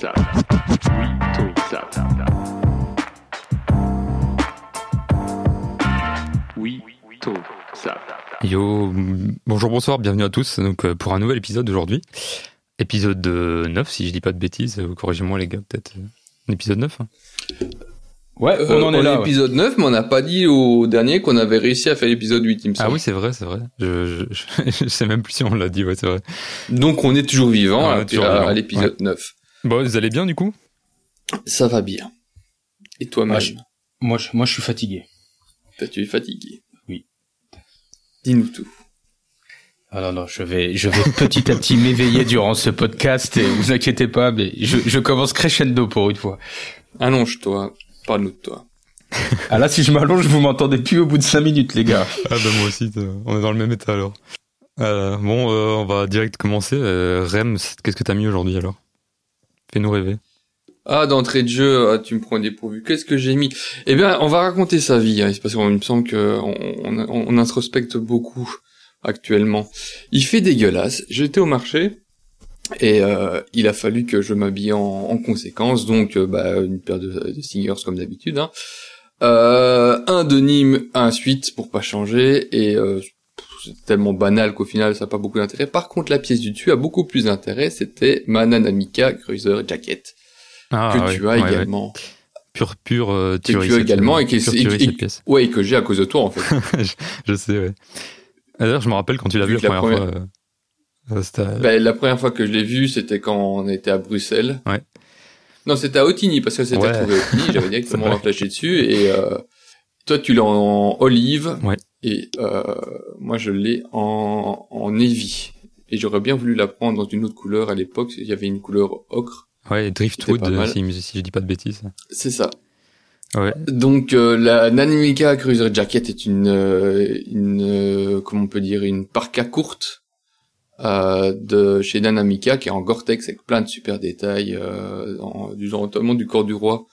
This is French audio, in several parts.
ça. Oui, ça. Oui, ça. Yo, bonjour, bonsoir, bienvenue à tous donc, euh, pour un nouvel épisode aujourd'hui. Épisode 9, si je dis pas de bêtises, euh, corrigez-moi les gars, peut-être. euh, épisode 9 hein. Ouais, on Euh, en est on là. est ouais. épisode 9, mais on n'a pas dit au dernier qu'on avait réussi à faire l'épisode 8, il me Ah semble. oui, c'est vrai, c'est vrai. Je, je, je, sais même plus si on l'a dit, ouais, c'est vrai. Donc on est toujours vivant Ah, on à, est toujours à- vivant, à l'épisode 9. Bon, vous allez bien du coup? Ça va bien. Et toi-même? Moi, je, moi, je suis fatigué. Tu es fatigué. Oui. Dis-nous tout. Ah non, non, je vais, je vais petit à petit m'éveiller durant ce podcast et vous inquiétez pas, mais je, je commence crescendo pour une fois. Allonge-toi. Parle-nous de toi. Ah là, si je m'allonge, vous m'entendez plus au bout de cinq minutes, les gars. Ah bah moi aussi, on est dans le même état alors. Euh, bon, euh, on va direct commencer. Euh, Rem, c'est- qu'est-ce que t'as mis aujourd'hui alors? Fais-nous rêver. Ah, d'entrée de jeu, ah, tu me prends dépourvu. Qu'est-ce que j'ai mis? Eh bien, on va raconter sa vie. Hein, parce qu'il me semble que on, introspecte beaucoup actuellement. Il fait dégueulasse. J'étais au marché et euh, il a fallu que je m'habille en, en conséquence. Donc, euh, bah, une paire de, de comme d'habitude. Hein. Euh, un denim, un suite pour pas changer et euh, c'est tellement banal qu'au final ça n'a pas beaucoup d'intérêt. Par contre, la pièce du dessus a beaucoup plus d'intérêt. C'était ma Nanamika Cruiser Jacket Ah, que tu as ouais, ouais. également. Pure, pure euh, tu tuerie. as également et qui- pure et- tuerie, et- cette pièce. Ouais, et que j'ai à cause de toi en fait. je, je sais, ouais. D'ailleurs, je me rappelle quand tu l'as Vu la que la première, première- fois. euh, Ben, la première fois que je l'ai vu, c'était quand on était à Bruxelles. Ouais. Non, c'était à Otigny parce que c'était Ouais. retrouvé à Otigny. J'avais directement flashé dessus et euh, toi tu l'as en olive. Ouais. Et euh, moi je l'ai en en navy. Et j'aurais bien voulu la prendre dans une autre couleur à l'époque. Il y avait une couleur ocre. ouais, Driftwood, pas mal. si, si je dis pas de bêtises. C'est ça. Ouais. Donc euh, la Nanimika Cruiser Jacket est une euh, une euh, comment on peut dire une parka courte euh, de chez Nanamika qui est en Gore-Tex avec plein de super détails euh, en, du genre notamment du corps du roi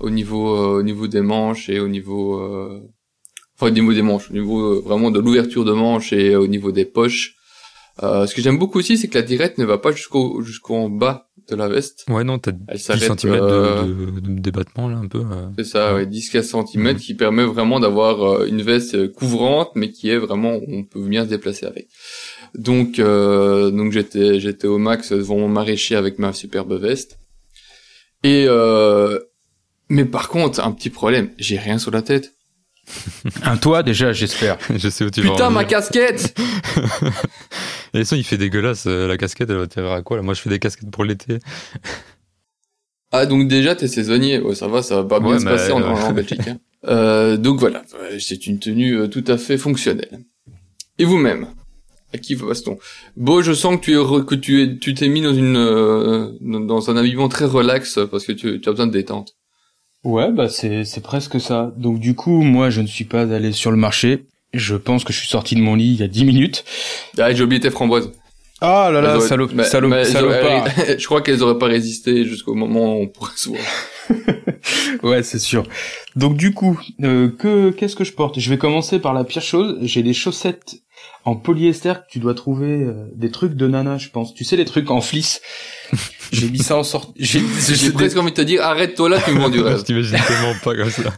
au niveau euh, au niveau des manches et au niveau euh, enfin au niveau des manches au niveau euh, vraiment de l'ouverture de manches et euh, au niveau des poches. Euh, ce que j'aime beaucoup aussi c'est que la tirette ne va pas jusqu'au jusqu'en bas de la veste. Ouais, non, t'as Elle 10 s'arrête cm euh, de, de, de débattement là un peu. euh. c'est ça, ouais, 10-15 cm Mhm. qui permet vraiment d'avoir une veste couvrante, mais qui est vraiment, on peut bien se déplacer avec. Donc, euh, donc j'étais, j'étais au max devant mon maraîcher avec ma superbe veste. Et euh, mais par contre, un petit problème, j'ai rien sur la tête. Un toit, déjà, j'espère. je sais où tu vas. Putain, en ma casquette Et ça, il fait dégueulasse. euh, la casquette, elle va te servir à quoi là? Moi, je fais des casquettes pour l'été. Ah, donc déjà, t'es saisonnier. Ouais, ça va, ça va pas bien Ouais, se mais, passer en, euh, en Belgique. hein. Euh, donc voilà, c'est une tenue euh, tout à fait fonctionnelle. Et vous-même? À qui passe-t-on? Bon, je sens que tu es que tu es tu t'es mis dans une euh, dans un habillement très relax parce que tu, tu as besoin de détente. Ouais, bah, c'est, c'est presque ça. Donc, du coup, moi, je ne suis pas allé sur le marché. Je pense que je suis sorti de mon lit il y a 10 minutes. Ah, j'ai oublié tes framboises. Ah là là, auraient- salopard. auraient- je crois qu'elles auraient pas résisté jusqu'au moment où on pourrait se voir. Ouais, c'est sûr. Donc du coup, euh, que qu'est-ce que je porte? Je vais commencer par la pire chose. J'ai des chaussettes en polyester que tu dois trouver euh, des trucs de nana, je pense. Tu sais les trucs en fliss. J'ai mis ça en sorte. J'ai presque envie de te dire arrête-toi là, tu me vends du je rêve. t'imagine tellement pas comme ça.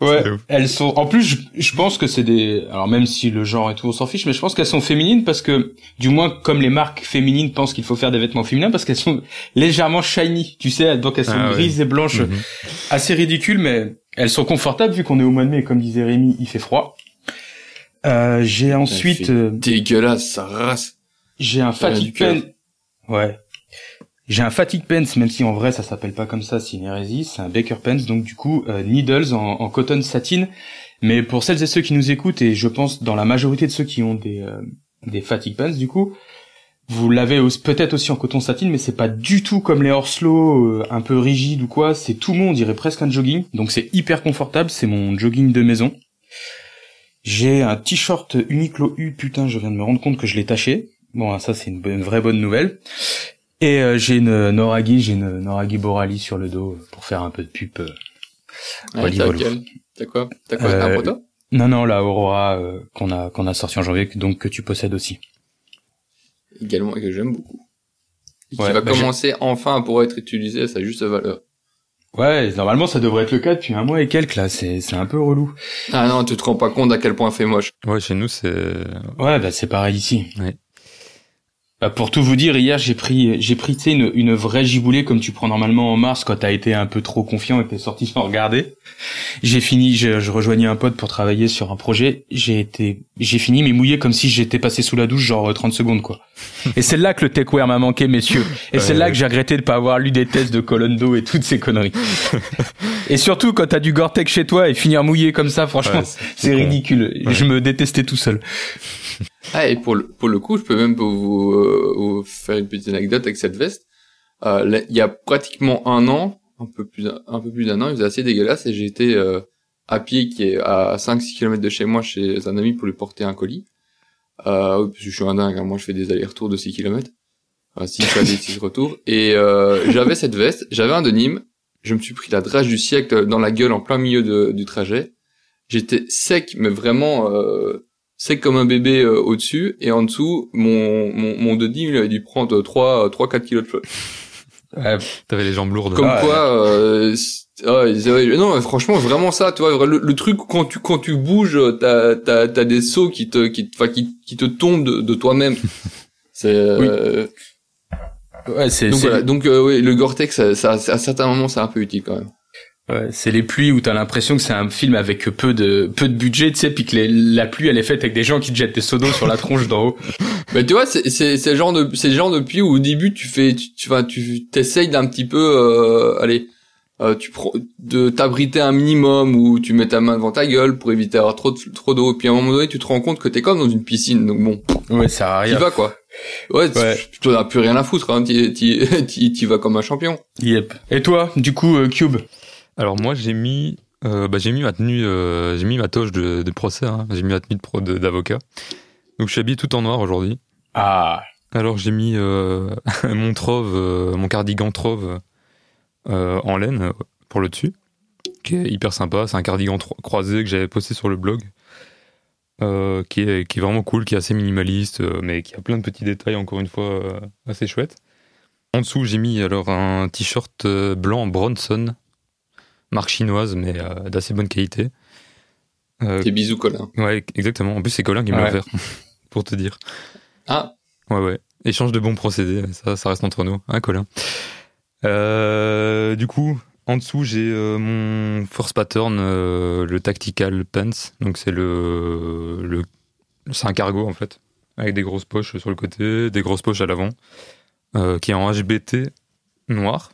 Ouais, elles sont. En plus, je, je pense que c'est des. Alors même si le genre et tout, on s'en fiche, mais je pense qu'elles sont féminines parce que, du moins, comme les marques féminines pensent qu'il faut faire des vêtements féminins, parce qu'elles sont légèrement shiny. Tu sais, donc elles sont Ah ouais. grises et blanches. Mhm. assez ridicules, mais elles sont confortables vu qu'on est au mois de mai. Comme disait Rémi, il fait froid. Euh, j'ai ensuite, euh, Dégueulasse, ça race. j'ai un fatigue pen. Ouais. J'ai un fatigue pants, même si en vrai ça s'appelle pas comme ça, c'est une hérésie. C'est un Baker pants, donc du coup euh, needles en, en cotton satin. Mais pour celles et ceux qui nous écoutent et je pense dans la majorité de ceux qui ont des euh, des fatigue pants, du coup, vous l'avez peut-être aussi en coton satin, mais c'est pas du tout comme les Horslow, euh, un peu rigide ou quoi. C'est tout mou, on dirait presque un jogging. Donc c'est hyper confortable. C'est mon jogging de maison. J'ai un t-shirt Uniqlo U. Putain, je viens de me rendre compte que je l'ai taché. Bon, ça c'est une, une vraie bonne nouvelle. Et euh, j'ai une Noraghi, j'ai une Noraghi Borali sur le dos pour faire un peu de pub. euh. Ouais, Wally t'as quoi T'as quoi Euh, Un proto Non, non, la Aurora euh, qu'on a qu'on a sorti en janvier, donc que tu possèdes aussi. Également, et que j'aime beaucoup. et qui Ouais, va bah, commencer enfin à pouvoir être utilisé à sa juste valeur. Ouais, normalement ça devrait être le cas depuis un mois et quelques là, c'est c'est un peu relou. Ah non, tu te rends pas compte à quel point fait moche. Ouais, chez nous, c'est... Ouais, bah c'est pareil ici. Ouais. Bah, pour tout vous dire, hier j'ai pris j'ai pris tu sais une, une vraie giboulée comme tu prends normalement en mars quand t'as été un peu trop confiant et que t'es sorti sans regarder. J'ai fini, je, je rejoignais un pote pour travailler sur un projet. J'ai été j'ai fini mais mouillé comme si j'étais passé sous la douche genre euh, 30 secondes quoi. Et c'est là que le techwear m'a manqué messieurs. Et c'est là ouais. que j'ai regretté de pas avoir lu des tests de colonne d'eau et toutes ces conneries. et surtout quand t'as du Gore-Tex chez toi et finir mouillé comme ça franchement Ouais, c'est ridicule. Ouais. Je me détestais tout seul. Ah, et pour le, pour le coup, je peux même vous, euh, vous faire une petite anecdote avec cette veste. Euh, là, il y a pratiquement un an, un peu plus, d'un- un peu plus d'un an, il faisait assez dégueulasse et j'ai été euh, à pied qui est à 5-6 km de chez moi chez un ami pour lui porter un colis. Euh, je suis un dingue, hein, moi je fais des allers-retours de 6 km. Enfin, 6 allers, 6 retours. Et euh, j'avais cette veste, j'avais un denim, je me suis pris la drage du siècle dans la gueule en plein milieu de- du trajet. J'étais sec, mais vraiment euh, sec comme un bébé euh, au-dessus, et en dessous, mon, mon, mon denim, il avait dû prendre 3, 3 4 kilos de flotte. Ouais, T'avais les jambes lourdes. Comme Ah, quoi, euh, ouais, non, franchement, vraiment ça, tu vois, le, le truc quand tu quand tu bouges, t'as t'as t'as des sauts qui te qui enfin qui qui te tombent de, de toi-même. C'est euh, ouais c'est donc voilà. Donc euh, oui, le Gore-Tex, ça, ça, à certains moments, c'est un peu utile quand même. Ouais, c'est les pluies où t'as l'impression que c'est un film avec peu de peu de budget, tu sais, puis que les- la pluie elle est faite avec des gens qui te jettent des seaux d'eau sur la tronche d'en haut. Mais tu vois, c'est c'est c'est le genre de c'est genre de pluie où au début tu fais tu tu vas tu t'essayes d'un petit peu euh, allez euh, tu prends de t'abriter un minimum ou tu mets ta main devant ta gueule pour éviter d'avoir trop de, trop d'eau puis à un moment donné tu te rends compte que t'es comme dans une piscine donc bon Ouais, ça a t'y rien. vas quoi ouais, tu- Ouais. tu n'as plus rien à foutre hein, t'y vas comme un champion Yep. Et toi, du coup, euh, Cube? Alors moi, j'ai mis... euh, bah, j'ai mis ma tenue, euh, j'ai mis ma toge de, de procès, hein. j'ai mis ma tenue de pro de- d'avocat. Donc je suis habillé tout en noir aujourd'hui. Ah, Alors j'ai mis euh, mon trove, mon cardigan trove en laine pour le dessus, qui est hyper sympa. C'est un cardigan croisé que j'avais posté sur le blog, qui, est, qui est vraiment cool, qui est assez minimaliste, mais qui a plein de petits détails, encore une fois, assez chouettes. En dessous, j'ai mis alors un t-shirt blanc Bronson, marque chinoise, mais euh, d'assez bonne qualité. Euh, tes bisous Colin ouais, exactement. En plus, c'est Colin qui me l'a offert, pour te dire. ah Ouais, ouais. Échange de bons procédés, ça, ça reste entre nous, hein, Colin. Euh, du coup, en dessous, j'ai euh, mon force pattern, euh, le tactical pants. Donc, c'est le, le, c'est un cargo en fait, avec des grosses poches sur le côté, des grosses poches à l'avant, euh, qui est en HBT noir,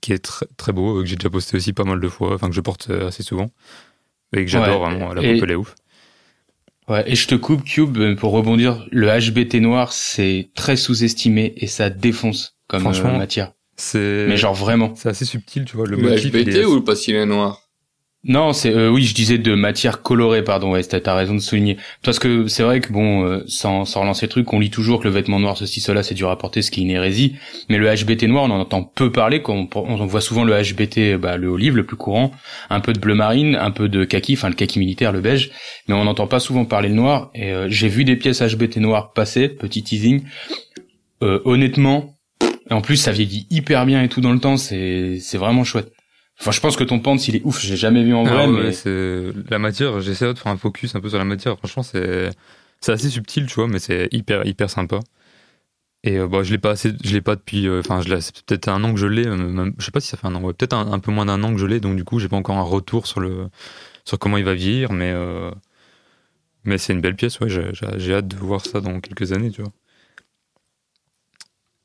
qui est très très beau, euh, que j'ai déjà posté aussi pas mal de fois, enfin que je porte euh, assez souvent, et que j'adore Ouais, vraiment. La et- coupe elle est ouf. ouais. Et je te coupe, Cube, euh, pour rebondir. Le HBT noir, c'est très sous-estimé et ça défonce comme Franchement, euh, matière. C'est, Mais genre vraiment. c'est assez subtil, tu vois. Le, le, motif, HBT est- ou parce qu'il est noir? Non, c'est euh, oui, je disais de matière colorée, pardon. Ouais, t'as raison de souligner. Parce que c'est vrai que bon, euh, sans, sans relancer le truc, on lit toujours que le vêtement noir ceci cela, c'est dur à ce qui est une hérésie. Mais le HBT noir, on en entend peu parler. On, on voit souvent le HBT, bah, le olive, le plus courant, un peu de bleu marine, un peu de kaki, enfin le kaki militaire, le beige. Mais on n'entend pas souvent parler le noir. Et euh, j'ai vu des pièces HBT noires passer, petit teasing. Euh, honnêtement, en plus ça vieillit hyper bien et tout dans le temps. C'est c'est vraiment chouette. Enfin, je pense que ton pants, il est ouf. J'ai jamais vu en Ah vrai, ouais, mais c'est la matière. J'essaie de faire un focus un peu sur la matière. Franchement, c'est c'est assez subtil, tu vois, mais c'est hyper hyper sympa. Et euh, bah, je l'ai pas assez, je l'ai pas depuis. euh, Enfin, je l'ai- c'est peut-être un an que je l'ai. euh, Je sais pas si ça fait un an. ouais, peut-être un, un peu moins d'un an que je l'ai. Donc du coup, j'ai pas encore un retour sur le sur comment il va vieillir, mais euh, mais c'est une belle pièce. Ouais, j'ai hâte de voir ça dans quelques années, tu vois.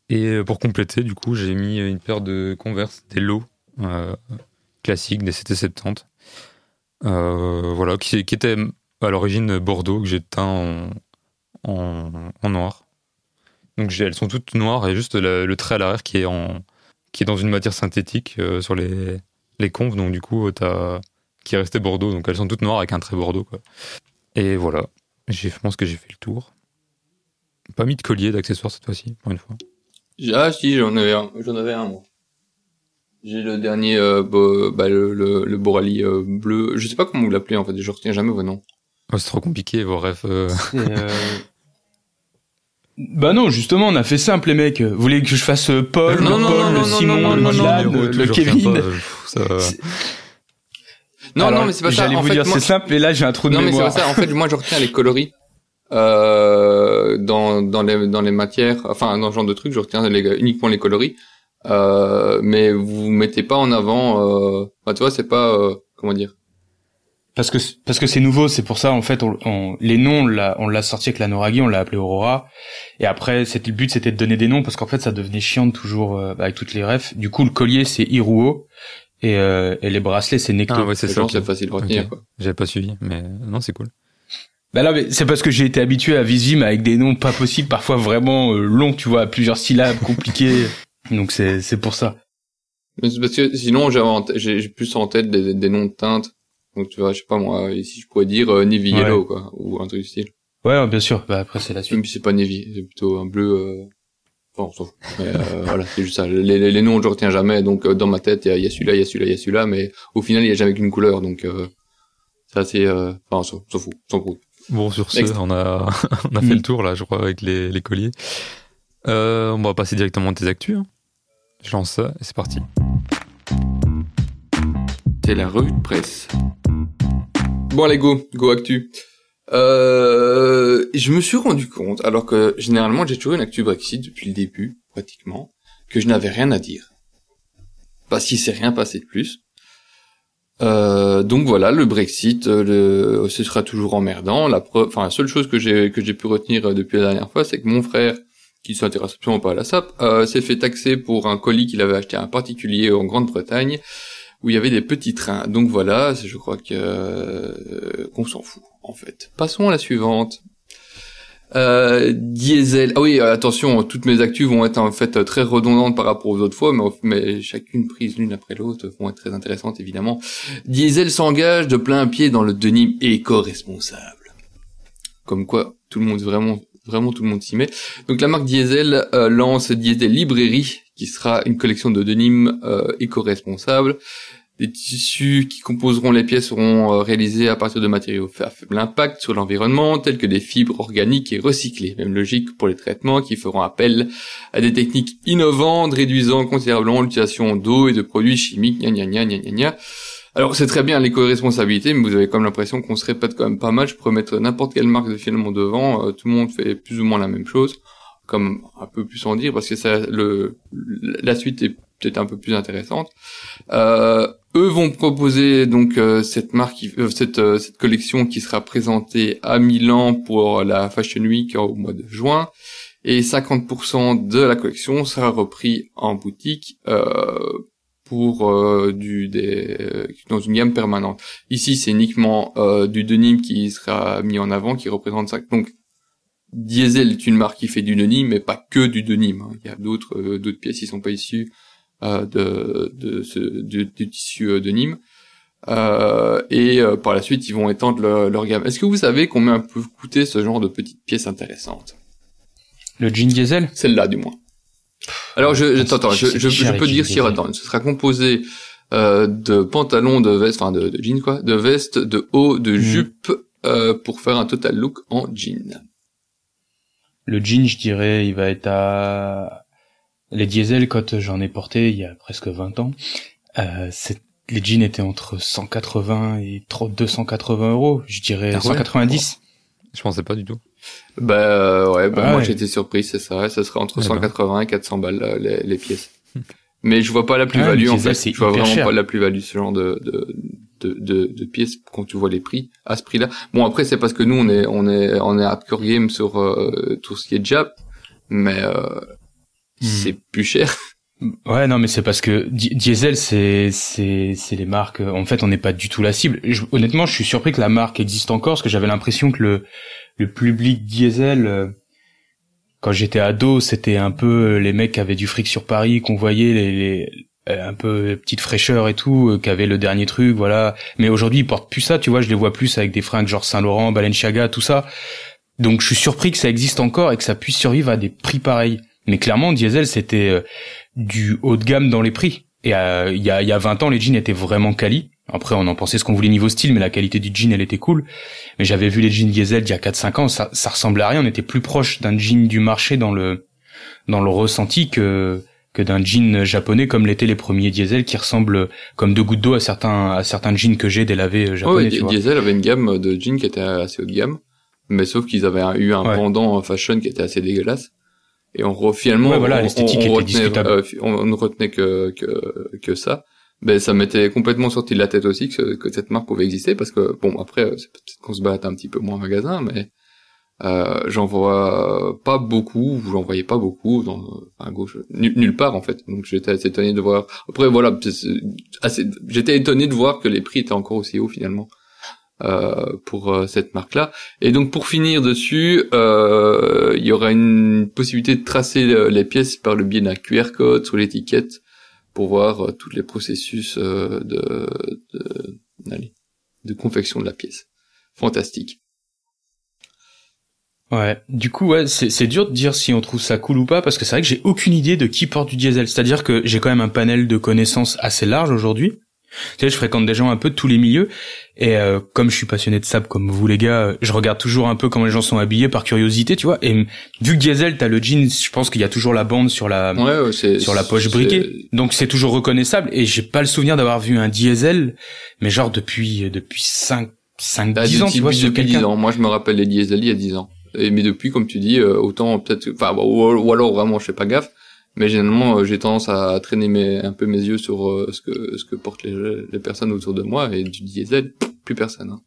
Et euh, pour compléter, du coup, j'ai mis une paire de Converse, des lots euh, classiques, des CT70. Euh, voilà, qui, était à l'origine Bordeaux, que j'ai teint en, noir. Donc elles sont toutes noires et juste le, trait à l'arrière qui est qui est dans une matière synthétique euh, sur les les conves. Donc du coup, t'as qui est resté Bordeaux. Donc elles sont toutes noires avec un trait Bordeaux. Quoi. Et voilà, je pense que j'ai fait le tour. Pas mis de collier, d'accessoires cette fois-ci, pour une fois. Ah si, j'en avais un, j'en avais un moi. J'ai le dernier, euh, bo- bah, le, le, le Borali euh, bleu. Je sais pas comment vous l'appelez en fait, je retiens jamais vos noms. Oh, c'est trop compliqué, vos rêves. euh. Euh, Bah non, justement, on a fait simple, les mecs. Vous voulez que je fasse euh, Paul, Non, le non, Paul, non, le non, Simon, non, le non, Dylan, le Kevin euh, C'est- Non, Alors, non, mais c'est pas ça. J'allais vous fait, dire, moi- c'est simple, mais là, j'ai un trou de Non, mais c'est pas mémoire. ça. En fait, moi, je retiens les coloris. Euh, dans, dans les, dans les matières, enfin, dans ce genre de trucs, je retiens les, uniquement les coloris. Euh, mais vous mettez pas en avant, euh, bah, tu vois, c'est pas, euh, comment dire. Parce que parce que c'est nouveau, c'est pour ça en fait on, on- les noms on l'a on l'a sorti avec la Noragi, on l'a appelé Aurora et après c'était le but c'était de donner des noms parce qu'en fait ça devenait chiant de toujours euh, avec toutes les refs. Du coup le collier c'est Iruo et, euh, et les bracelets c'est Necto. Ah ouais, c'est ça. c'est facile de retenir, Ok. quoi. J'avais pas suivi, mais non, c'est cool. Bah là mais c'est parce que j'ai été habitué à Visvim avec des noms pas possibles, parfois vraiment euh, longs, tu vois, à plusieurs syllabes, compliqués. Donc c'est c'est pour ça. Mais c'est parce que sinon, j'ai j'ai plus en tête des, des noms de teintes. Donc, tu vois, je sais pas, moi, ici, je pourrais dire euh, Navy Ouais. Yellow, quoi, ou un truc du style. Ouais, bien sûr. Bah après c'est la suite. Si c'est pas Navy, c'est plutôt un bleu, euh... Enfin, on s'en fout. Mais, euh, voilà, c'est juste ça. Les, les, les noms, je retiens jamais. Donc, euh, dans ma tête, il y a, il y a celui-là, il y a celui-là, il y a celui-là, mais au final, il y a jamais qu'une couleur. Donc, euh, ça, c'est, euh... enfin, on s'en fout, on s'en fout. Bon, sur ce, Next. on a, on a Mm. fait le tour, là, je crois, avec les, les colliers. Euh, on va passer directement à tes actus. hein. Je lance ça et c'est parti. C'est la revue de presse. Bon, allez, go, go actu. Euh, je me suis rendu compte, alors que généralement j'ai toujours une actu Brexit depuis le début, pratiquement, que je n'avais rien à dire. Parce qu'il s'est rien passé de plus. Euh, donc voilà, le Brexit, euh, ce sera toujours emmerdant. La preuve, enfin la seule chose que j'ai que j'ai pu retenir euh, depuis la dernière fois, c'est que mon frère, qui s'intéresse absolument pas à la SAP, euh, s'est fait taxer pour un colis qu'il avait acheté à un particulier en Grande-Bretagne où il y avait des petits trains. Donc voilà, je crois que euh, qu'on s'en fout en fait. Passons à la suivante. Euh, diesel. Ah oui, euh, attention, toutes mes actus vont être en fait très redondantes par rapport aux autres fois, mais, mais chacune prise l'une après l'autre vont être très intéressantes évidemment. Diesel s'engage de plein pied dans le denim éco-responsable. Comme quoi, tout le monde vraiment, vraiment tout le monde s'y met. Donc la marque Diesel euh, lance Diesel Librairie, qui sera une collection de euh, éco-responsable. Les tissus qui composeront les pièces seront euh, réalisés à partir de matériaux à faible impact sur l'environnement, tels que des fibres organiques et recyclées. Même logique pour les traitements qui feront appel à des techniques innovantes, réduisant considérablement l'utilisation d'eau et de produits chimiques. Gna gna gna gna gna. Alors c'est très bien l'éco-responsabilité, mais vous avez même l'impression qu'on se répète quand même pas mal. Je pourrais mettre n'importe quelle marque de filament devant, euh, tout le monde fait plus ou moins la même chose, comme un peu plus en dire, parce que ça, le, la suite est peut-être un peu plus intéressante. Euh, eux vont proposer donc euh, cette marque, cette, cette collection qui sera présentée à Milan pour la Fashion Week au mois de juin, et 50% de la collection sera repris en boutique. Pour euh, du des euh, dans une gamme permanente. Ici, c'est uniquement euh, du denim qui sera mis en avant, qui représente ça. Donc, Diesel est une marque qui fait du denim, mais pas que du denim. hein. Il y a d'autres euh, d'autres pièces qui sont pas issues euh, de de ce de, du tissu denim. Euh, et euh, par la suite, ils vont étendre leur, leur gamme. Est-ce que vous savez combien peut coûter ce genre de petites pièces intéressantes? Le jean diesel? Celle-là, du moins. Alors, je, je, je, je, peux dire si attends, ce sera composé euh, de pantalons, de vestes, enfin de, de jeans quoi, de vestes, de hauts, de Mhm. jupes euh, pour faire un total look en jean. Le jean, je dirais, il va être à... Les diesel, quand j'en ai porté il y a presque 20 ans, euh, c'est- les jeans étaient entre 180 et trop- 280 euros. Je dirais Ah ouais? 190. Je pensais pas du tout. Bah euh, ouais, bah Ah moi ouais. été surpris, c'est ça, ça sera entre Eh ben. 180 et 400 balles euh, les, les pièces. Mais je vois pas la plus-value Ah, en le diesel, fait. Je vois vraiment cher. pas la plus-value ce genre de de, de de de pièces quand tu vois les prix à ce prix-là. Bon après c'est parce que nous on est on est on est hardcore game sur euh, tout ce qui est Jap, mais euh, Hmm. c'est plus cher. Ouais, non, mais c'est parce que Di- diesel, c'est c'est c'est les marques. En fait, on n'est pas du tout la cible. Je- honnêtement, je suis surpris que la marque existe encore, parce que j'avais l'impression que le le public diesel, euh, quand j'étais ado, c'était un peu euh, les mecs qui avaient du fric sur Paris, qu'on voyait les, les euh, un peu les petites fraîcheurs et tout, qui avaient le dernier truc, voilà. Mais aujourd'hui, ils portent plus ça, tu vois. Je les vois plus avec des fringues genre Saint Laurent, Balenciaga, tout ça. Donc, je suis surpris que ça existe encore et que ça puisse survivre à des prix pareils. Mais clairement, diesel, c'était du haut de gamme dans les prix. Et il y, a, y a 20 ans, les jeans étaient vraiment quali. Après, on en pensait ce qu'on voulait niveau style, mais la qualité du jean, elle était cool. Mais j'avais vu les jeans diesel il y a 4-5 ans, ça, ça ressemblait à rien. On était plus proche d'un jean du marché dans le dans le ressenti que que d'un jean japonais comme l'étaient les premiers diesel qui ressemblent comme deux gouttes d'eau à certains à certains jeans que j'ai délavés euh, japonais. Ouais, diesel avait une gamme de jeans qui était assez haut de gamme, mais sauf qu'ils avaient eu un pendant fashion qui était assez dégueulasse. Et on finalement, voilà, retenait. Euh, on ne retenait que, que que ça ben ça m'était complètement sorti de la tête aussi que, cette marque pouvait exister parce que bon après c'est peut-être qu'on se batte un petit peu moins en magasin mais euh, j'en vois pas beaucoup j'en voyais pas beaucoup dans à gauche nulle part en fait. Donc j'étais assez étonné de voir. Après voilà assez j'étais étonné de voir que les prix étaient encore aussi hauts finalement euh, pour euh, cette marque là et donc pour finir dessus euh, il y aura une possibilité de tracer les pièces par le biais d'un QR code sur l'étiquette pour voir euh, tous les processus euh, de, de, confection de la pièce. Fantastique. Ouais, du coup, c'est dur de dire si on trouve ça cool ou pas, parce que c'est vrai que j'ai aucune idée de qui porte du diesel. C'est-à-dire que j'ai quand même un panel de connaissances assez large aujourd'hui, tu sais, je fréquente des gens un peu de tous les milieux et euh, comme je suis passionné de sable comme vous les gars, je regarde toujours un peu comment les gens sont habillés par curiosité, tu vois. Et vu que Diesel, t'as le jean, je pense qu'il y a toujours la bande sur la sur la poche briquée, donc c'est toujours reconnaissable. Et j'ai pas le souvenir d'avoir vu un Diesel, mais genre depuis depuis 5 5 10 ans, tu vois, depuis 10 ans. Moi, je me rappelle les Diesel il y a 10 ans. Et mais depuis, comme tu dis, euh, autant peut-être, enfin, ou, alors vraiment, je fais pas gaffe mais généralement euh, j'ai tendance à traîner mes, un peu mes yeux sur euh, ce que ce que portent les, les personnes autour de moi. Et du diesel plus personne hein.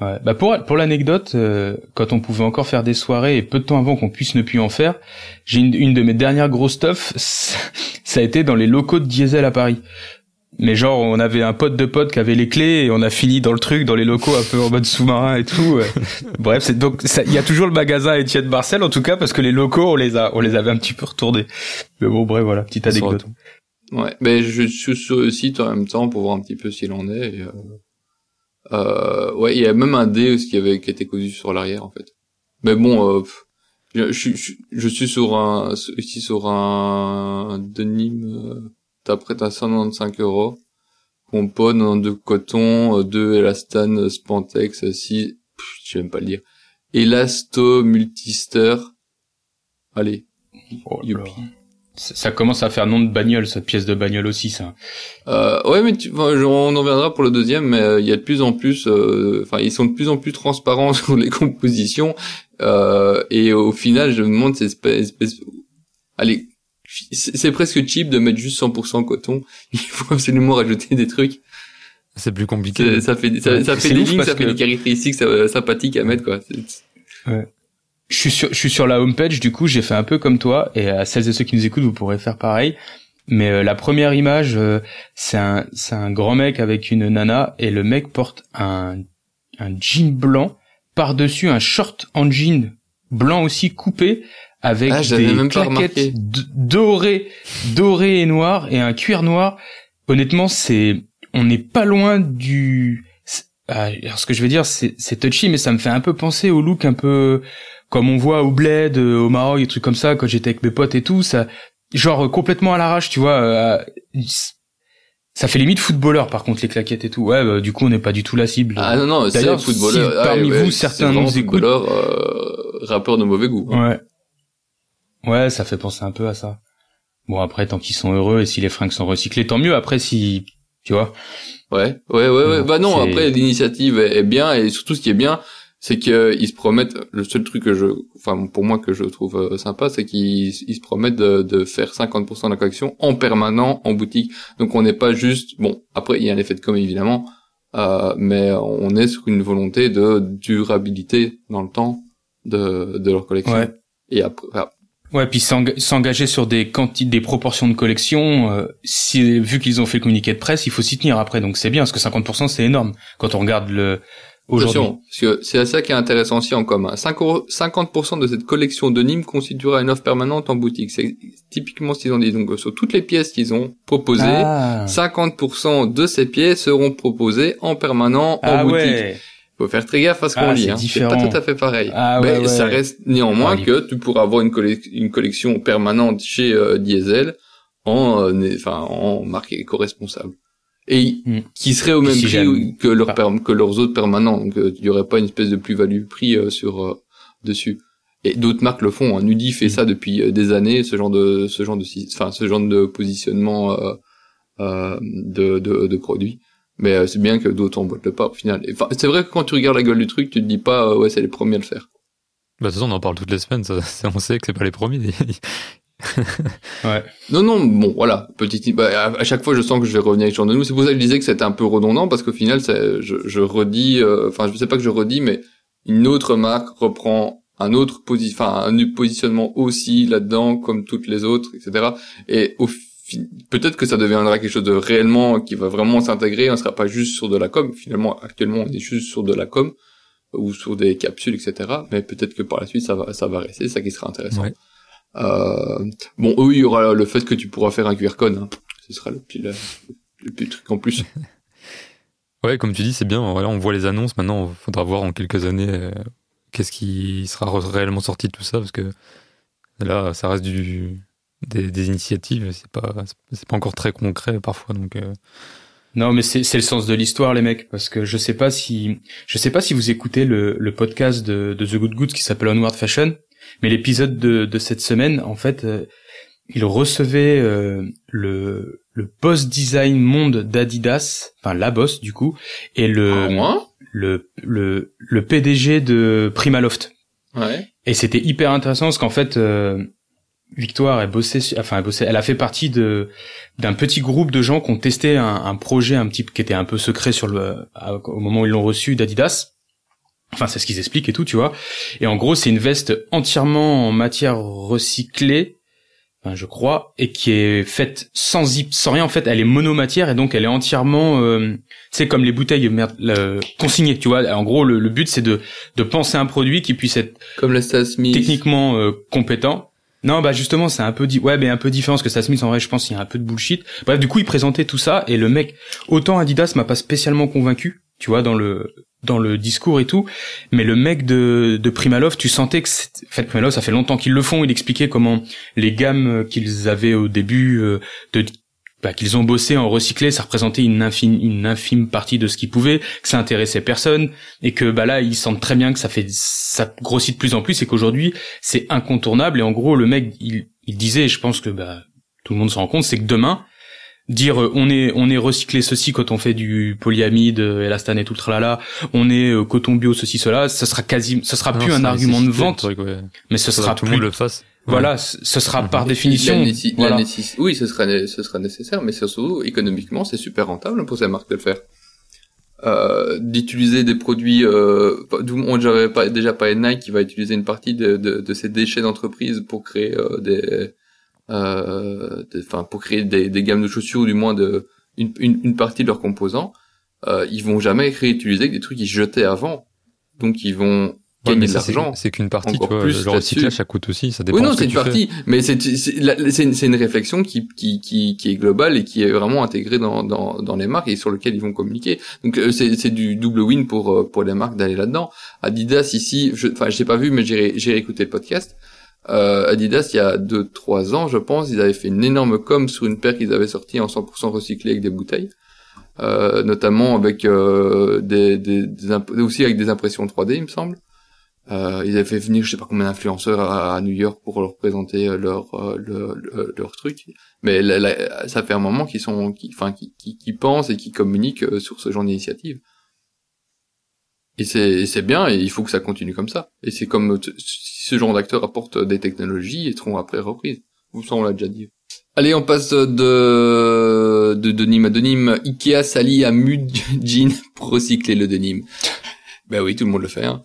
Ouais, bah pour pour l'anecdote, euh, quand on pouvait encore faire des soirées et peu de temps avant qu'on puisse ne plus en faire, j'ai une, une de mes dernières grosses stuff, ça a été dans les locaux de Diesel à Paris mais genre on avait un pote de pote qui avait les clés et on a fini dans le truc dans les locaux un peu en mode sous-marin et tout bref c'est donc il y a toujours le magasin Etienne Barcel en tout cas parce que les locaux on les a on les avait un petit peu retournés. Mais bon bref voilà petite anecdote. ouais mais je suis sur le site en même temps pour voir un petit peu s'il en est et, euh... Euh, ouais il y a même un dé qui avait qui était cousu sur l'arrière en fait. Mais bon euh, je, je, je, suis sur un ici sur un denim euh, après t'as 195 euros. Compo, de coton, 2 élastane, spantex, 6, je sais même pas le dire. Elasto multister. Allez. Oh ça, commence à faire nom de bagnole, cette pièce de bagnole aussi, ça. Euh, ouais, mais tu, on en reviendra pour le deuxième, mais euh, il y a de plus en plus, euh, enfin, ils sont de plus en plus transparents sur les compositions, euh, et au final, je me demande cette espèce, allez, c'est presque cheap de mettre juste 100% coton. Il faut absolument rajouter des trucs. C'est plus compliqué. Ça fait, ça, fait des lignes, ça fait des caractéristiques sympathiques à mettre, quoi. Ouais. Je suis sur, je suis sur la homepage, du coup, j'ai fait un peu comme toi, et à celles et ceux qui nous écoutent, vous pourrez faire pareil. Mais euh, la première image, euh, c'est un, c'est un grand mec avec une nana, et le mec porte un, un jean blanc, par-dessus un short en jean blanc aussi coupé, avec ah, des claquettes dorées, dorées et noires et un cuir noir. Honnêtement, c'est, on n'est pas loin du. Ah, alors ce que je veux dire, c'est, touchy, mais ça me fait un peu penser au look un peu comme on voit au Bled, euh, au Maroc, des trucs comme ça quand j'étais avec mes potes et tout. Ça, genre complètement à l'arrache, tu vois. Euh, ça fait limite footballeur par contre les claquettes et tout. Ouais, bah, du coup on n'est pas du tout la cible. Ah non non, c'est footballeur. Si parmi vous certains nous écoutent, euh, rappeur de mauvais goût. Hein. Ouais. Ouais, ça fait penser un peu à ça. Bon après, tant qu'ils sont heureux et si les fringues sont recyclées, tant mieux. Après, si tu vois. Ouais, ouais, ouais, ouais. Bah non, après l'initiative est bien et surtout ce qui est bien, c'est qu'ils se promettent. Le seul truc que je, enfin pour moi que je trouve euh, sympa, c'est qu'ils se promettent de, de faire 50% de la collection en permanent en boutique. Donc on n'est pas juste. Bon, après il y a un effet de com évidemment, euh, mais on est sur une volonté de durabilité dans le temps de de leur collection. Ouais. Et après, Ouais, puis s'engager sur des quantités, des proportions de collection, euh, si, vu qu'ils ont fait le communiqué de presse, il faut s'y tenir après, donc c'est bien, parce que 50% c'est énorme quand on regarde le aujourd'hui. que c'est ça qui est intéressant aussi en commun. 50% de cette collection de Nîmes constituera une offre permanente en boutique. C'est typiquement ce qu'ils ont dit. Donc sur toutes les pièces qu'ils ont proposées, 50% ah. de ces pièces seront proposées en permanent en ah boutique. Ouais faut faire très gaffe à ce qu'on ah, lit. Hein. C'est pas tout à fait pareil. Ah, mais ça reste néanmoins que tu pourras avoir une, une collection permanente chez euh, Diesel en, euh, en marque éco-responsable. et Mm. qui seraient au même Si prix jamais. que, leur leurs autres permanents. Donc, euh, il y aurait pas une espèce de plus-value prix euh, sur euh, dessus. Et d'autres marques le font. Hein. Nudie fait Mm. ça depuis euh, des années, ce genre de ce genre de enfin ce genre de positionnement euh, euh, de, de de produits. Mais euh, c'est bien que d'autres emboîtent le pas au final. Et, Enfin, c'est vrai que quand tu regardes la gueule du truc, tu te dis pas euh, ouais c'est les premiers à le faire. Bah, de toute façon, on en parle toutes les semaines, ça, ça, on sait que c'est pas les premiers. Ouais. Non, non, bon, voilà, petite. Bah, à, à chaque fois, je sens que je vais revenir avec genre de nous. C'est pour ça que je disais que c'était un peu redondant parce qu'au final, c'est- je, je redis. euh, Enfin, je sais pas que je redis, mais une autre marque reprend un autre posi enfin un positionnement aussi là-dedans, comme toutes les autres, etc. Et au peut-être que ça deviendra quelque chose de réellement qui va vraiment s'intégrer. On sera pas juste sur de la com. Finalement, actuellement, on est juste sur de la com ou sur des capsules, etc. Mais peut-être que par la suite, ça va, ça va rester. C'est ça qui sera intéressant. Ouais. Euh, bon, oui, il y aura le fait que tu pourras faire un QR code. Hein. Ce sera le petit, le, truc en plus. Ouais, comme tu dis, c'est bien. Voilà, on voit les annonces. Maintenant, il faudra voir en quelques années euh, qu'est-ce qui sera réellement sorti de tout ça, parce que là, ça reste du des, des initiatives. C'est pas c'est pas encore très concret parfois. Donc, euh, Non, mais c'est c'est le sens de l'histoire, les mecs, parce que je sais pas si je sais pas si vous écoutez le, le podcast de, de The Good Goods qui s'appelle Onward Fashion, mais l'épisode de, de cette semaine, en fait, euh, il recevait euh, le le boss design monde d'Adidas, enfin la boss du coup, et le Ah, moi le le le PDG de Primaloft. Ouais. Et c'était hyper intéressant parce qu'en fait, euh, Victoire, elle bossait, enfin, elle bossait, elle a fait partie de d'un petit groupe de gens qui ont testé un, un projet un petit qui était un peu secret sur le à- au moment où ils l'ont reçu d'Adidas. Enfin, c'est ce qu'ils expliquent et tout, tu vois. Et en gros, c'est une veste entièrement en matière recyclée, enfin, je crois, et qui est faite sans zip, sans rien. En fait, elle est monomatière et donc elle est entièrement, euh, c'est comme les bouteilles merde, le- consignées, tu vois. En gros, le, le but c'est de de penser un produit qui puisse être Comme la techniquement euh, compétent. Non, bah justement, c'est un peu di ouais, mais un peu différent parce que Stan Smith en vrai, je pense qu'il y a un peu de bullshit. Bref, du coup, il présentait tout ça et le mec autant Adidas m'a pas spécialement convaincu, tu vois, dans le dans le discours et tout, mais le mec de de Primalov, tu sentais que c'est- en fait Primalov, ça fait longtemps qu'ils le font, il expliquait comment les gammes qu'ils avaient au début euh, de bah, qu'ils ont bossé en recyclé, ça représentait une infime, une infime partie de ce qu'ils pouvaient, que ça intéressait personne, et que bah là ils sentent très bien que ça fait ça grossit de plus en plus, et qu'aujourd'hui c'est incontournable. Et en gros le mec il, il disait, et je pense que bah tout le monde s'en rend compte, c'est que demain dire euh, on est on est recyclé ceci quand on fait du polyamide, euh, élastane et tout le tralala, on est euh, coton bio ceci cela, ça sera quasi, ça sera non, plus un argument de vente, le truc, ouais. mais ce sera que tout le plus monde le fasse. voilà, ce ce sera Mhm. par définition. voilà. nécess- Oui, ce sera, né- ce sera nécessaire, mais surtout, économiquement, c'est super rentable pour ces marques de le faire. Euh, d'utiliser des produits, euh, on j'avais pas, déjà de Nike qui va utiliser une partie de, de, de ses déchets d'entreprise pour créer euh, des- enfin, pour créer des, des gammes de chaussures, ou du moins de, une, une, une partie de leurs composants. Euh, ils vont jamais réutiliser des trucs qu'ils jetaient avant. Donc ils vont Ouais, mais de ça, c'est- l'argent. C'est qu'une partie, tu vois. plus Le recyclage, ça coûte aussi. Ça dépend Oui, non, ce c'est une fais. partie, mais c'est c'est une, c'est une réflexion qui, qui qui qui est globale et qui est vraiment intégrée dans dans dans les marques et sur lequel ils vont communiquer. Donc euh, c'est c'est du double win pour euh, pour les marques d'aller là-dedans. Adidas ici, je enfin j'ai pas vu mais j'ai j'ai écouté le podcast. Euh, Adidas il y a deux trois ans je pense ils avaient fait une énorme com sur une paire qu'ils avaient sortie en 100% recyclée avec des bouteilles. Euh, notamment avec euh, des, des, des aussi avec des impressions 3D il me semble. Euh, ils avaient fait venir je sais pas combien d'influenceurs à, New York pour leur présenter euh, leur euh, le- le- leur truc. Mais la- la- ça fait un moment qu'ils sont enfin qui, qui, pensent et qui communiquent sur ce genre d'initiative et c'est bien et il faut que ça continue comme ça et c'est comme si ce genre d'acteurs apportent des technologies et seront après reprises ça on l'a déjà dit Allez, on passe de, de denim à denim. Ikea s'allie à Mudjin pour recycler le denim. ben oui, tout le monde le fait. Hein.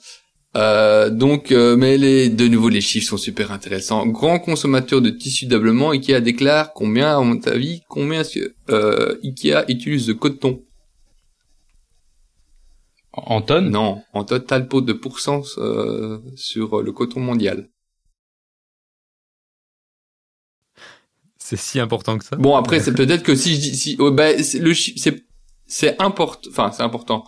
Euh, donc, euh, mais les, de nouveau, les chiffres sont super intéressants. Grand consommateur de tissus d'ameublement, Ikea déclare combien, à mon avis, combien euh, Ikea utilise de coton? En tonnes? Non, en total pot de pourcent euh, sur le coton mondial. C'est si important que ça? Bon après c'est peut-être que si je dis si oh, bah, c'est- le chi- c'est c'est important enfin c'est important.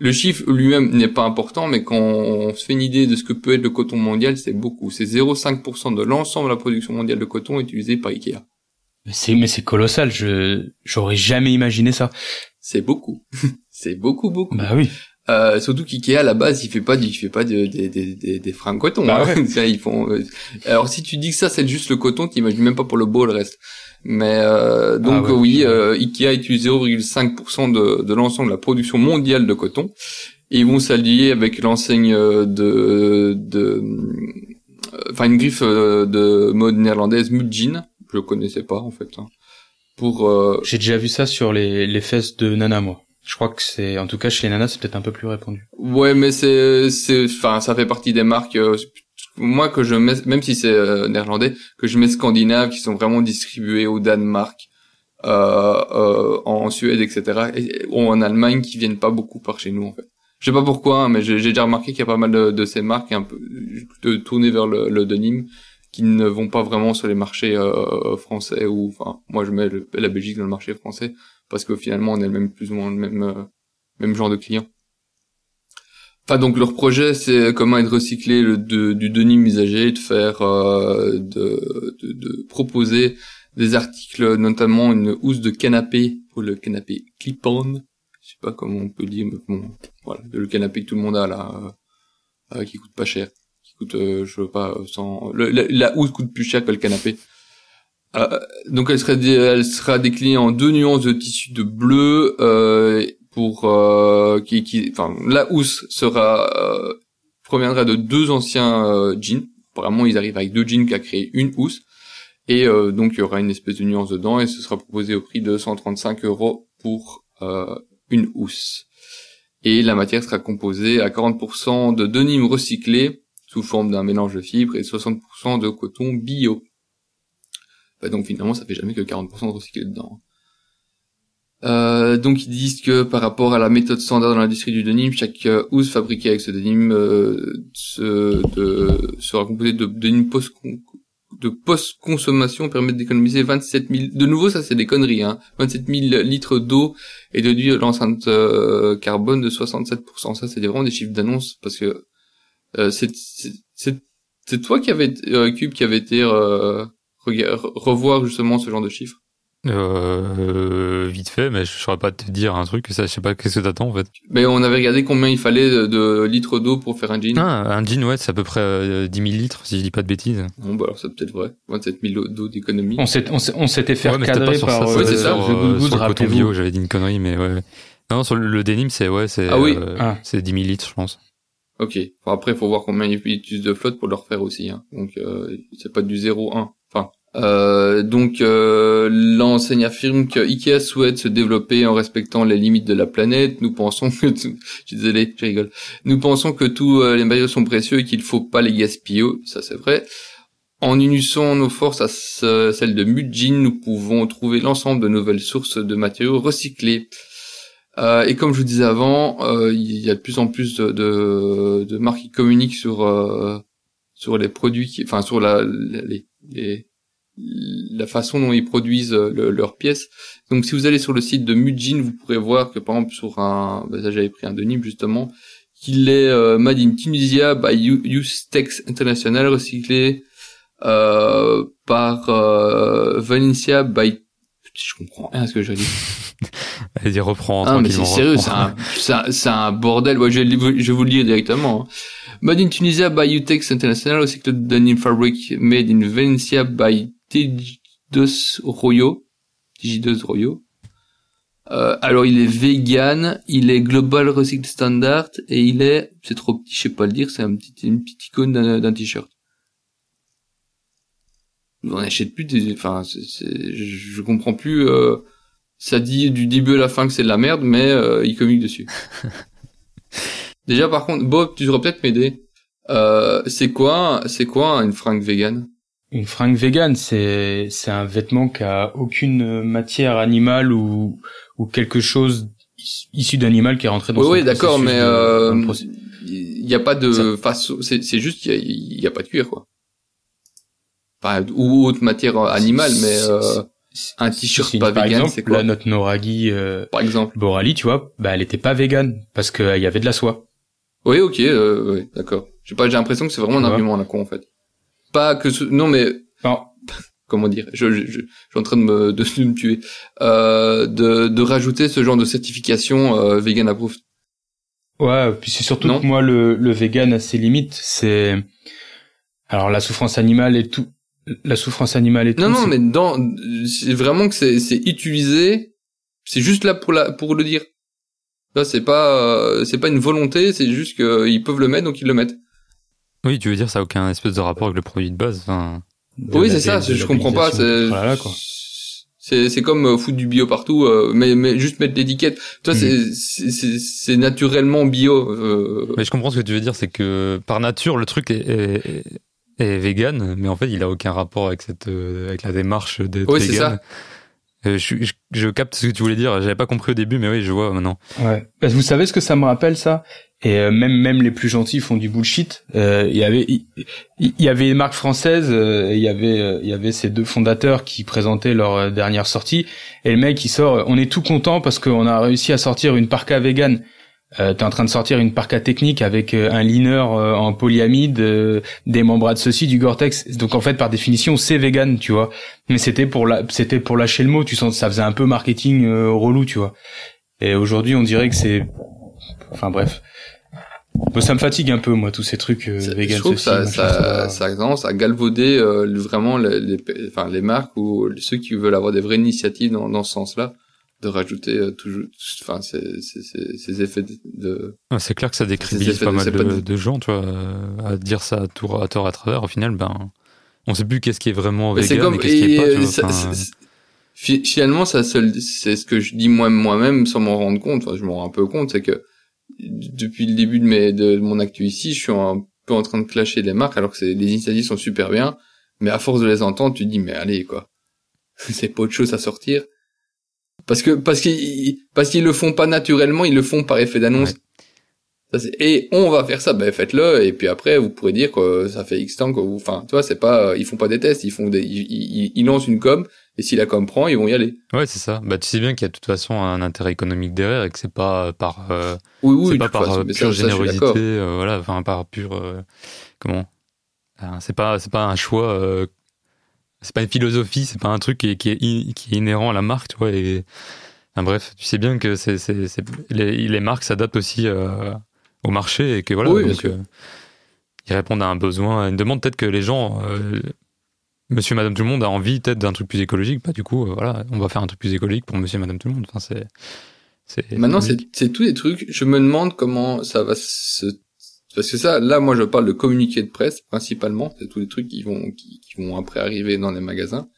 Le chiffre lui-même n'est pas important mais quand on se fait une idée de ce que peut être le coton mondial, c'est beaucoup. C'est 0,5% de l'ensemble de la production mondiale de coton utilisée par Ikea. Mais c'est mais c'est colossal. Je j'aurais jamais imaginé ça. C'est beaucoup. c'est beaucoup beaucoup. Bah oui. Euh, surtout qu'IKEA à la base il fait pas il fait pas de, des des des des fringues coton Bah hein. Ils font euh, alors si tu dis que ça c'est juste le coton t'imagines même pas pour le beau le reste. Mais euh, donc Ah ouais, oui euh, Ikea utilise 0,5% de de l'ensemble de la production mondiale de coton. Et ils vont s'allier avec l'enseigne euh, de de euh, enfin une griffe de mode néerlandaise Mudjin. Je connaissais pas en fait hein, pour euh, J'ai déjà vu ça sur les les fesses de Nana moi. Je crois que c'est en tout cas chez les nanas c'est peut-être un peu plus répandu. Ouais, mais c'est, c'est, enfin, ça fait partie des marques. euh, moi que je mets, même si c'est euh, néerlandais, que je mets scandinaves qui sont vraiment distribués au Danemark, euh, euh, en Suède, etc. Et, ou en Allemagne qui viennent pas beaucoup par chez nous en fait. Je sais pas pourquoi, hein, mais j'ai déjà remarqué qu'il y a pas mal de, de ces marques un peu tournées vers le, le denim qui ne vont pas vraiment sur les marchés euh, français ou enfin moi je mets la Belgique dans le marché français parce que finalement on est le même plus ou moins le même euh, même genre de client. Enfin donc leur projet c'est comment être recyclé le, du denim usagé, de faire euh, de, de, de proposer des articles, notamment une housse de canapé pour le canapé clip-on. Je sais pas comment on peut dire, mais bon, voilà, le canapé que tout le monde a là, euh, euh, qui coûte pas cher, qui coûte, euh, je veux pas, sans, la, la housse coûte plus cher que le canapé. Euh, donc elle sera, déclinée en deux nuances de tissu de bleu euh, pour euh, qui, qui, enfin la housse sera euh, proviendra de deux anciens jeans. Vraiment, ils arrivent avec deux jeans qui a créé une housse. Et donc il y aura une espèce de nuance dedans et ce sera proposé au prix de 135 euros pour une housse. Et la matière sera composée à 40% de denim recyclé sous forme d'un mélange de fibres et 60% de coton bio. Bah, donc finalement ça fait jamais que 40% de recyclé dedans. Euh, donc ils disent que par rapport à la méthode standard dans l'industrie du denim, chaque euh, housse fabriquée avec ce denim euh, se- de- sera composée de denim de post-consommation permet d'économiser 27 000... De nouveau, ça c'est des conneries, hein. 27 000 litres d'eau et de l'enceinte euh, carbone de 67%. Ça, c'est vraiment des chiffres d'annonce parce que euh, c'est toi qui avait euh, Cube qui avait été euh, revoir justement ce genre de chiffres? Euh, vite fait, mais je saurais pas te dire un truc, ça, je sais pas qu'est-ce que t'attends en fait. Mais on avait regardé combien il fallait de, de litres d'eau pour faire un jean. Ah, un jean, ouais, c'est à peu près euh, 10 000 litres, si je dis pas de bêtises. Bon, bah alors c'est peut-être vrai. 27 000 d'eau d'économie. On s'était fait ouais, sur par ça, euh, Ouais, c'est ça. sur, euh, le coton bio, j'avais dit une connerie, mais ouais. Non, sur le, le denim, c'est, ouais, c'est, Ah oui. euh, Ah. c'est 10 000 litres, je pense. Ok. Enfin, après, faut voir combien ils utilisent de flotte pour le refaire aussi. Hein. Donc, euh, c'est pas du 0,1. Enfin, euh, donc euh, l'enseigne affirme que Ikea souhaite se développer en respectant les limites de la planète. Nous pensons que, tout... je suis désolé, je rigole. Nous pensons que tous euh, les matériaux sont précieux et qu'il faut pas les gaspiller. Ça, c'est vrai. En unissant nos forces à ce- celles de Mudjin, nous pouvons trouver l'ensemble de nouvelles sources de matériaux recyclés. Euh, et comme je vous disais avant, euh, il y a de plus en plus de, de, de marques qui communiquent sur euh, sur les produits, qui, enfin sur la les, les- la façon dont ils produisent euh, le- leurs pièces. Donc si vous allez sur le site de Mudjin, vous pourrez voir que par exemple sur un, bah, j'avais pris un denim justement, qu'il est euh, made in Tunisia by Ustex International, recyclé euh, par Valencia by je comprends rien à ce que je dis. Vas-y, reprends Ah, mais c'est sérieux, c'est un, c'est un, bordel. Ouais, je, vais je vais vous le lire directement. hein. Made in Tunisia by Utex International, au cycle de denim fabric made in Valencia by Tigidos Royo. Tigidos Royo. Euh, alors il est vegan, il est global recycle standard et il est, c'est trop petit, je sais pas le dire, c'est un petit, une petite icône d'un d'un t-shirt. On n'achète plus des, enfin, c'est, c'est- je, je comprends plus. Euh, ça dit du début à la fin que c'est de la merde, mais euh, il communique dessus. Déjà, par contre, Bob, tu devrais peut-être m'aider. Euh, c'est quoi, c'est quoi une fringue vegan Une fringue vegan, c'est c'est un vêtement qui a aucune matière animale ou ou quelque chose is- issu d'animal qui est rentré dans Oui, oui, d'accord, mais euh, il y a pas de façon. C'est c'est juste qu'il y a, il a pas de cuir, quoi. Enfin, ou autre matière animale, mais euh, un t-shirt Si, pas par vegan, c'est quoi là, notre Noragi euh, Par exemple. Borali, tu vois, bah elle était pas vegan parce qu'il y avait de la soie. Oui, ok, euh, oui, d'accord. J'ai pas, j'ai l'impression que c'est vraiment un argument là con en fait. Pas que ce... non mais Non, comment dire, je, je, je, suis en train de me, de, me tuer, euh, de, de rajouter ce genre de certification euh, vegan approved. Ouais, puis c'est surtout que moi le, le vegan a ses limites. C'est alors la souffrance animale et tout, la souffrance animale et tout. Non non, mais dans c'est vraiment que c'est c'est utilisé. C'est juste là pour la pour le dire. Là c'est pas euh, c'est pas une volonté, c'est juste qu'ils peuvent le mettre donc ils le mettent. Oui, tu veux dire ça a aucun espèce de rapport avec le produit de base. Enfin... Oui, c'est ça. Je comprends pas. C'est c'est comme euh, foutre du bio partout, euh, mais mais juste mettre l'étiquette. Toi, mm. c'est c'est naturellement bio. Euh. Mais je comprends ce que tu veux dire, c'est que par nature le truc est, est, est, vegan, mais en fait il a aucun rapport avec cette avec la démarche d'être oui, vegan. Euh, je, je, je, capte ce que tu voulais dire. J'avais pas compris au début, mais oui, je vois maintenant. Ouais. Vous savez ce que ça me rappelle ça? Et euh, même même les plus gentils font du bullshit. Euh, il y avait il, y avait une marque française. Il y avait il y avait ces deux fondateurs qui présentaient leur dernière sortie. Et le mec il sort. On est tout content parce qu'on a réussi à sortir une parka vegan euh, t'es en train de sortir une parka technique avec euh, un liner euh, en polyamide, euh, des membranes ceci, du Gore-Tex. Donc en fait, par définition, c'est vegan, tu vois. Mais c'était pour la, c'était pour lâcher le mot. Tu sens, ça faisait un peu marketing relou, tu vois. Et aujourd'hui, on dirait que c'est, enfin bref. ça me fatigue un peu, moi, tous ces trucs vegan. Je trouve ça, ça, ça, a tendance à galvauder vraiment les, les, enfin, les marques ou ceux qui veulent avoir des vraies initiatives dans, dans ce sens-là de rajouter euh, toujours enfin ces, ces, ces, effets de, ah, c'est clair que ça décrédibilise pas mal de, de, gens tu vois à dire ça à tour à tort à travers. Au final ben on sait plus qu'est-ce qui est vraiment vegan comme, et qu'est-ce qui est pas tu vois, finalement ça c'est ce que je dis moi moi-même sans m'en rendre compte. Enfin je m'en rends un peu compte c'est que depuis le début de mes de mon actu ici je suis un peu en train de clasher les marques alors que les initiatives sont super bien. Mais à force de les entendre tu te dis mais allez quoi. C'est pas autre chose à sortir parce que parce qu'ils parce qu'ils le font pas naturellement, ils le font par effet d'annonce. Et on va faire ça, ben faites-le et puis après vous pourrez dire que ça fait X temps que vous, enfin tu vois c'est pas, ils font pas des tests, ils font des, ils, ils, lancent une com et si la com prend ils vont y aller. Ouais c'est ça. Bah tu sais bien qu'il y a de toute façon un intérêt économique derrière et que c'est pas par, euh, oui, oui, c'est pas par euh, pure générosité, euh, voilà, enfin par pure, comment, c'est pas c'est pas un choix c'est pas une philosophie, c'est pas un truc qui est, qui est, qui est inhérent à la marque, tu vois. Et, enfin, bref, tu sais bien que c'est, les, les, marques s'adaptent aussi euh, au marché et que voilà, donc, euh, ils répondent à un besoin, à une demande. Peut-être que les gens, euh, monsieur, madame, tout le monde a envie peut-être d'un truc plus écologique. Bah, du coup, voilà, on va faire un truc plus écologique pour monsieur, madame, tout le monde. Enfin, c'est, Maintenant, c'est, c'est tous les trucs. Je me demande comment ça va se parce que ça, là, moi, je parle de communiqué de presse principalement. C'est tous les trucs qui vont, qui, vont après arriver dans les magasins.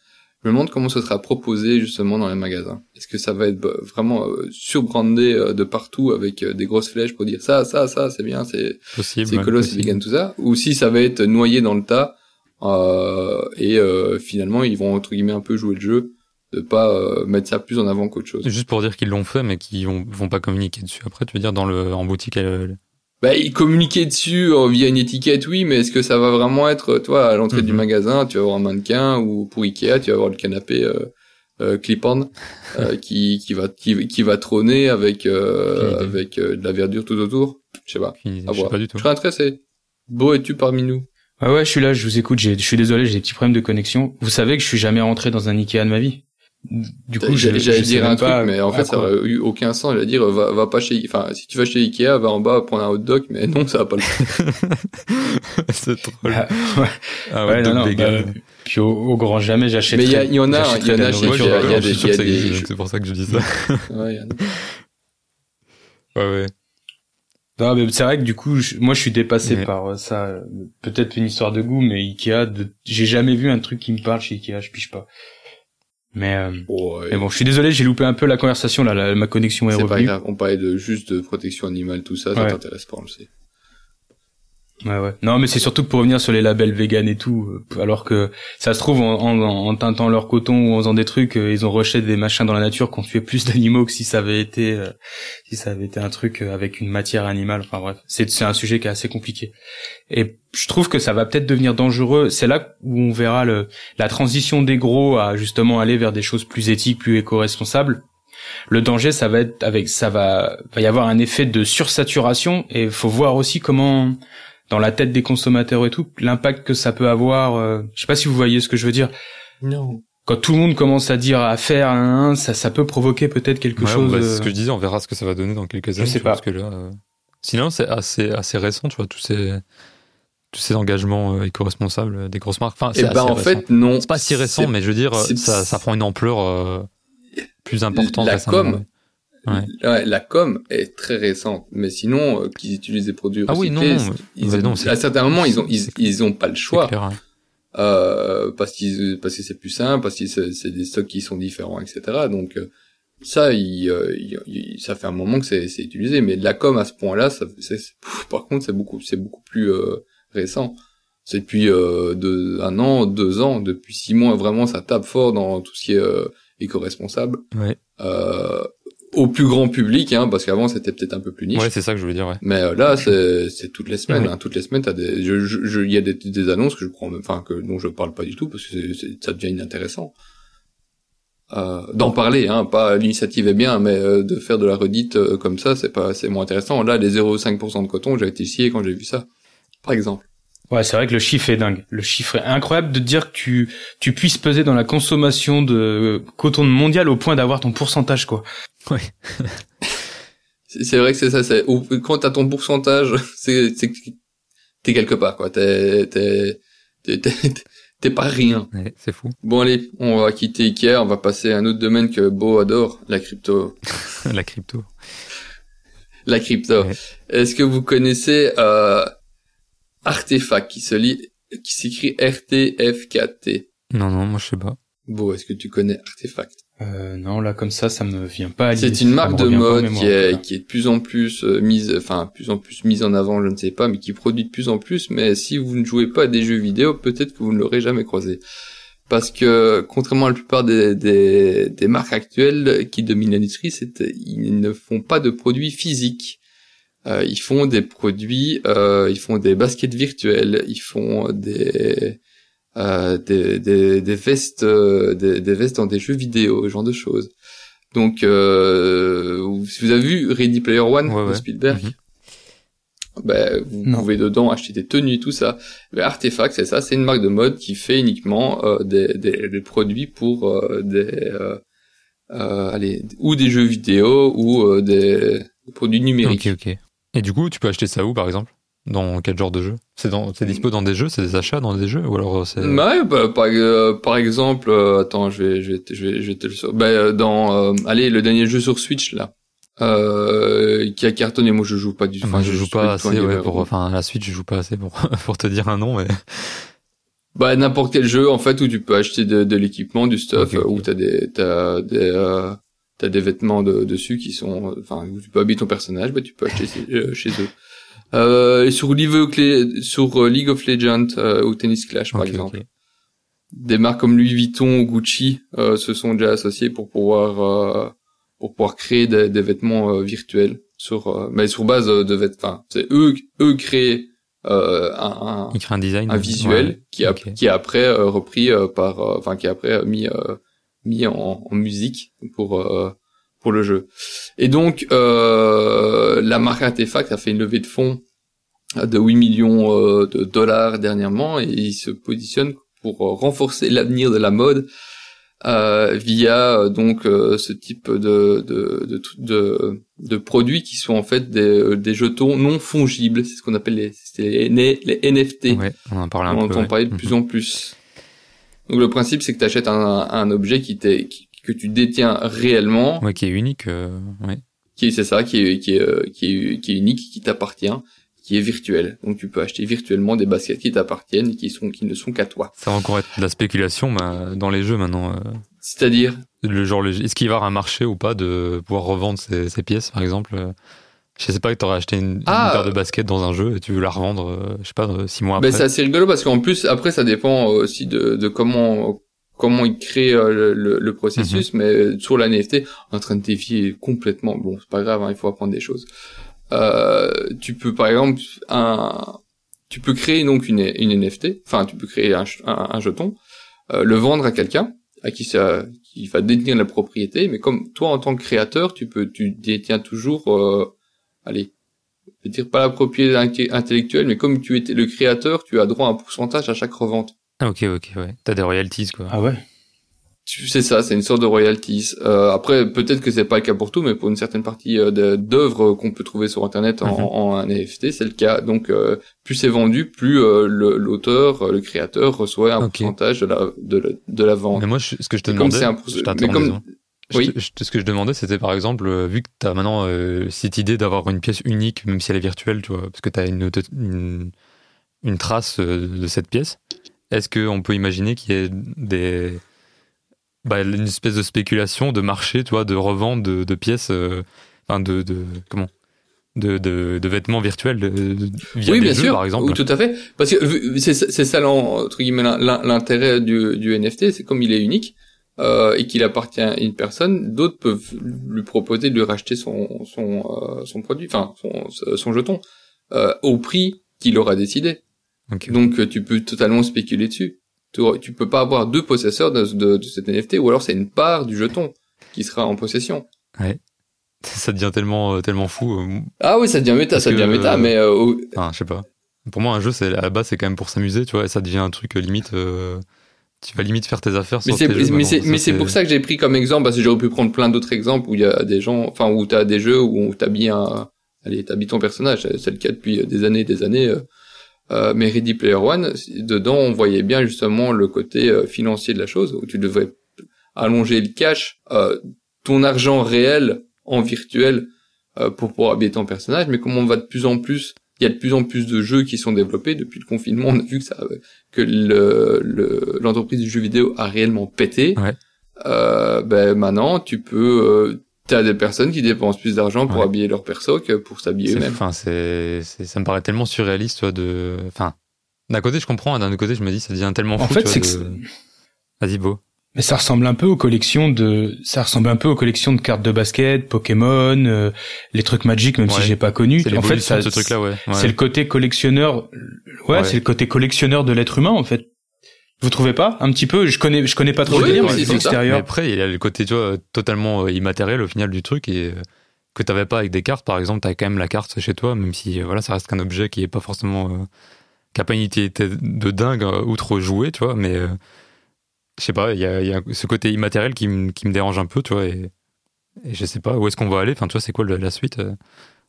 Je me demande comment ce sera proposé justement dans les magasins. Est-ce que ça va être bah, vraiment euh, surbrandé euh, de partout avec euh, des grosses flèches pour dire ça, ça, ça, c'est bien, c'est c'est écolo, c'est vegan, tout ça, ou si ça va être noyé dans le tas et finalement ils vont entre guillemets un peu jouer le jeu de pas mettre ça plus en avant qu'autre chose. Juste pour dire qu'ils l'ont fait mais qu'ils vont, vont pas communiquer dessus. Après, tu veux dire dans le en boutique bah, ils communiquaient dessus euh, via une étiquette, oui, mais est-ce que ça va vraiment être, toi, à l'entrée du mhm. magasin, tu vas avoir un mannequin ou pour Ikea, tu vas avoir le canapé euh, euh clip-on euh, qui qui va qui, qui va trôner avec euh, avec de la verdure tout autour? Je sais pas. À voir. Pas du tout. Je serais intéressé. Beau es-tu parmi nous? Ah ouais, je suis là, je vous écoute. Je suis désolé, j'ai des petits problèmes de connexion. Vous savez que je suis jamais rentré dans un Ikea de ma vie. Du coup, j'allais dire un truc, mais en fait, ça aurait eu aucun sens. J'allais dire, va, va pas chez, enfin, si tu vas chez Ikea, va en bas prendre un hot dog, mais non, ça va pas le faire. c'est trop. Ah, ouais, ah, ouais non, non, bah, puis au, grand jamais j'achète. Mais il y, y, en a, il y en a chez, il y a des, c'est pour ça que je dis ça. ouais, ouais, ouais. Non, mais c'est vrai que du coup, moi, je suis dépassé par euh, ça. Peut-être une histoire de goût, mais Ikea, j'ai jamais vu un truc qui me parle chez Ikea, je piche pas. Mais, euh, mais bon, je suis désolé, j'ai loupé un peu la conversation là, ma connexion est, est revenue. C'est pas grave, on parlait de juste de protection animale, tout ça, ça t'intéresse pas, on le sait. Ouais, ouais. Non, mais c'est surtout pour revenir sur les labels vegan et tout, euh, alors que ça se trouve en, en, teintant leur coton ou en faisant des trucs, euh, ils ont rejeté des machins dans la nature qu'on tuait plus d'animaux que si ça avait été, euh, si ça avait été un truc avec une matière animale. Enfin bref, c'est c'est un sujet qui est assez compliqué. Et je trouve que ça va peut-être devenir dangereux. C'est là où on verra le, la transition des gros à justement aller vers des choses plus éthiques, plus éco-responsables. Le danger, ça va être avec, ça va, va y avoir un effet de sursaturation et faut voir aussi comment dans la tête des consommateurs et tout, l'impact que ça peut avoir. Euh, je sais pas si vous voyez ce que je veux dire. Non. Quand tout le monde commence à dire à faire un, ça, ça peut provoquer peut-être quelque Ouais, chose. bah, euh, c'est ce que je disais, on verra ce que ça va donner dans quelques Je années. sais tu vois, pas. Parce que là, euh, Sinon, c'est assez, assez récent, tu vois, tous ces, tous ces engagements euh, éco-responsables des grosses marques. Enfin, c'est ben assez en récent. fait non. c'est pas si récent, mais je veux dire, ça, ça prend une ampleur euh, plus importante La récemment. com. Ouais. La com est très récente, mais sinon euh, qu'ils utilisent des produits Ah oui, non, non, ils non, à certains moments ils ont ils, ils ont pas le choix clair, euh, parce qu'ils parce que c'est plus simple, parce que c'est des stocks qui sont différents, etc. Donc euh, ça, il, euh, il- il- ça fait un moment que c'est utilisé, mais de la com à ce point-là, ça, c'est- par contre, c'est beaucoup c'est beaucoup plus euh, récent. C'est depuis euh, deux, un an, deux ans, depuis six mois, vraiment, ça tape fort dans tout ce qui est euh, éco-responsable. Ouais. Euh, au plus grand public, hein, parce qu'avant c'était peut-être un peu plus niche. Ouais, c'est ça que je voulais dire, ouais. Mais euh, là, c'est c'est toutes les semaines. Ouais. Hein, toutes les semaines, t'as des, je, je, je- il y a des, des annonces que je prends, enfin que dont je parle pas du tout parce que c'est- c'est- ça devient inintéressant. Euh, d'en parler, hein, pas l'initiative est bien, mais euh, de faire de la redite euh, comme ça, c'est pas, c'est moins intéressant. Là, les 0,5% de coton, j'ai été scié quand j'ai vu ça, par exemple. Ouais, c'est vrai que le chiffre est dingue. Le chiffre est incroyable de dire que tu, tu puisses peser dans la consommation de coton mondial au point d'avoir ton pourcentage, quoi. C'est c'est vrai que c'est ça. C'est quand t'as ton pourcentage, c'est t'es quelque part, quoi. T'es t'es t'es t'es- t'es pas rien. Ouais, c'est fou. Bon allez, on va quitter Ikea, on va passer à un autre domaine que Beau adore, la crypto. la crypto. La crypto. Ouais. Est-ce que vous connaissez euh, Artefact qui se lit, qui s'écrit R-T-F-K-T Non, non, moi je sais pas. Beau, est-ce que tu connais Artefact? Euh, non, là, comme ça, ça me vient pas. C'est une marque de mode mémoire, qui est, cas. qui est de plus en plus euh, mise, enfin plus en plus mise en avant, je ne sais pas, mais qui produit de plus en plus. Mais si vous ne jouez pas à des jeux vidéo, peut-être que vous ne l'aurez jamais croisé. Parce que contrairement à la plupart des, des, des marques actuelles qui dominent l'industrie, c'est ils ne font pas de produits physiques. Euh, ils font des produits, euh, ils font des baskets virtuelles, ils font des euh, des, des, des vestes, euh, des, des vestes dans des jeux vidéo, ce genre de choses. Donc, euh, si vous avez vu Ready Player One Ouais, de. Spielberg, ben, vous Non. pouvez dedans acheter des tenues, tout ça. Ben, Artefact, c'est ça, c'est une marque de mode qui fait uniquement euh, des, des, des produits pour euh, des, euh, euh, allez, ou des jeux vidéo ou euh, des, des produits numériques. Ok, ok. Et du coup, tu peux acheter ça où, par exemple? Dans quel genre de jeu? C'est dans, c'est dispo dans des jeux C'est des achats dans des jeux Ou alors euh, c'est... Ouais, bah, par, euh, par exemple, euh, attends, je vais, je vais, je vais, je vais te le sor- bah, euh, dans, euh, allez, le dernier jeu sur Switch là, euh, qui a cartonné. Moi, je joue pas du tout. Moi, je Enfin, joue pas assez, ouais, pour, enfin, la suite, je joue pas assez pour, pour te dire un nom, mais. Bah, n'importe quel jeu en fait où tu peux acheter de, de l'équipement, du stuff, où t'as des, t'as des, euh, t'as des vêtements de, dessus qui sont, enfin, où tu peux habiller ton personnage, bah, tu peux acheter chez, euh, chez eux. Euh, et sur League of, Le- sur euh, League of Legends euh, ou Tennis Clash par Ok, exemple. ok. des marques comme Louis Vuitton ou Gucci euh, se sont déjà associées pour pouvoir euh, pour pouvoir créer des, des vêtements euh, virtuels sur euh, mais sur base de vêtements c'est eux eux créent euh, un, un, un design. un visuel ouais. qui a ok. qui est après euh, repris euh, par enfin qui est après mis euh, mis en, en musique pour euh, pour le jeu et donc euh, la marque Artefact a fait une levée de fonds de 8 millions euh, de dollars dernièrement et il se positionne pour renforcer l'avenir de la mode euh, via euh, donc euh, ce type de de, de de de produits qui sont en fait des, des jetons non fongibles, c'est ce qu'on appelle les les, les NFT. Ouais, on en parle un on peu. entend ouais. parler de Mhm. plus en plus. Donc le principe c'est que tu achètes un, un objet qui t'est que tu détiens réellement, Ouais, qui est unique. euh, ouais. qui est c'est ça qui est qui est euh, qui est qui est unique, qui t'appartient, qui est virtuel. Donc tu peux acheter virtuellement des baskets qui t'appartiennent et qui sont qui ne sont qu'à toi. Ça va encore être de la spéculation mais dans les jeux maintenant. euh, C'est-à-dire? Le genre, est-ce qu'il va y avoir un marché ou pas de pouvoir revendre ces, ces pièces, par exemple euh, Je sais pas que t'aurais acheté une, Ah. une paire de baskets dans un jeu et tu veux la revendre, je sais pas, six mois après. Ben, c'est assez rigolo parce qu'en plus après ça dépend aussi de, de comment comment ils créent euh, le, le, le processus Mhm. mais sur la NFT en train de défier complètement bon c'est pas grave hein, il faut apprendre des choses euh, tu peux par exemple un tu peux créer donc une, une NFT enfin tu peux créer un, un, un jeton euh, le vendre à quelqu'un à qui ça qui va détenir la propriété mais comme toi en tant que créateur tu peux tu détiens toujours euh, allez je veux dire pas la propriété intellectuelle, mais comme tu étais le créateur, tu as droit à un pourcentage à chaque revente. Ah, ok, ok, ouais. T'as des royalties, quoi. Ah ouais. C'est ça, c'est une sorte de royalties. Euh, après, peut-être que c'est pas le cas pour tout, mais pour une certaine partie euh, d'œuvres qu'on peut trouver sur Internet en, Mhm. en un NFT, c'est le cas. Donc, euh, plus c'est vendu, plus euh, le- l'auteur, euh, le créateur reçoit un Ok. pourcentage de la de la, de la vente. Mais moi, je- ce que je te comme demandais, c'est un je mais comme-. Je Oui. je te- ce que je demandais, c'était par exemple, vu que tu as maintenant euh, cette idée d'avoir une pièce unique, même si elle est virtuelle, tu vois, parce que tu as une, une, une trace de cette pièce, est-ce qu'on peut imaginer qu'il y ait des. Bah, une espèce de spéculation, de marché, tu vois, de revente de, de pièces, euh, enfin, de, de. Comment de, de, de vêtements virtuels de- de- via oui, des bien jeux, sûr, par exemple. Oui, tout à fait. Parce que c'est c'est ça entre guillemets l'intérêt du, du NFT, c'est comme il est unique euh, et qu'il appartient à une personne, d'autres peuvent lui proposer de lui racheter son son euh, son produit, enfin son son jeton euh, au prix qu'il aura décidé. Donc euh, tu peux totalement spéculer dessus. Tu, tu peux pas avoir deux possesseurs de, de, de cet NFT, ou alors c'est une part du jeton qui sera en possession. Ça devient tellement, euh, tellement fou. euh, Ah oui, ça devient méta, Parce ça devient que- méta, mais euh, Enfin, je sais pas. Pour moi, un jeu, c'est à la base, c'est quand même pour s'amuser, tu vois, et ça devient un truc limite. euh, tu vas limite faire tes affaires Mais sur c'est mais c'est mais c'est pour ça que j'ai pris comme exemple parce que j'aurais pu prendre plein d'autres exemples où il y a des gens enfin où tu as des jeux où t'habilles un allez t'habilles ton personnage c'est c'est le cas depuis des années et des années euh, mais Ready Player One dedans on voyait bien justement le côté euh, financier de la chose où tu devrais allonger le cash euh, ton argent réel en virtuel euh, pour pouvoir habiller ton personnage mais comme on va de plus en plus il y a de plus en plus de jeux qui sont développés depuis le confinement on a vu que ça que le le- l'entreprise du jeu vidéo a réellement pété Ouais. euh, ben maintenant tu peux euh, t'as des personnes qui dépensent plus d'argent pour Ouais. habiller leur perso que pour s'habiller eux-mêmes Enfin, c'est, c'est- ça me paraît tellement surréaliste, tu vois, de. Enfin, d'un côté, je comprends, et d'un autre côté, je me dis, ça devient tellement fou. En fait, c'est vois, que de- Vas-y, beau. Mais ça ressemble un peu aux collections de, ça ressemble un peu aux collections de cartes de basket, Pokémon, euh, les trucs Magic, même Ouais. si j'ai pas connu. C'est En fait, l'évolution ça, de ce truc-là, ouais. ouais. c'est le côté collectionneur. Ouais, Ouais. c'est le côté collectionneur de l'être humain, en fait. Vous trouvez pas Un petit peu? Je connais, je connais pas trop Oui, le délire, oui, l'extérieur. après, il y a le côté, tu vois, totalement euh, immatériel au final du truc et euh, que t'avais pas avec des cartes. Par exemple, t'as quand même la carte chez toi, même si, euh, voilà, ça reste qu'un objet qui est pas forcément, euh, qui a pas une utilité de dingue euh, outre jouer, tu vois, mais euh, je sais pas, il y a, il y a ce côté immatériel qui, me- qui me dérange un peu, tu vois, et, et je sais pas où est-ce qu'on va aller. Enfin, tu vois, c'est quoi la suite euh?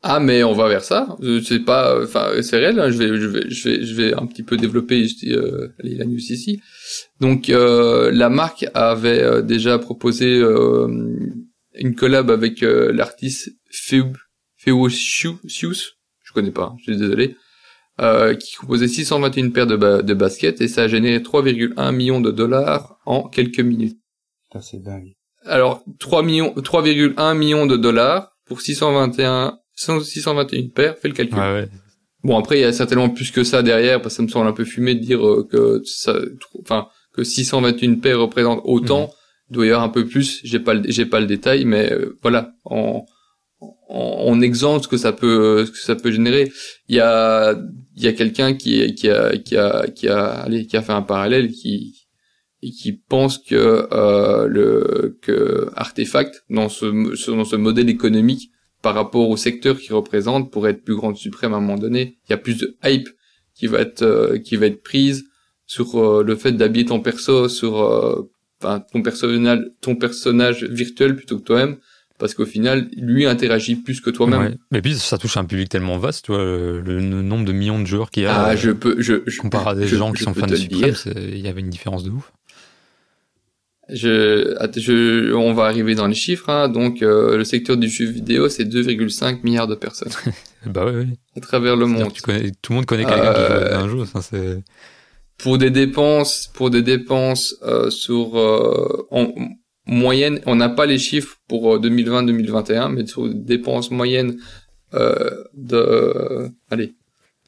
Ah mais on va vers ça. Euh, c'est pas enfin c'est réel hein, je vais je vais je vais je vais un petit peu développer je dis, euh, allez, la news ici. Donc euh, la marque avait euh, déjà proposé euh, une collab avec euh, l'artiste Feub Feocius je connais pas je suis désolé euh, qui composait 621 paires de, ba- de baskets et ça a généré 3,1 millions de dollars en quelques minutes. C'est dingue. alors 3 millions 3,1 millions de dollars pour 621 621 paires fait le calcul. Ouais, ouais. Bon après il y a certainement plus que ça derrière parce que ça me semble un peu fumé de dire euh, que ça enfin que 621 paires représentent autant, Mhm. il doit y avoir un peu plus, j'ai pas le j'ai pas le détail mais euh, voilà. En en, en exemple ce que ça peut ce que ça peut générer, il y a il y a quelqu'un qui qui a qui a qui a allez, qui a fait un parallèle qui et qui pense que euh, le que artefact dans ce- dans ce modèle économique par rapport au secteur qu'il représente pour être plus grande suprême à un moment donné. Il y a plus de hype qui va être euh, qui va être prise sur euh, le fait d'habiller ton perso sur euh, enfin ton personnage ton personnage virtuel plutôt que toi-même parce qu'au final lui interagit plus que toi-même. Ouais. Mais puis, ça touche un public tellement vaste, tu vois, le, le nombre de millions de joueurs qu'il y a. Ah, je peux je, je comparé à des je- gens qui sont fans de Supreme, il y avait une différence de ouf. Je, je, on va arriver dans les chiffres. Hein. Donc, euh, le secteur du jeu vidéo, c'est 2,5 milliards de personnes Bah ouais, ouais. à travers le monde. tu connais, tout le monde connaît quelqu'un qui Euh, joue un jeu. Enfin, c'est... Pour des dépenses, pour des dépenses euh, sur euh, en moyenne, on n'a pas les chiffres pour euh, 2020-2021, mais sur des dépenses moyennes euh, de, allez,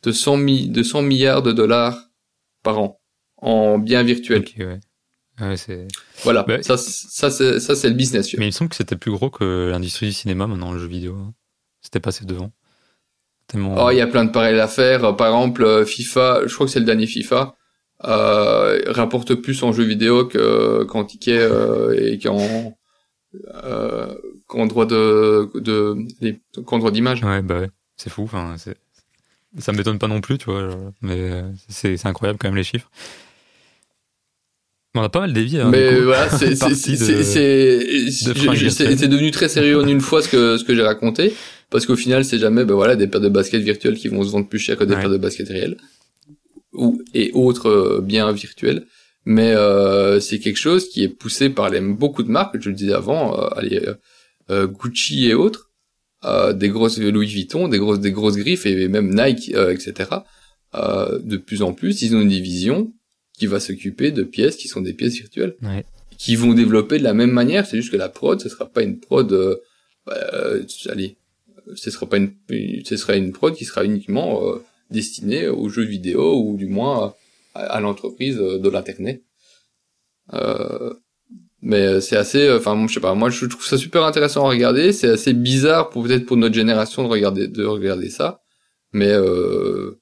de 100, mi- de 100 milliards de dollars par an en biens virtuels. Ok, ouais. Ouais, c'est... Voilà, Bah, ça, ça c'est ça c'est le business. Mais il me semble que c'était plus gros que l'industrie du cinéma maintenant, le jeu vidéo. hein. C'était passé devant. Tellement... Oh, il y a plein de parallèles à faire. Par exemple, euh, FIFA, je crois que c'est le dernier FIFA, euh, rapporte plus en jeu vidéo que qu'en ticket euh, et qu'en euh, qu'en droit de de qu'en droit d'image. Ouais, bah ouais. C'est fou. Enfin, c'est... Ça m'étonne pas non plus, tu vois. Mais euh, c'est, c'est incroyable quand même les chiffres. On a pas mal dévié. Hein, mais voilà, c'est de- devenu très sérieux en une fois ce que ce que j'ai raconté parce qu'au final c'est jamais ben voilà des paires de baskets virtuelles qui vont se vendre plus cher que des Ouais. paires de baskets réelles ou et autres euh, biens virtuels. Mais euh, c'est quelque chose qui est poussé par les beaucoup de marques, je le disais avant, euh, allez, euh, euh, Gucci et autres, euh, des grosses Louis Vuitton, des grosses des grosses griffes et même Nike, euh, etc. Euh, de plus en plus, ils ont une division qui va s'occuper de pièces qui sont des pièces virtuelles, Ouais. qui vont développer de la même manière. C'est juste que la prod, ce sera pas une prod, euh, euh, allez, ce sera pas une, ce sera une prod qui sera uniquement euh, destinée aux jeux vidéo ou du moins à, à l'entreprise euh, de l'internet. Euh, mais c'est assez, enfin, je sais pas, moi je trouve ça super intéressant à regarder. C'est assez bizarre pour peut-être pour notre génération de regarder de regarder ça, mais euh,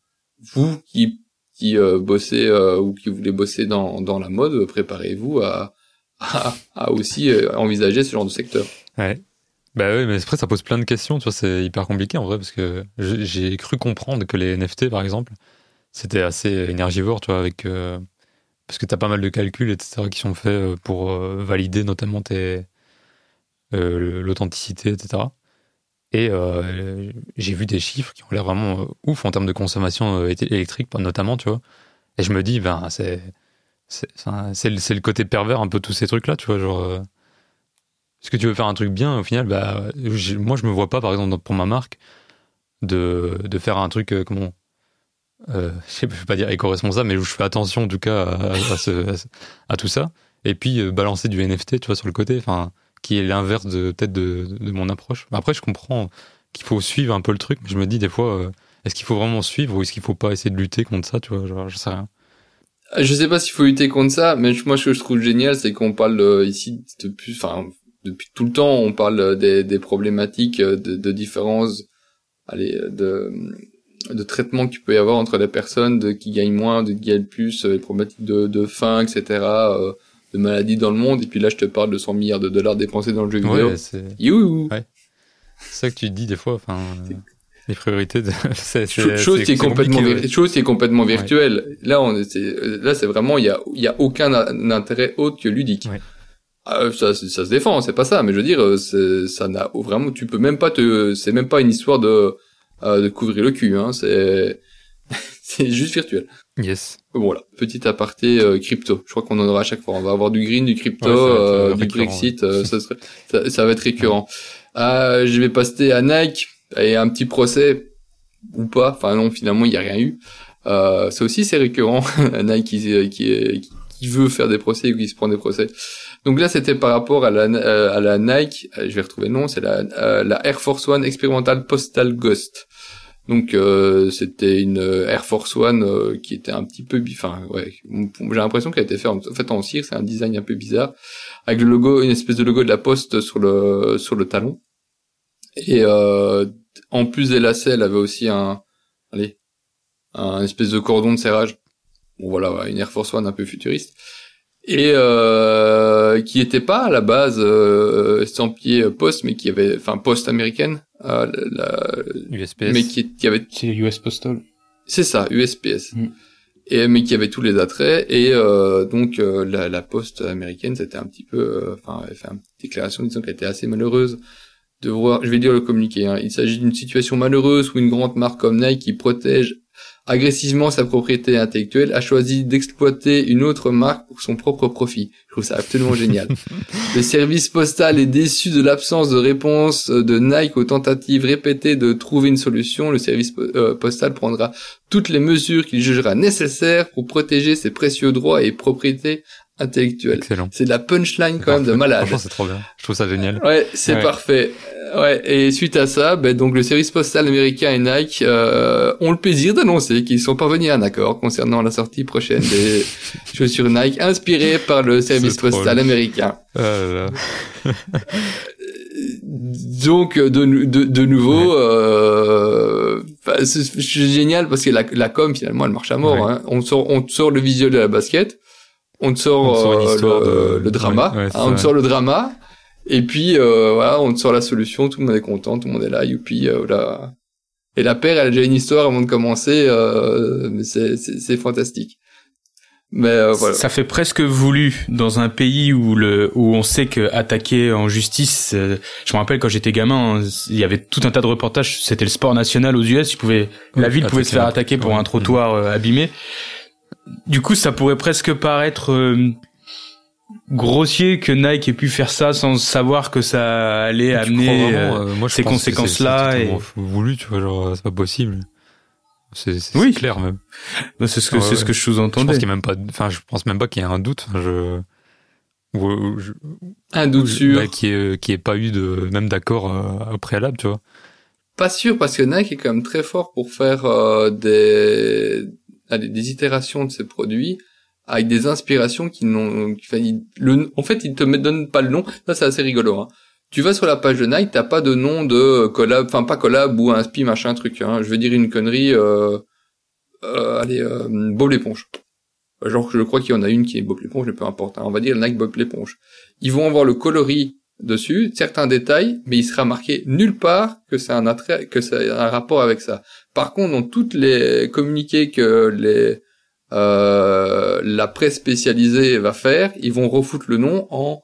vous qui qui euh, bossez euh, ou qui voulez bosser dans dans la mode, préparez-vous à à, aussi euh, envisager ce genre de secteur. Ouais. Bah oui, mais après, ça pose plein de questions, tu vois, c'est hyper compliqué en vrai, parce que j'ai cru comprendre que les NFT, par exemple, c'était assez énergivore, tu vois, avec. euh, parce que t'as pas mal de calculs, etc., qui sont faits pour valider notamment tes. l'authenticité, etc. Et euh, j'ai vu des chiffres qui ont l'air vraiment euh, ouf en termes de consommation euh, électrique, notamment, tu vois. Et je me dis, ben, c'est. C'est le le côté pervers, un peu tous ces trucs-là, tu vois, genre. est-ce que tu veux faire un truc bien au final j'ai- moi je me vois pas par exemple pour ma marque de, de faire un truc comment je vais pas dire éco-responsable mais je fais attention en tout cas à, à tout ça et puis balancer du NFT tu vois sur le côté enfin qui est l'inverse de peut-être de, de mon approche après je comprends qu'il faut suivre un peu le truc je me dis des fois euh, est-ce qu'il faut vraiment suivre ou est-ce qu'il faut pas essayer de lutter contre ça tu vois genre, je sais rien Je sais pas s'il faut lutter contre ça, mais moi ce que je trouve génial, c'est qu'on parle euh, ici depuis, enfin depuis tout le temps, on parle euh, des, des problématiques euh, de, de différences, allez, euh, de de traitement qu'il peut y avoir entre les personnes, de qui gagnent moins, de qui gagnent plus, euh, les problématiques de, de faim, etc., euh, de maladies dans le monde. Et puis là, je te parle de 100 milliards de dollars dépensés dans le jeu vidéo. ouais c'est c'est ça que tu dis des fois enfin euh, les priorités de, c'est c'est- Cho- chose qui est complètement vir- chose qui est complètement virtuelle. Là on est- c'est là c'est vraiment il y a il y a aucun intérêt autre que ludique. Ouais. Ah, ça c'est- ça se défend, c'est pas ça, mais je veux dire euh, c'est- ça n'a vraiment tu peux même pas te c'est même pas une histoire de euh, de couvrir le cul hein, c'est c'est juste virtuel. yes Bon, Voilà, petit aparté euh, crypto. Je crois qu'on en aura à chaque fois. On va avoir du green, du crypto, Ouais, euh, euh, du Brexit. euh, ça, serait- ça, ça va être récurrent. Euh, je vais passer à Nike et un petit procès ou pas. Enfin non, finalement il y a rien eu. Euh, ça aussi c'est récurrent. Nike qui, qui, veut faire des procès ou qui se prend des procès. Donc là c'était par rapport à la, euh, à la Nike. euh, Je vais retrouver le nom. C'est la, euh, la Air Force One Experimental Postal Ghost. Donc euh, c'était une euh, Air Force One euh, qui était un petit peu, enfin ouais, j'ai l'impression qu'elle a été faite en, faite en cire, c'est un design un peu bizarre, avec le logo, une espèce de logo de la Poste sur le sur le talon. Et euh, en plus des lacets, elle avait aussi un, allez, un espèce de cordon de serrage. Bon voilà, une Air Force One un peu futuriste. Et euh, qui était pas à la base euh, estampillé Post, mais qui avait, enfin Post américaine, euh, la, USPS mais qui, qui avait C'est US Postal. c'est ça, USPS. Mm. Et mais qui avait tous les attraits et euh, donc euh, la, la poste américaine c'était un petit peu, euh, enfin, elle fait une déclaration disant qu'elle était assez malheureuse de voir. Je vais dire le communiqué. Hein, il s'agit d'une situation malheureuse où une grande marque comme Nike qui protège agressivement sa propriété intellectuelle a choisi d'exploiter une autre marque pour son propre profit. Je trouve ça absolument génial. Le service postal est déçu de l'absence de réponse de Nike aux tentatives répétées de trouver une solution. Le service euh, postal prendra toutes les mesures qu'il jugera nécessaires pour protéger ses précieux droits et propriétés intellectuelles. excellent C'est de la punchline quand même de malade. Franchement, c'est trop bien. Je trouve ça génial. Ouais, c'est Ouais. parfait. Euh, Ouais, et suite à ça, ben, donc le service postal américain et Nike euh, ont le plaisir d'annoncer qu'ils sont parvenus à un accord concernant la sortie prochaine des chaussures Nike inspirées par le service postal américain. Ah là là. Donc de, de, de nouveau, euh, enfin, c'est génial parce que la, la com finalement elle marche à mort. Ouais. Hein. On sort, on sort le visuel de la basket, on te sort, On te sort une euh, le, de- le drama, Ouais, ouais, hein, c'est on te sort le drama, et puis euh, voilà, on te sort la solution, tout le monde est content, tout le monde est là, youpi, euh, voilà. Et la paire, elle a déjà une histoire avant de commencer, euh, mais c'est c'est- c'est fantastique. Mais euh, voilà. Ça fait presque voulu dans un pays où le où on sait que attaquer en justice. euh, je me rappelle quand j'étais gamin, hein, il y avait tout un tas de reportages. C'était le sport national aux US. Tu pouvais, la ville pouvait se faire attaquer pour un trottoir euh, abîmé. Du coup, ça pourrait presque paraître euh, grossier que Nike ait pu faire ça sans savoir que ça allait Tu amener. vraiment, euh, euh, moi, je ces pense que c'est- conséquences-là c'est et- voulu, tu vois, genre, c'est pas possible. C'est c'est- Oui. clair même. bah, c'est ce que Ouais, c'est ce que je Je pense sous-entendais. qu'il y a même pas, enfin, je pense même pas qu'il y ait un doute. Je, ou, ou je- Un doute ou- sûr. bah, qu'il y ait, qu'il y ait pas eu de, même d'accord euh, au préalable, tu vois. Pas sûr parce que Nike est quand même très fort pour faire euh, des, allez, des itérations de ses produits avec des inspirations qui n'ont, en fait, ils te donnent pas le nom. Ça, c'est assez rigolo. Hein. Tu vas sur la page de Nike, t'as pas de nom de collab, enfin pas collab ou inspi machin truc. Hein. Je veux dire une connerie. Euh, euh, allez, euh, Bob l'éponge. Genre, je crois qu'il y en a une qui est Bob l'éponge, mais peu importe. hein. On va dire Nike Bob l'éponge. Ils vont avoir le coloris dessus, certains détails, mais il sera marqué nulle part que c'est un attrait, que c'est un rapport avec ça. Par contre, dans toutes les communiqués que les euh, la presse spécialisée va faire, ils vont refoutre le nom en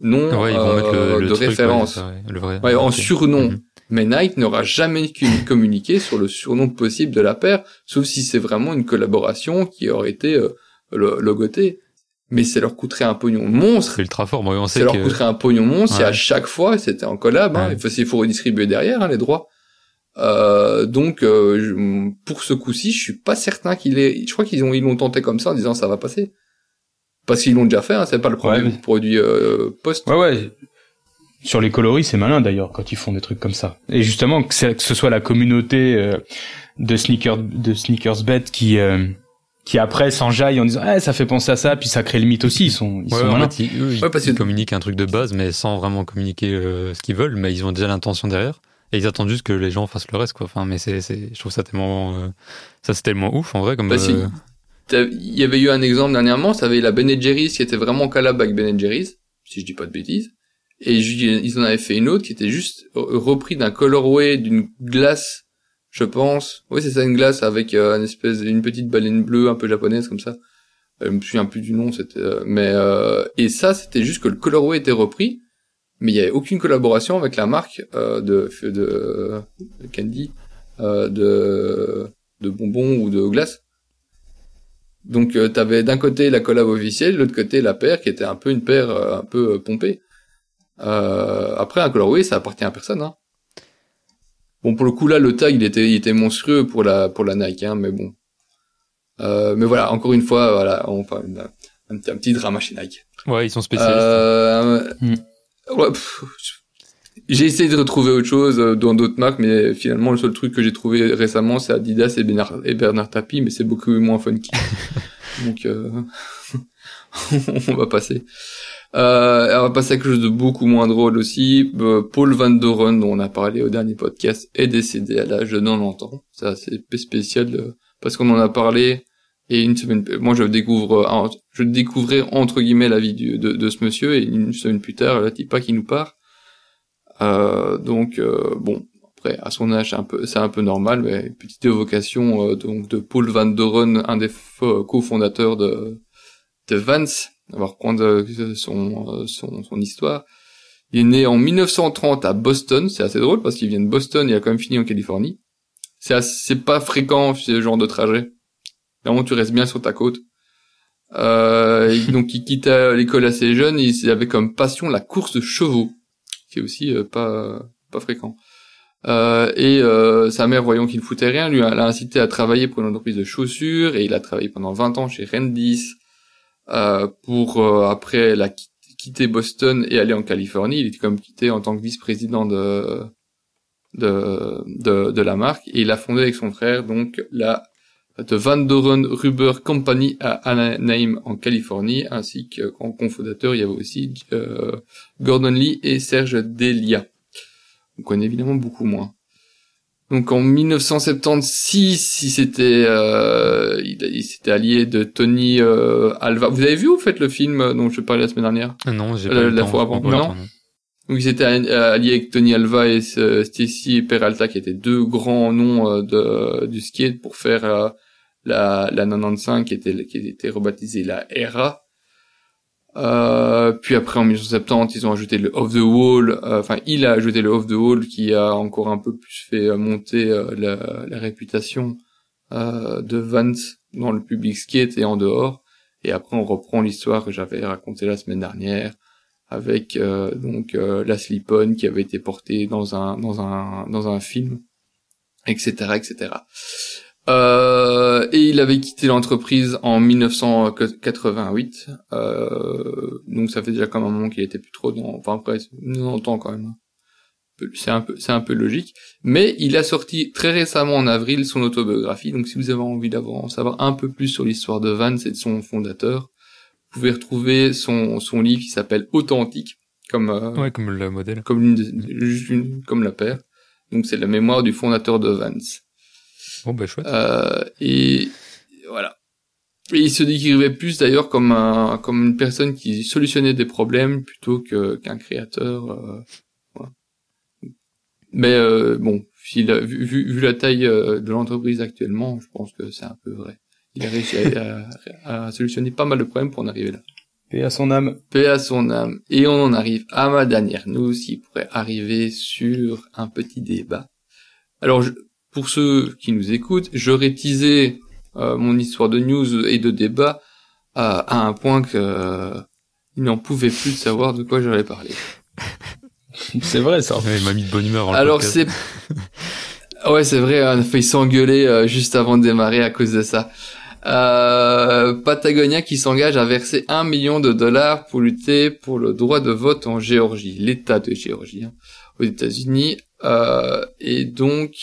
nom Ouais, ils vont euh, mettre le, le de truc, référence. ouais, ça, ouais, le vrai. Ouais, en surnom. Mhm. Mais Nike n'aura jamais qu'une communiqué sur le surnom possible de la paire, sauf si c'est vraiment une collaboration qui aurait été euh, lo- logotée. Mais ça leur coûterait un pognon monstre C'est ultra fort. Moi, on ça sait leur que. coûterait un pognon monstre Ouais. à chaque fois c'était en collab. Hein, Ouais. il faut, il faut redistribuer derrière hein, les droits. Euh, donc euh, pour ce coup-ci, je suis pas certain qu'il est. Je crois qu'ils ont ils l'ont tenté comme ça en disant ça va passer. Parce qu'ils l'ont déjà fait. Hein, c'est pas le premier mais- produit euh, post. Ouais, ouais. Sur les coloris, c'est malin d'ailleurs quand ils font des trucs comme ça. Et justement, que, ce soit la communauté euh, de sneaker de sneakersbet qui euh, qui après s'enjaille en disant ah ça fait penser à ça, puis ça crée le mythe aussi. Ils sont ils Ouais, sont en malins. fait, ils, eux, ils- Ouais, parce ils que- communiquent un truc de base, mais sans vraiment communiquer euh, ce qu'ils veulent, mais ils ont déjà l'intention derrière. Et ils attendent juste que les gens fassent le reste, quoi. Enfin, mais c'est, c'est, je trouve ça tellement, euh, ça c'est tellement ouf, en vrai, comme. Bah, si. euh, Il y avait eu un exemple dernièrement, ça avait la Ben Jerry's qui était vraiment en collab avec Ben Jerry's, si je dis pas de bêtises. Et ils en avaient fait une autre qui était juste repris d'un colorway d'une glace, je pense. Oui, c'est ça, une glace avec euh, une espèce, une petite baleine bleue un peu japonaise comme ça. Euh, Je me souviens plus du nom, c'était, euh, mais euh, et ça, c'était juste que le colorway était repris, mais il y avait aucune collaboration avec la marque euh, de, de, de candy, de, de bonbons ou de glace. Donc t'avais d'un côté la collab officielle, l'autre côté la paire qui était un peu une paire un peu pompée. Après un colorway ça appartient à personne. Hein. Bon pour le coup là le tag il était il était monstrueux pour la pour la Nike hein, mais bon. Euh, mais voilà encore une fois voilà on enfin une- un, petit- un petit drama chez Nike. Ouais, ils sont spécialistes. Euh, Mm. ouais, pff, j'ai essayé de retrouver autre chose euh, dans d'autres marques, mais finalement le seul truc que j'ai trouvé récemment c'est Adidas et Bernard, et Bernard Tapie, mais c'est beaucoup moins funky. Donc euh, on va passer. Euh, on va passer à quelque chose de beaucoup moins drôle aussi. Euh, Paul Van Doren, dont on a parlé au dernier podcast, est décédé à l'âge de 90 ans. C'est assez spécial euh, parce qu'on en a parlé et une semaine, moi je découvre, euh, je découvrais entre guillemets la vie de, ce monsieur et une semaine plus tard, la Tipa qui nous part. Euh, donc bon, après à son âge c'est un peu, c'est un peu normal, mais petite évocation donc de Paul Van Doren, un des fo- cofondateurs de de Vance. On va reprendre son, euh, son son histoire. Il est né en 1930 à Boston. C'est assez drôle parce qu'il vient de Boston et a quand même fini en Californie. C'est assez- pas fréquent ce genre de trajet. Vraiment, tu restes bien sur ta côte. Euh, donc, il quitte euh, l'école assez jeune. Il avait comme passion la course de chevaux, qui est aussi euh, pas pas fréquent. Euh, et euh, sa mère, voyant qu'il ne foutait rien, lui l'a incité à travailler pour une entreprise de chaussures. Et il a travaillé pendant 20 ans chez Rendis pour euh, après la qui- quitter Boston et aller en Californie. Il était comme quitté en tant que vice-président de de, de de la marque et il a fondé avec son frère donc la de Van Doren Rubber Company à Anaheim en Californie, ainsi qu'en cofondateur, il y avait aussi euh, Gordon Lee et Serge Delia. On connaît évidemment beaucoup moins. Donc en 1976, il s'était euh, il, il s'était allié de Tony euh, Alva. Vous avez vu au fait le film dont je parlais la semaine dernière? Ah non, j'ai euh, pas eu la temps, fois avant, non Donc ils étaient alliés avec Tony Alva et euh, Stacy Peralta qui étaient deux grands noms euh, de, du skate pour faire euh, la, la 95 qui était qui était rebaptisée la RA. Euh, puis après en 1970 ils ont ajouté le off the wall. euh, Enfin il a ajouté le off the wall qui a encore un peu plus fait euh, monter la, la réputation de Vance dans le public skate et en dehors. Et après on reprend l'histoire que j'avais racontée la semaine dernière avec donc la slip-on qui avait été portée dans un dans un dans un film, etc. etc. Euh, et il avait quitté l'entreprise en 1988. Euh, donc ça fait déjà comme un moment qu'il était plus trop dans. Enfin après, nous entend quand même. C'est un peu, c'est un peu logique. Mais il a sorti très récemment en avril son autobiographie. Donc si vous avez envie d'avoir en savoir un peu plus sur l'histoire de Vance et de son fondateur, vous pouvez retrouver son son livre qui s'appelle Authentique, comme euh, Ouais, comme le modèle. comme une- comme la paire. Donc c'est la mémoire du fondateur de Vance. Bon, bah, chouette. Euh, et voilà. Et il se décrivait plus d'ailleurs comme un comme une personne qui solutionnait des problèmes plutôt que qu'un créateur. euh, voilà. Mais euh, bon, s'il a, vu, vu, vu la taille euh, de l'entreprise actuellement, je pense que c'est un peu vrai. Il a réussi à, à- à solutionner pas mal de problèmes pour en arriver là. Paix à son âme. Paix à son âme. Et on en arrive à ma dernière news qui pourrait arriver sur un petit débat. Alors, je- pour ceux qui nous écoutent, j'aurais teasé euh, mon histoire de news et de débat à, à un point que euh, il n'en pouvait plus de savoir de quoi j'allais parler. C'est vrai ça. Ouais, il m'a mis de bonne humeur. Alors c'est ouais c'est vrai on a failli s'engueuler euh, juste avant de démarrer à cause de ça. Euh, Patagonia qui s'engage à verser un million de dollars pour lutter pour le droit de vote en Géorgie, l'État de Géorgie, hein, aux États-Unis. Euh, et donc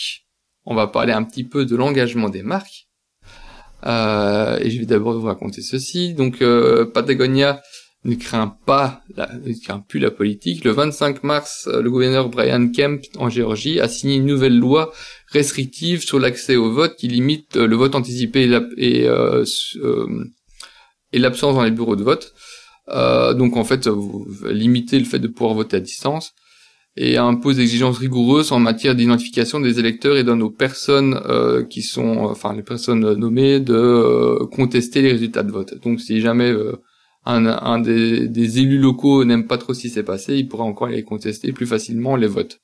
on va parler un petit peu de l'engagement des marques. Euh, et je vais d'abord vous raconter ceci. Donc euh, Patagonia ne craint pas, la, ne craint plus la politique. Le 25 mars, euh, le gouverneur Brian Kemp en Géorgie a signé une nouvelle loi restrictive sur l'accès au vote qui limite le vote anticipé et, l'absence dans les bureaux de vote. Donc en fait, vous limitez le fait de pouvoir voter à distance et impose des exigences rigoureuses en matière d'identification des électeurs et donne aux personnes euh, qui sont, enfin les personnes nommées, de euh, contester les résultats de vote. Donc si jamais euh, un, un des, des élus locaux n'aime pas trop ce qui s'est passé, il pourra encore aller contester plus facilement les votes.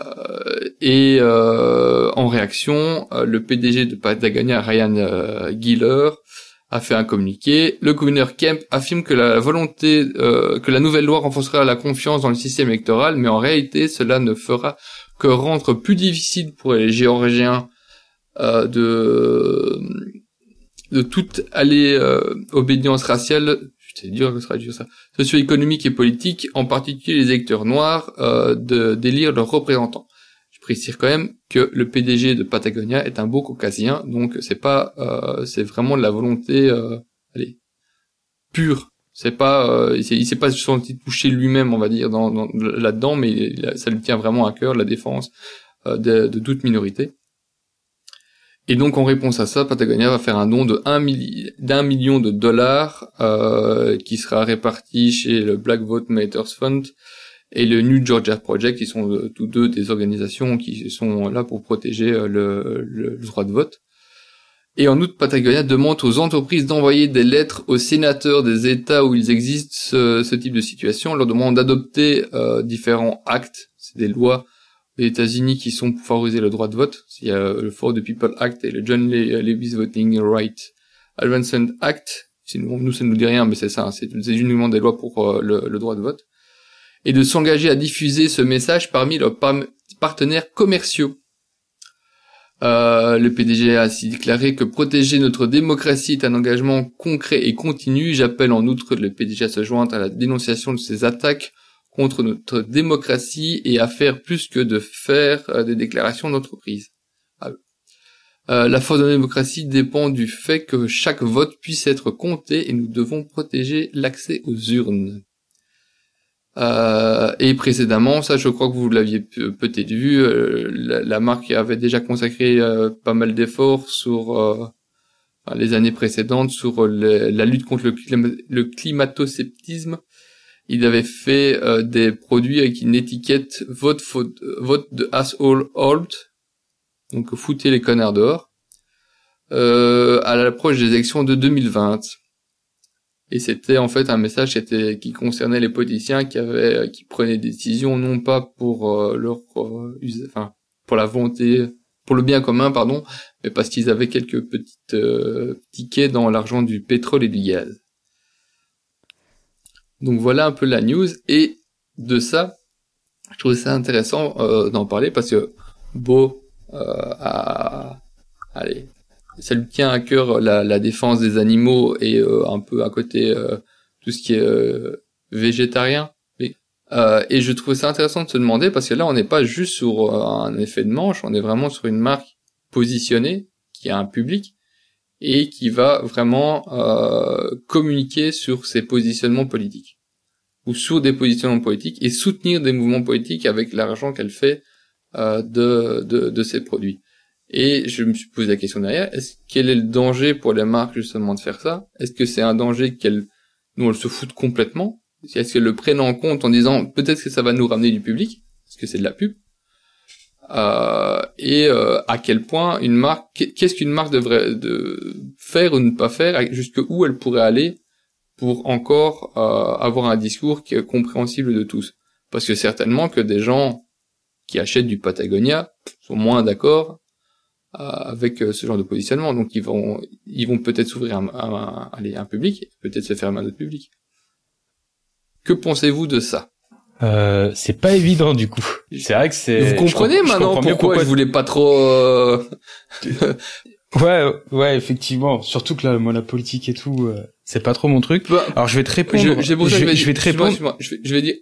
Euh, et euh, en réaction, euh, le PDG de Patagonia, Ryan euh, Giller, a fait un communiqué. Le gouverneur Kemp affirme que la volonté, euh, que la nouvelle loi renforcera la confiance dans le système électoral, mais en réalité, cela ne fera que rendre plus difficile pour les Géorgiens euh, de de toute aller euh, obédience raciale. C'est dur de traduire ça. Socio-économique et politique, en particulier les électeurs noirs, euh, de d'élire leurs représentants. Précise quand même que le PDG de Patagonia est un beau caucasien, donc c'est pas, euh, c'est vraiment de la volonté, euh, allez, pure. C'est pas, euh, il s'est- s'est pas senti touché lui-même, on va dire, dans, dans- là-dedans, mais ça lui tient vraiment à cœur la défense euh, de, toute minorité. Et donc en réponse à ça, Patagonia va faire un don de 1 milli- d'un million de dollars euh, qui sera réparti chez le Black Vote Matters Fund et le New Georgia Project, qui sont euh, tous deux des organisations qui sont là pour protéger euh, le, le- droit de vote. Et en août, Patagonia demande aux entreprises d'envoyer des lettres aux sénateurs des États où ils existent ce, ce type de situation. On leur demande d'adopter euh, différents actes, c'est des lois aux États-Unis qui sont pour favoriser le droit de vote. Il y a le For the People Act et le John Le- Lewis Voting Right Advancement Act. Nous, ça ne nous dit rien, mais c'est ça. hein. C'est uniquement des lois pour euh, le, le droit de vote. Et de s'engager à diffuser ce message parmi leurs partenaires commerciaux. Euh, le PDG a ainsi déclaré que protéger notre démocratie est un engagement concret et continu. J'appelle en outre le PDG à se joindre à la dénonciation de ces attaques contre notre démocratie et à faire plus que de faire euh, des déclarations d'entreprise. Ah. Euh, la force de la démocratie dépend du fait que chaque vote puisse être compté et nous devons protéger l'accès aux urnes. Euh, et précédemment, ça je crois que vous l'aviez pe- peut-être vu, euh, la, marque avait déjà consacré euh, pas mal d'efforts sur euh, les années précédentes sur la lutte contre le, clima- le climato-sceptisme. Il avait fait des produits avec une étiquette vote, de asshole old, donc foutez les connards dehors. à l'approche des élections de 2020. Et c'était en fait un message qui, concernait les politiciens qui avaient, qui prenaient des décisions non pas pour euh, leur, euh, enfin, pour la volonté, pour le bien commun, pardon, mais parce qu'ils avaient quelques petites euh, tickets dans l'argent du pétrole et du gaz. Donc voilà un peu la news et de ça, je trouvais ça intéressant euh, d'en parler parce que Beau euh, a, allez, ça lui tient à cœur la, la défense des animaux et euh, un peu à côté euh, tout ce qui est euh, végétarien. Et je trouvais ça intéressant de se demander parce que là on n'est pas juste sur un effet de manche, on est vraiment sur une marque positionnée qui a un public et qui va vraiment communiquer sur ses positionnements politiques ou sur des positionnements politiques et soutenir des mouvements politiques avec l'argent qu'elle fait euh, de, de, de ses produits. Et je me suis posé la question derrière, est-ce quel est le danger pour les marques justement de faire ça? Est-ce que c'est un danger qu'elles nous elles se foutent complètement? Est-ce qu'elles le prennent en compte en disant peut-être que ça va nous ramener du public? Est-ce que c'est de la pub? Euh, et euh, à quel point une marque, qu'est-ce qu'une marque devrait de faire ou ne pas faire, jusque où elle pourrait aller pour encore euh, avoir un discours qui est compréhensible de tous? Parce que certainement que des gens qui achètent du Patagonia sont moins d'accord avec euh, ce genre de positionnement. Donc ils vont, ils vont peut-être s'ouvrir un, un, un, public, peut-être se fermer à notre public. Que pensez-vous de ça? Euh, c'est pas évident du coup. C'est vrai que c'est. Vous comprenez maintenant pourquoi, pourquoi, je voulais pas trop. Euh... ouais, ouais, effectivement. Surtout que là, moi, la politique et tout, euh, c'est pas trop mon truc. Bah, Alors je vais te répondre. Je, je, je, je vais, je vais te répondre. Je vais, je vais dire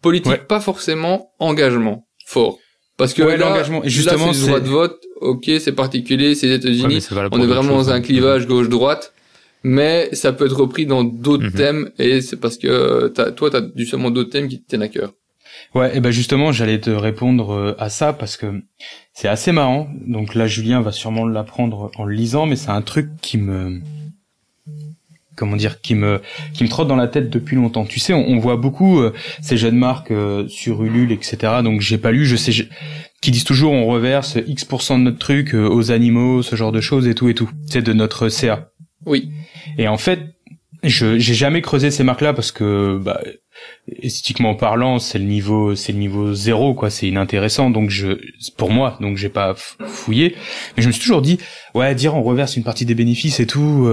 politique, pas forcément engagement fort. Parce que ouais, l'engagement, justement, c'est le droit de vote. Ok, c'est particulier, c'est les États-Unis. on est vraiment dans un clivage gauche-droite, mais ça peut être repris dans d'autres mhm. thèmes, et c'est parce que as, toi, t'as justement d'autres thèmes qui te tiennent à cœur. Ouais, et ben justement, j'allais te répondre euh, à ça parce que c'est assez marrant. Donc là, Julien va sûrement l'apprendre en le lisant, mais c'est un truc qui me comment dire qui me qui me trotte dans la tête depuis longtemps. Tu sais, on, voit beaucoup euh, ces jeunes marques euh, sur Ulule, etc. Donc j'ai pas lu, je sais, qui disent toujours on reverse X de notre truc euh, aux animaux, ce genre de choses et tout et tout. C'est de notre CA. Oui. Et en fait, je j'ai jamais creusé ces marques-là parce que bah, esthétiquement parlant, c'est le niveau c'est le niveau zéro quoi, c'est inintéressant donc je pour moi donc j'ai pas fouillé mais je me suis toujours dit ouais dire on reverse une partie des bénéfices et tout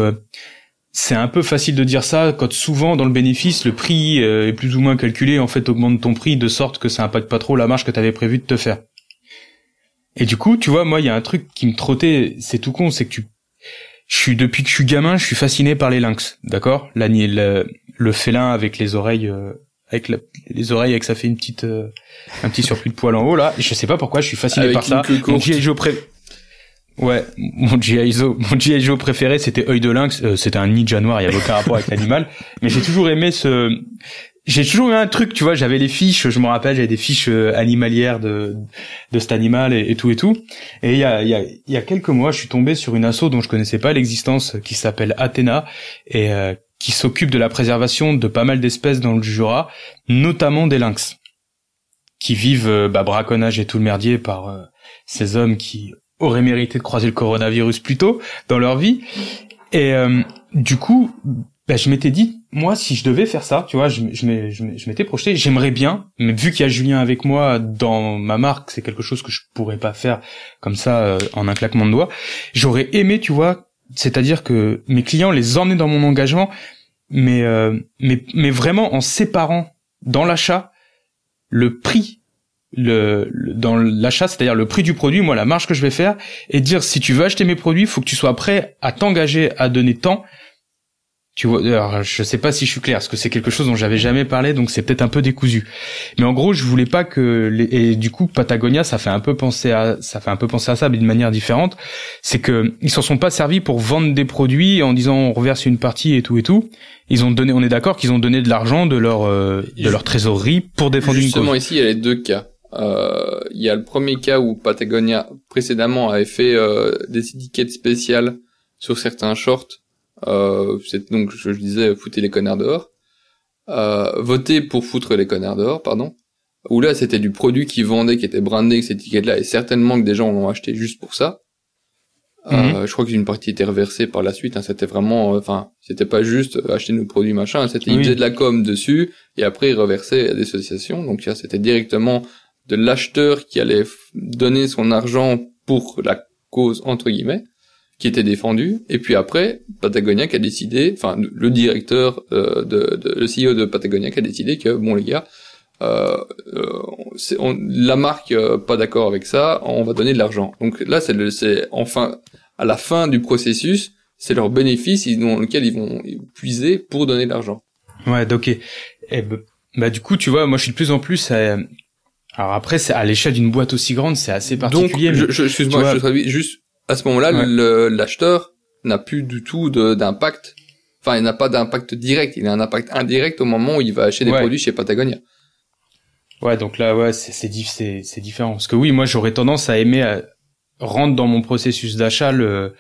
c'est un peu facile de dire ça quand souvent dans le bénéfice le prix euh, est plus ou moins calculé en fait augmente ton prix de sorte que ça impacte pas trop la marge que tu avais prévu de te faire. Et du coup, tu vois, moi il y a un truc qui me trottait, c'est tout con, c'est que tu je suis depuis que je suis gamin, je suis fasciné par les lynx, d'accord? Le, le félin avec les oreilles euh, avec les oreilles avec ça fait une petite euh, un petit surplus de poils en haut là, et je sais pas pourquoi je suis fasciné par ça. Donc Ouais, mon G.I. Joe, mon G.I. Joe préféré, c'était œil de lynx. Euh, c'était un ninja noir, il y avait aucun rapport avec l'animal. Mais j'ai toujours aimé ce, j'ai toujours eu un truc, tu vois, j'avais les fiches, je me rappelle, j'avais des fiches euh, animalières de de cet animal et, tout et tout. Et il y a y a y a quelques mois, je suis tombé sur une asso dont je connaissais pas l'existence, qui s'appelle Athéna et euh, qui s'occupe de la préservation de pas mal d'espèces dans le Jura, notamment des lynx, qui vivent bah, braconnage et tout le merdier par ces hommes qui auraient mérité de croiser le coronavirus plus tôt dans leur vie. Et euh, du coup, bah, je m'étais dit, moi, si je devais faire ça, tu vois, je, m'étais projeté, j'aimerais bien, mais vu qu'il y a Julien avec moi dans ma marque, c'est quelque chose que je pourrais pas faire comme ça euh, en un claquement de doigts. J'aurais aimé, tu vois, c'est-à-dire que mes clients les emmener dans mon engagement, mais euh, mais mais vraiment en séparant dans l'achat le prix le, dans l'achat, c'est-à-dire le prix du produit, moi la marge que je vais faire, et dire si tu veux acheter mes produits, faut que tu sois prêt à t'engager à donner tant. Tu vois, alors je sais pas si je suis clair, parce que c'est quelque chose dont j'avais jamais parlé, donc c'est peut-être un peu décousu. Mais en gros, je voulais pas que les... et du coup Patagonia, ça fait un peu penser à ça fait un peu penser à ça, mais d'une manière différente. C'est que ils s'en sont pas servis pour vendre des produits en disant on reverse une partie et tout et tout. Ils ont donné, on est d'accord qu'ils ont donné de l'argent de leur euh, de leur trésorerie pour défendre une cause. Justement ici, il y a les deux cas. Euh, il y a le premier cas où Patagonia précédemment avait fait euh, des étiquettes spéciales sur certains shorts. Euh, c'est donc je, disais foutez les connards dehors. Euh, voter pour foutre les connards dehors, pardon. Où là c'était du produit qui vendait, qui était brandé avec cette étiquette-là, et certainement que des gens l'ont acheté juste pour ça. Euh, je crois qu'une partie était reversée par la suite. Hein, c'était vraiment, euh, enfin, c'était pas juste acheter nos produits machin. C'était ils faisaient de la com dessus et après ils reversaient à des associations. Donc ça, c'était directement de l'acheteur qui allait donner son argent pour la cause entre guillemets qui était défendu. Et puis après, Patagonia qui a décidé, enfin le directeur euh, de, de, le CEO de Patagonia qui a décidé que bon les gars, euh, euh on, la marque euh, pas d'accord avec ça, on va donner de l'argent. Donc là c'est c'est enfin à la fin du processus, c'est leur bénéfice dans lequel ils vont puiser pour donner de l'argent. Ouais, donc et, bah du coup tu vois, moi je suis de plus en plus à, alors après, c'est à l'échelle d'une boîte aussi grande, c'est assez particulier. Donc, je, excuse-moi, je traduis juste à ce moment-là, l'acheteur n'a plus du tout d'impact. Enfin, il n'a pas d'impact direct. Il a un impact indirect au moment où il va acheter des produits chez Patagonia. Ouais, donc là, ouais, c'est différent. Parce que oui, moi, j'aurais tendance à aimer à rendre dans mon processus d'achat le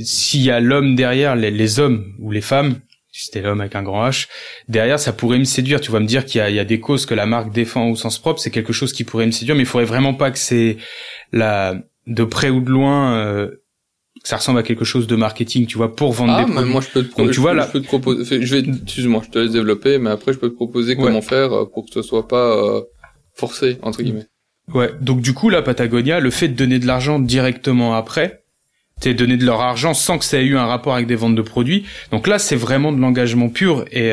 s'il y a l'homme derrière, les, les hommes ou les femmes, c'était l'homme avec un grand H, derrière, ça pourrait me séduire. Tu vas me dire qu'il y a, il y a des causes que la marque défend au sens propre, c'est quelque chose qui pourrait me séduire, mais il faudrait vraiment pas que c'est la de près ou de loin euh, ça ressemble à quelque chose de marketing, tu vois, pour vendre ah, des produits. moi je peux te, tu vois, là... je peux te proposer, je vais, excuse-moi, je te laisse développer, mais après je peux te proposer comment faire euh, pour que ce soit pas euh, forcé entre guillemets. Ouais, donc du coup la Patagonia, le fait de donner de l'argent directement après, c'est donner de leur argent sans que ça ait eu un rapport avec des ventes de produits. Donc là, c'est vraiment de l'engagement pur et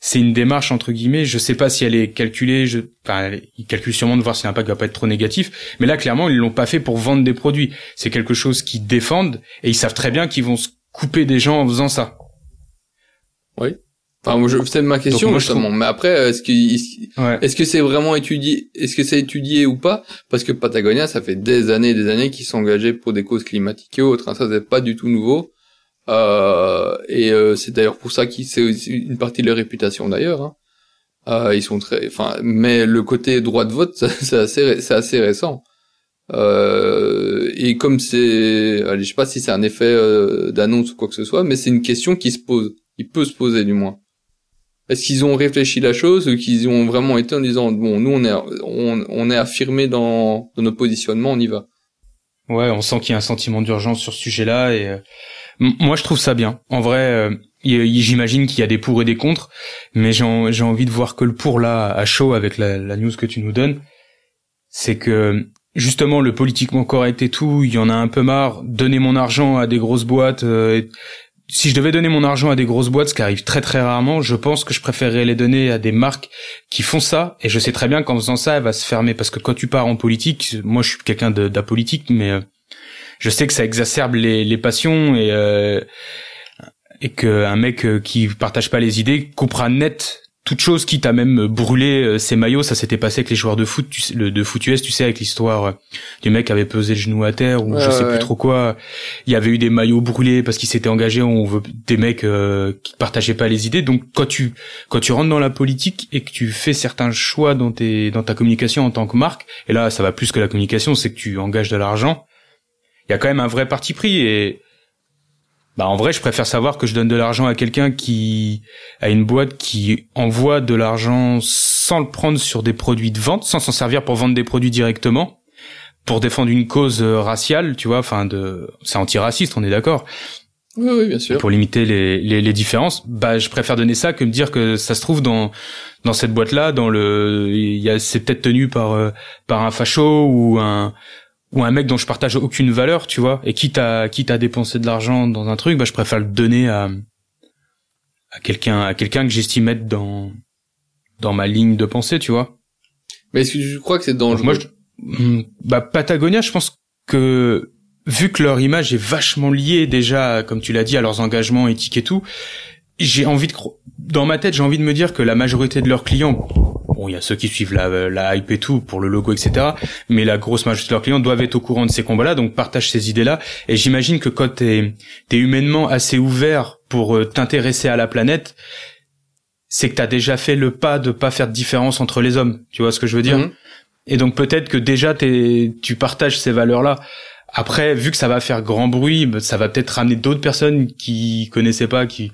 c'est une démarche entre guillemets. Je sais pas si elle est calculée. Je, enfin, ils calculent sûrement de voir si l'impact va pas être trop négatif. Mais là, clairement, ils l'ont pas fait pour vendre des produits. C'est quelque chose qu'ils défendent et ils savent très bien qu'ils vont se couper des gens en faisant ça. Oui. Enfin, moi, je, c'est ma question justement. Mais après, est-ce que est-ce que c'est vraiment étudié Est-ce que c'est étudié ou pas? Parce que Patagonia, ça fait des années, et des années qu'ils sont engagés pour des causes climatiques et autres. Hein. Ça, c'est pas du tout nouveau. Euh, et euh, c'est d'ailleurs pour ça qu'ils c'est une partie de leur réputation d'ailleurs. Hein. Euh, ils sont très, enfin, mais le côté droit de vote, c'est assez, c'est assez récent. Euh, et comme c'est, allez, je sais pas si c'est un effet euh, d'annonce ou quoi que ce soit, mais c'est une question qui se pose, il peut se poser du moins. Est-ce qu'ils ont réfléchi la chose ou qu'ils ont vraiment été en disant bon, nous on est, on, est affirmé dans, dans nos positionnements, on y va. Ouais, on sent qu'il y a un sentiment d'urgence sur ce sujet-là et moi, je trouve ça bien. En vrai, euh, j'imagine qu'il y a des pour et des contre, mais j'ai envie de voir que le pour là à chaud avec la, news que tu nous donnes, c'est que justement le politiquement correct et tout, il y en a un peu marre. Donner mon argent à des grosses boîtes. Euh, si je devais donner mon argent à des grosses boîtes, ce qui arrive très très rarement, je pense que je préférerais les donner à des marques qui font ça. Et je sais très bien qu'en faisant ça, elle va se fermer parce que quand tu pars en politique, moi je suis quelqu'un d'apolitique, mais euh, je sais que ça exacerbe les, passions et euh, et qu'un mec euh, qui partage pas les idées coupera net toute chose qui t'a même brûlé euh, ses maillots ça s'était passé avec les joueurs de foot tu, le, de foot US tu sais avec l'histoire euh, du mec qui avait pesé le genou à terre ou je sais plus trop quoi. Il y avait eu des maillots brûlés parce qu'il s'était engagé on veut des mecs euh, qui partageaient pas les idées. Donc quand tu quand tu rentres dans la politique et que tu fais certains choix dans tes dans ta communication en tant que marque et là ça va plus que la communication c'est que tu engages de l'argent il y a quand même un vrai parti pris et bah en vrai je préfère savoir que je donne de l'argent à quelqu'un qui a une boîte qui envoie de l'argent sans le prendre sur des produits de vente sans s'en servir pour vendre des produits directement pour défendre une cause euh, raciale tu vois enfin de c'est antiraciste on est d'accord oui, oui, bien sûr. Pour limiter les, les, les, différences, bah je préfère donner ça que me dire que ça se trouve dans dans cette boîte là, dans le, il y a c'est peut-être tenu par euh, par un facho ou un ou un mec dont je partage aucune valeur, tu vois, et quitte à quitte à dépenser de l'argent dans un truc, bah je préfère le donner à à quelqu'un à quelqu'un que j'estime être dans dans ma ligne de pensée, tu vois. Mais est-ce que tu crois que c'est dangereux? Moi, hmm, bah Patagonia, je pense que vu que leur image est vachement liée déjà, comme tu l'as dit, à leurs engagements éthiques et tout, j'ai envie de dans ma tête, j'ai envie de me dire que la majorité de leurs clients Bon, il y a ceux qui suivent la, la hype et tout pour le logo, etc. Mais la grosse majorité de leurs clients doivent être au courant de ces combats-là, donc partagent ces idées-là. Et j'imagine que quand t'es es humainement assez ouvert pour euh, t'intéresser à la planète, c'est que t'as déjà fait le pas de pas faire de différence entre les hommes. Tu vois ce que je veux dire? Mhm. Et donc peut-être que déjà t'es tu partages ces valeurs-là. Après, vu que ça va faire grand bruit, bah, ça va peut-être ramener d'autres personnes qui connaissaient pas, qui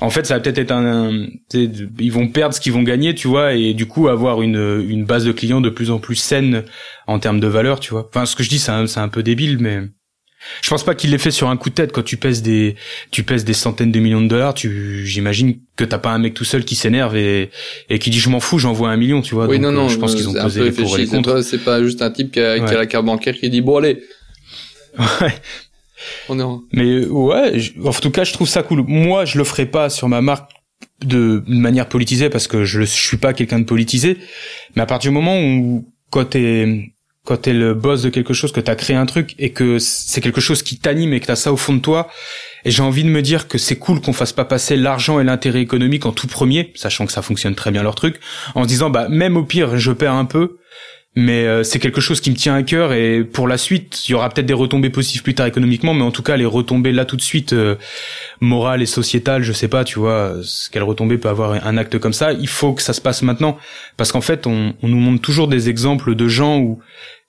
En fait, ça va peut-être être un, ils vont perdre ce qu'ils vont gagner, tu vois, et du coup avoir une une base de clients de plus en plus saine en termes de valeur, tu vois. Enfin, ce que je dis, c'est un, c'est un peu débile, mais je pense pas qu'il l'ait fait sur un coup de tête. Quand tu pèses des, tu pèses des centaines de millions de dollars, tu, j'imagine que t'as pas un mec tout seul qui s'énerve et, et qui dit je m'en fous, j'envoie un million, tu vois. Oui, non, non, je pense qu'ils ont posé les pour et les contre. C'est pas juste un type qui a, qui a la carte bancaire qui dit bon allez. Ouais. Mais ouais, en tout cas, je trouve ça cool. Moi, je le ferai pas sur ma marque de, de manière politisée parce que je, je suis pas quelqu'un de politisé. Mais à partir du moment où quand t'es quand t'es le boss de quelque chose, que t'as créé un truc et que c'est quelque chose qui t'anime et que t'as ça au fond de toi, et j'ai envie de me dire que c'est cool qu'on fasse pas passer l'argent et l'intérêt économique en tout premier, sachant que ça fonctionne très bien leur truc, en se disant bah même au pire je perds un peu, mais euh, c'est quelque chose qui me tient à cœur et pour la suite il y aura peut-être des retombées positives plus tard économiquement, mais en tout cas les retombées là tout de suite euh, morales et sociétales, je sais pas, tu vois, quelle retombée peut avoir un acte comme ça, il faut que ça se passe maintenant parce qu'en fait on, on nous montre toujours des exemples de gens où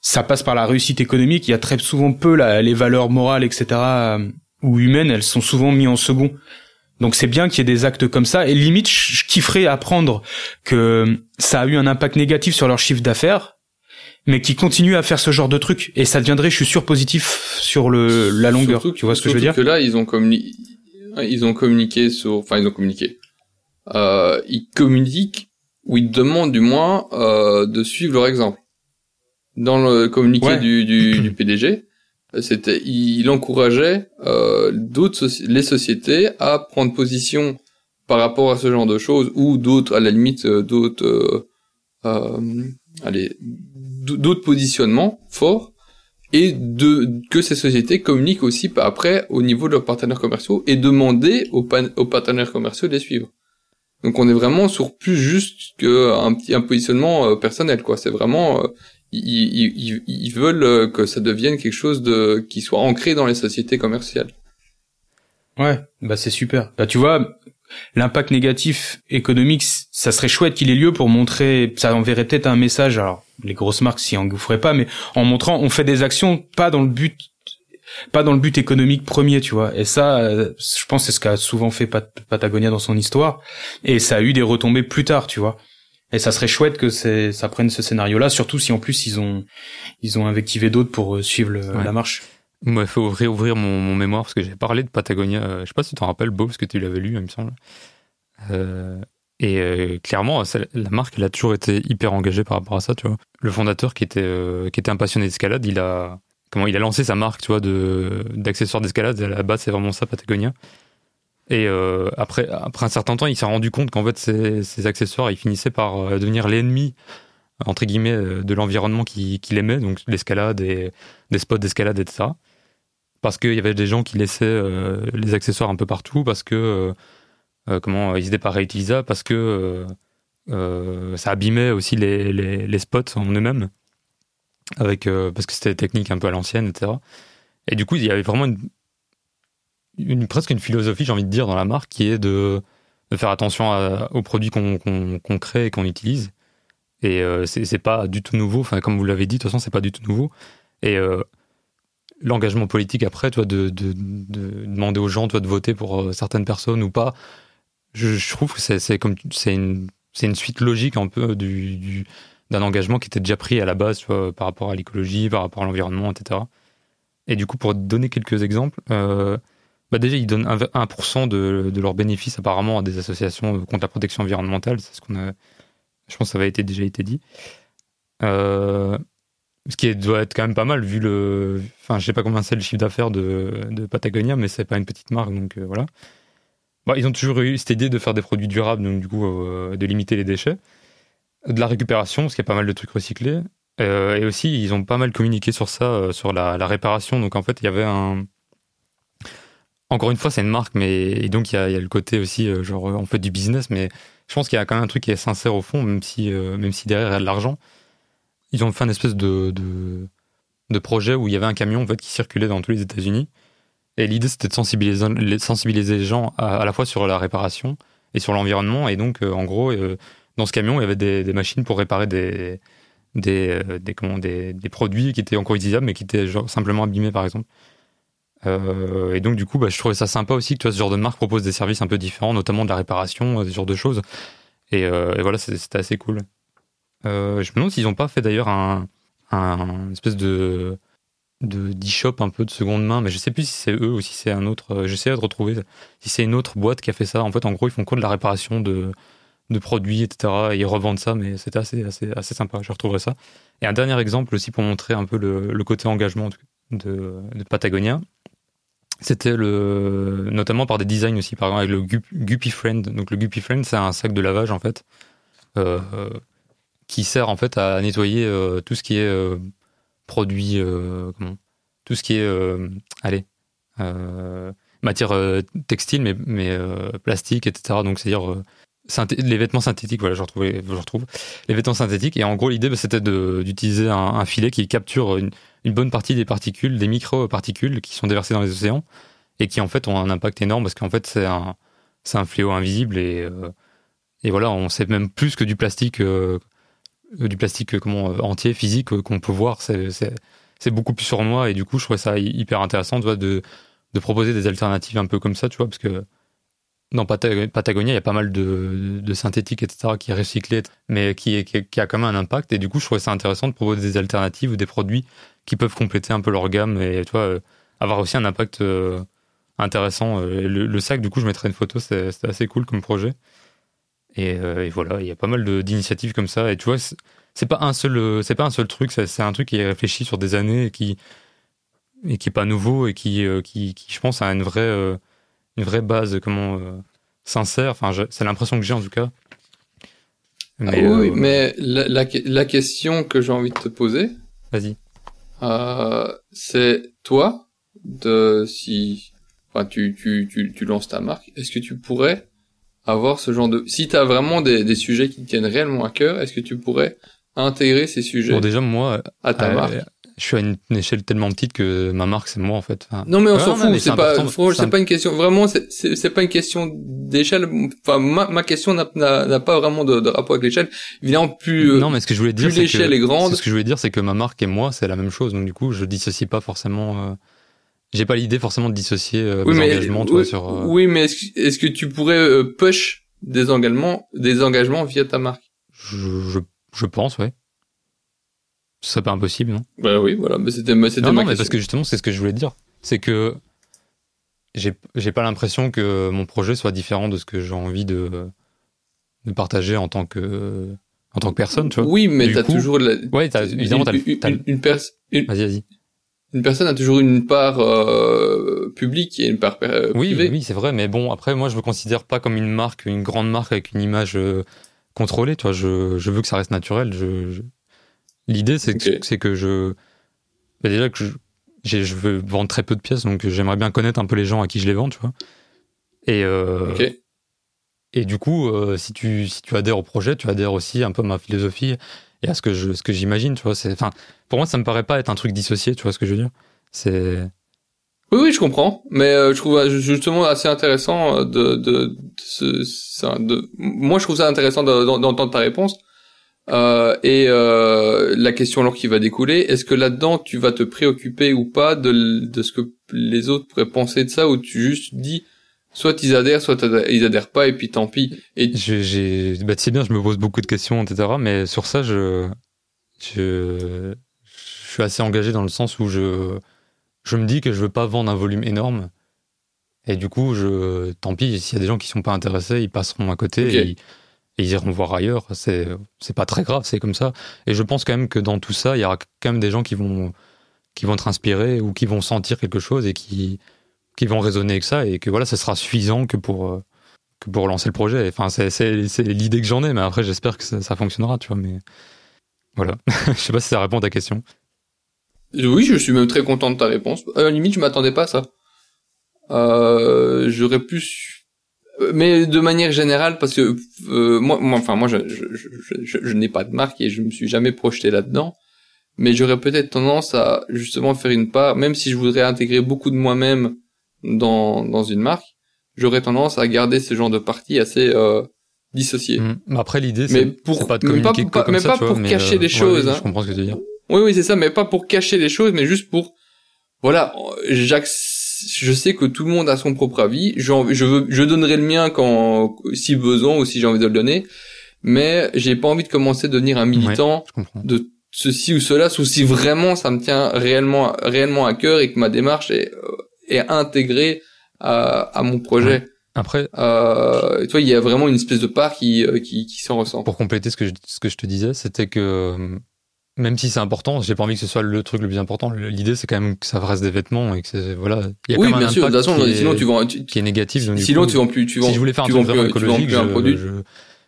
ça passe par la réussite économique. Il y a très souvent peu les valeurs morales, etc. Euh, ou humaines, elles sont souvent mises en second. Donc c'est bien qu'il y ait des actes comme ça. Et limite, je kifferais apprendre que ça a eu un impact négatif sur leur chiffre d'affaires, mais qui continuent à faire ce genre de truc. Et ça deviendrait, je suis sûr, positif sur le la longueur. tu vois ce que je veux dire que là, ils ont communiqué, ils ont communiqué sur, enfin ils ont communiqué. Euh, ils communiquent ou ils demandent du moins euh, de suivre leur exemple dans le communiqué du, du, du, PDG, c'était il encourageait euh, d'autres les sociétés à prendre position par rapport à ce genre de choses ou d'autres à la limite euh, d'autres euh, euh, allez d'autres positionnements forts et de que ces sociétés communiquent aussi après au niveau de leurs partenaires commerciaux et demander aux, aux partenaires commerciaux de les suivre. Donc on est vraiment sur plus juste qu'un petit un positionnement euh, personnel quoi. C'est vraiment ils, ils, veulent euh, que ça devienne quelque chose de qui soit ancré dans les sociétés commerciales. Ouais, bah c'est super. Bah tu vois, l'impact négatif économique, ça serait chouette qu'il ait lieu pour montrer, ça enverrait peut-être un message. Alors les grosses marques s'y engouffraient pas, mais en montrant, on fait des actions pas dans le but pas dans le but économique premier, tu vois. Et ça, euh, je pense, c'est ce qu'a souvent fait Patagonia dans son histoire. Et ça a eu des retombées plus tard, tu vois. Et ça serait chouette que ça prenne ce scénario-là, surtout si en plus ils ont ils ont invectivé d'autres pour euh, suivre la marche. Il faut ouvrir, ouvrir mon, mémoire parce que j'ai parlé de Patagonia. Euh, je sais pas si tu t'en rappelles, Beau, parce que tu l'avais lu, il me semble. Euh, et clairement, la marque, elle a toujours été hyper engagée par rapport à ça, tu vois. Le fondateur, qui était qui était un passionné d'escalade, il a comment il a lancé sa marque, tu vois, d'accessoires d'escalade. À la base, c'est vraiment ça, Patagonia. Et euh, après, après un certain temps, il s'est rendu compte qu'en fait, ces, accessoires, ils finissaient par euh, devenir l'ennemi, entre guillemets, euh, de l'environnement qu'il aimait, donc l'escalade et des spots d'escalade, etc. Parce qu'il y avait des gens qui laissaient les accessoires un peu partout, parce que comment ils n'étaient pas réutilisables, parce que ça abîmait aussi les, les, spots en eux-mêmes, avec parce que c'était des techniques un peu à l'ancienne, etc. Et du coup, il y avait vraiment une, presque une philosophie, j'ai envie de dire, dans la marque, qui est de, de faire attention aux produits qu'on crée et qu'on utilise. Et euh, c'est pas du tout nouveau. Enfin, comme vous l'avez dit, de toute façon, c'est pas du tout nouveau. Et euh, l'engagement politique après, toi, de, de, de, demander aux gens, toi, de voter pour euh, certaines personnes ou pas, je, trouve que c'est comme c'est une, une suite logique un peu du, du d'un engagement qui était déjà pris à la base, par rapport à l'écologie, par rapport à l'environnement, etc. Et du coup, pour donner quelques exemples, euh, bah déjà, ils donnent 1%, de, de leurs bénéfices apparemment à des associations contre la protection environnementale. C'est ce qu'on a. Je pense que ça avait été, déjà été dit. Euh, ce qui doit être quand même pas mal vu le. Enfin, je sais pas combien c'est le chiffre d'affaires de, de, Patagonia, mais c'est pas une petite marque, donc euh, voilà. Bah, ils ont toujours eu cette idée de faire des produits durables, donc du coup euh, de limiter les déchets, de la récupération, parce qu'il y a pas mal de trucs recyclés, et aussi ils ont pas mal communiqué sur ça, sur la, réparation. Donc en fait, il y avait un encore une fois, c'est une marque, mais donc il y a, le côté aussi, euh, genre, on fait du business, mais je pense qu'il y a quand même un truc qui est sincère au fond, même si, euh, même si derrière il y a de l'argent. Ils ont fait un espèce de, de, projet où il y avait un camion en fait, qui circulait dans tous les États-Unis. Et l'idée, c'était de sensibiliser, les gens à, la fois sur la réparation et sur l'environnement. Et donc, euh, en gros, dans ce camion, il y avait des, machines pour réparer des, des, des, des, produits qui étaient encore utilisables, mais qui étaient simplement abîmés, par exemple. Euh, et donc du coup, bah, je trouvais ça sympa aussi que tu vois, ce genre de marque propose des services un peu différents, notamment de la réparation, euh, ce genre de choses. Et, euh, et voilà, c'était assez cool. Euh, je me demande s'ils n'ont pas fait d'ailleurs un, un espèce de de d'e-shop un peu de seconde main, mais je sais plus si c'est eux ou si c'est un autre. euh, J'essaie de retrouver si c'est une autre boîte qui a fait ça. En fait, en gros, ils font quoi de la réparation de de produits, etc. Et ils revendent ça, mais c'était assez assez sympa. Je retrouverai ça. Et un dernier exemple aussi pour montrer un peu le, côté engagement de, Patagonia. C'était le, notamment par des designs aussi, par exemple avec le Gup- Guppy Friend. Donc le Guppy Friend, c'est un sac de lavage en fait, euh, qui sert en fait à nettoyer euh, tout ce qui est produit, euh, tout ce qui est, euh, allez, euh, matière textile, mais, mais plastique, etc. Donc c'est-à-dire les vêtements synthétiques. Voilà, je retrouve, je retrouve les vêtements synthétiques. Et en gros, l'idée, bah, c'était d'utiliser un, filet qui capture une, bonne partie des particules, des micro-particules qui sont déversées dans les océans et qui en fait ont un impact énorme parce qu'en fait c'est un un fléau invisible et et voilà on sait même plus que du plastique du plastique euh, comment euh, entier physique euh, qu'on peut voir c'est beaucoup plus sur moi et du coup je trouvais ça hy- hyper intéressant tu vois, de proposer des alternatives un peu comme ça tu vois parce que dans Pata- Patagonia, il y a pas mal de, synthétiques, etc., qui est recyclé, mais qui, a quand même un impact. Et du coup, je trouvais ça intéressant de proposer des alternatives ou des produits qui peuvent compléter un peu leur gamme et euh, avoir aussi un impact euh, intéressant. Euh, Le, le sac, du coup, je mettrai une photo, c'est assez cool comme projet. Et, euh, et voilà, il y a pas mal de- d'initiatives comme ça. Et tu vois, c'est pas un seul, euh, c'est pas un seul truc, c'est un truc qui est réfléchi sur des années et qui et qui est pas nouveau et qui, euh, qui, qui, je pense, a une vraie, euh, une vraie base, comment euh, sincère. Enfin, c'est l'impression que j'ai en tout cas. Ah oui, euh, mais la, la, la question que j'ai envie de te poser, vas-y. euh, c'est toi, de si, enfin, tu, tu, tu, tu lances ta marque, est-ce que tu pourrais avoir ce genre de, si tu as vraiment des, des sujets qui te tiennent réellement à cœur, est-ce que tu pourrais intégrer ces sujets Bon, déjà, moi, à ta euh, marque je suis à une, échelle tellement petite que ma marque, c'est moi en fait. Enfin, Non mais on s'en fout, c'est pas, c'est pas une question. Vraiment, c'est- c'est pas une question d'échelle. Enfin, ma, ma question n'a- pas vraiment de, de rapport avec l'échelle. Évidemment, plus euh, non, mais ce que je voulais dire, plus c'est que, l'échelle est grande. ce que je voulais dire, c'est que ma marque et moi, c'est la même chose. Donc du coup, je dissocie pas forcément. euh, j'ai pas l'idée forcément de dissocier euh, oui, mais engagements, tu oui, sur. euh, oui, mais est-ce que- tu pourrais euh, push des engagements, des engagements via ta marque? Je, je, je pense, ouais. Ce serait pas impossible, non? Bah oui, voilà. Mais c'était ma- c'était Non, ma non, mais question. parce que justement, c'est ce que je voulais dire. C'est que j'ai j'ai pas l'impression que mon projet soit différent de ce que j'ai envie de, de partager en tant que en tant que personne, tu vois. Oui, mais t'as toujours la... Ouais, t'as- évidemment, une, le- une, une, pers- une, Vas-y, vas-y. Une personne a toujours une part euh, publique et une part euh, Oui, privée. oui, c'est vrai, mais bon, après, moi, je me considère pas comme une marque, une grande marque avec une image euh, contrôlée, tu vois. Je, je veux que ça reste naturel. Je, je- L'idée, c'est que, je. bah, déjà que je, veux vendre très peu de pièces, donc j'aimerais bien connaître un peu les gens à qui je les vends, tu vois. Et, et du coup, si, tu, si tu adhères au projet, tu adhères aussi un peu à ma philosophie à ce que je, ce que j'imagine, tu vois. C'est, enfin, pour moi, ça me paraît pas être un truc dissocié, tu vois ce que je veux dire. C'est. Oui, oui, je comprends, mais euh, je trouve euh, justement assez intéressant euh, de, de, de, de- moi je trouve ça intéressant de- d'en- d'entendre ta réponse. Et la question alors qui va découler, est-ce que là-dedans tu vas te préoccuper ou pas de, de ce que les autres pourraient penser de ça, ou tu juste dis soit ils adhèrent, soit ils adhèrent pas, et puis tant pis. Et J'ai, j'ai, bah, c'est bien, je me pose beaucoup de questions, etc. Mais sur ça, je, je, je suis assez engagé dans le sens où je, je me dis que je veux pas vendre un volume énorme. Et du coup, je, tant pis, s'il y a des gens qui sont pas intéressés, ils passeront à côté Ok. et, ils- et ils iront voir ailleurs. C'est, c'est pas très grave, c'est comme ça. Et je pense quand même que dans tout ça, il y aura quand même des gens qui vont, qui vont être inspirés ou qui vont sentir quelque chose et qui, qui vont raisonner avec ça et que voilà, ce sera suffisant que pour, euh, que pour lancer le projet. Enfin, c'est, l'idée que j'en ai, mais après, j'espère que ça, ça fonctionnera, tu vois. Mais voilà. je sais pas si ça répond à ta question. oui, je suis même très content de ta réponse. À la limite, je m'attendais pas à ça. Euh, J'aurais plus, mais de manière générale, parce que euh, moi, moi, enfin moi, je, je, je, je, je n'ai pas de marque et je me suis jamais projeté là-dedans. Mais j'aurais peut-être tendance à justement faire une part, même si je voudrais intégrer beaucoup de moi-même dans dans une marque, j'aurais tendance à garder ce genre de partie assez euh, dissociée. Mm. Mais après, l'idée, Mais c'est, pour- pas de mais pas communiquer pour- que comme mais ça, pas tu vois, pour mais, cacher euh, des choses, hein. Je comprends ce que tu veux dire. Oui, oui, c'est ça, mais pas pour cacher les choses, mais juste pour, voilà, je sais que tout le monde a son propre avis. Je, je, veux, je donnerai le mien quand, si besoin ou si j'ai envie de le donner. Mais j'ai pas envie de commencer à devenir un militant de ceci ou cela, sauf si vraiment ça me tient réellement, réellement à cœur et que ma démarche est, euh, est intégrée à, à mon projet. Après, euh, toi, il y a vraiment une espèce de part qui, euh, qui, qui s'en ressent. Pour compléter ce que je, ce que je te disais, c'était que euh, même si c'est important, j'ai pas envie que ce soit le truc le plus important. L'idée, c'est quand même que ça reste des vêtements et que c'est voilà. Il y a oui, quand même bien sûr. De toute façon, sinon tu vends, qui est négatif. sinon, tu vends plus. Tu vends, si je voulais faire un truc vraiment écologique, je, un produit. Je,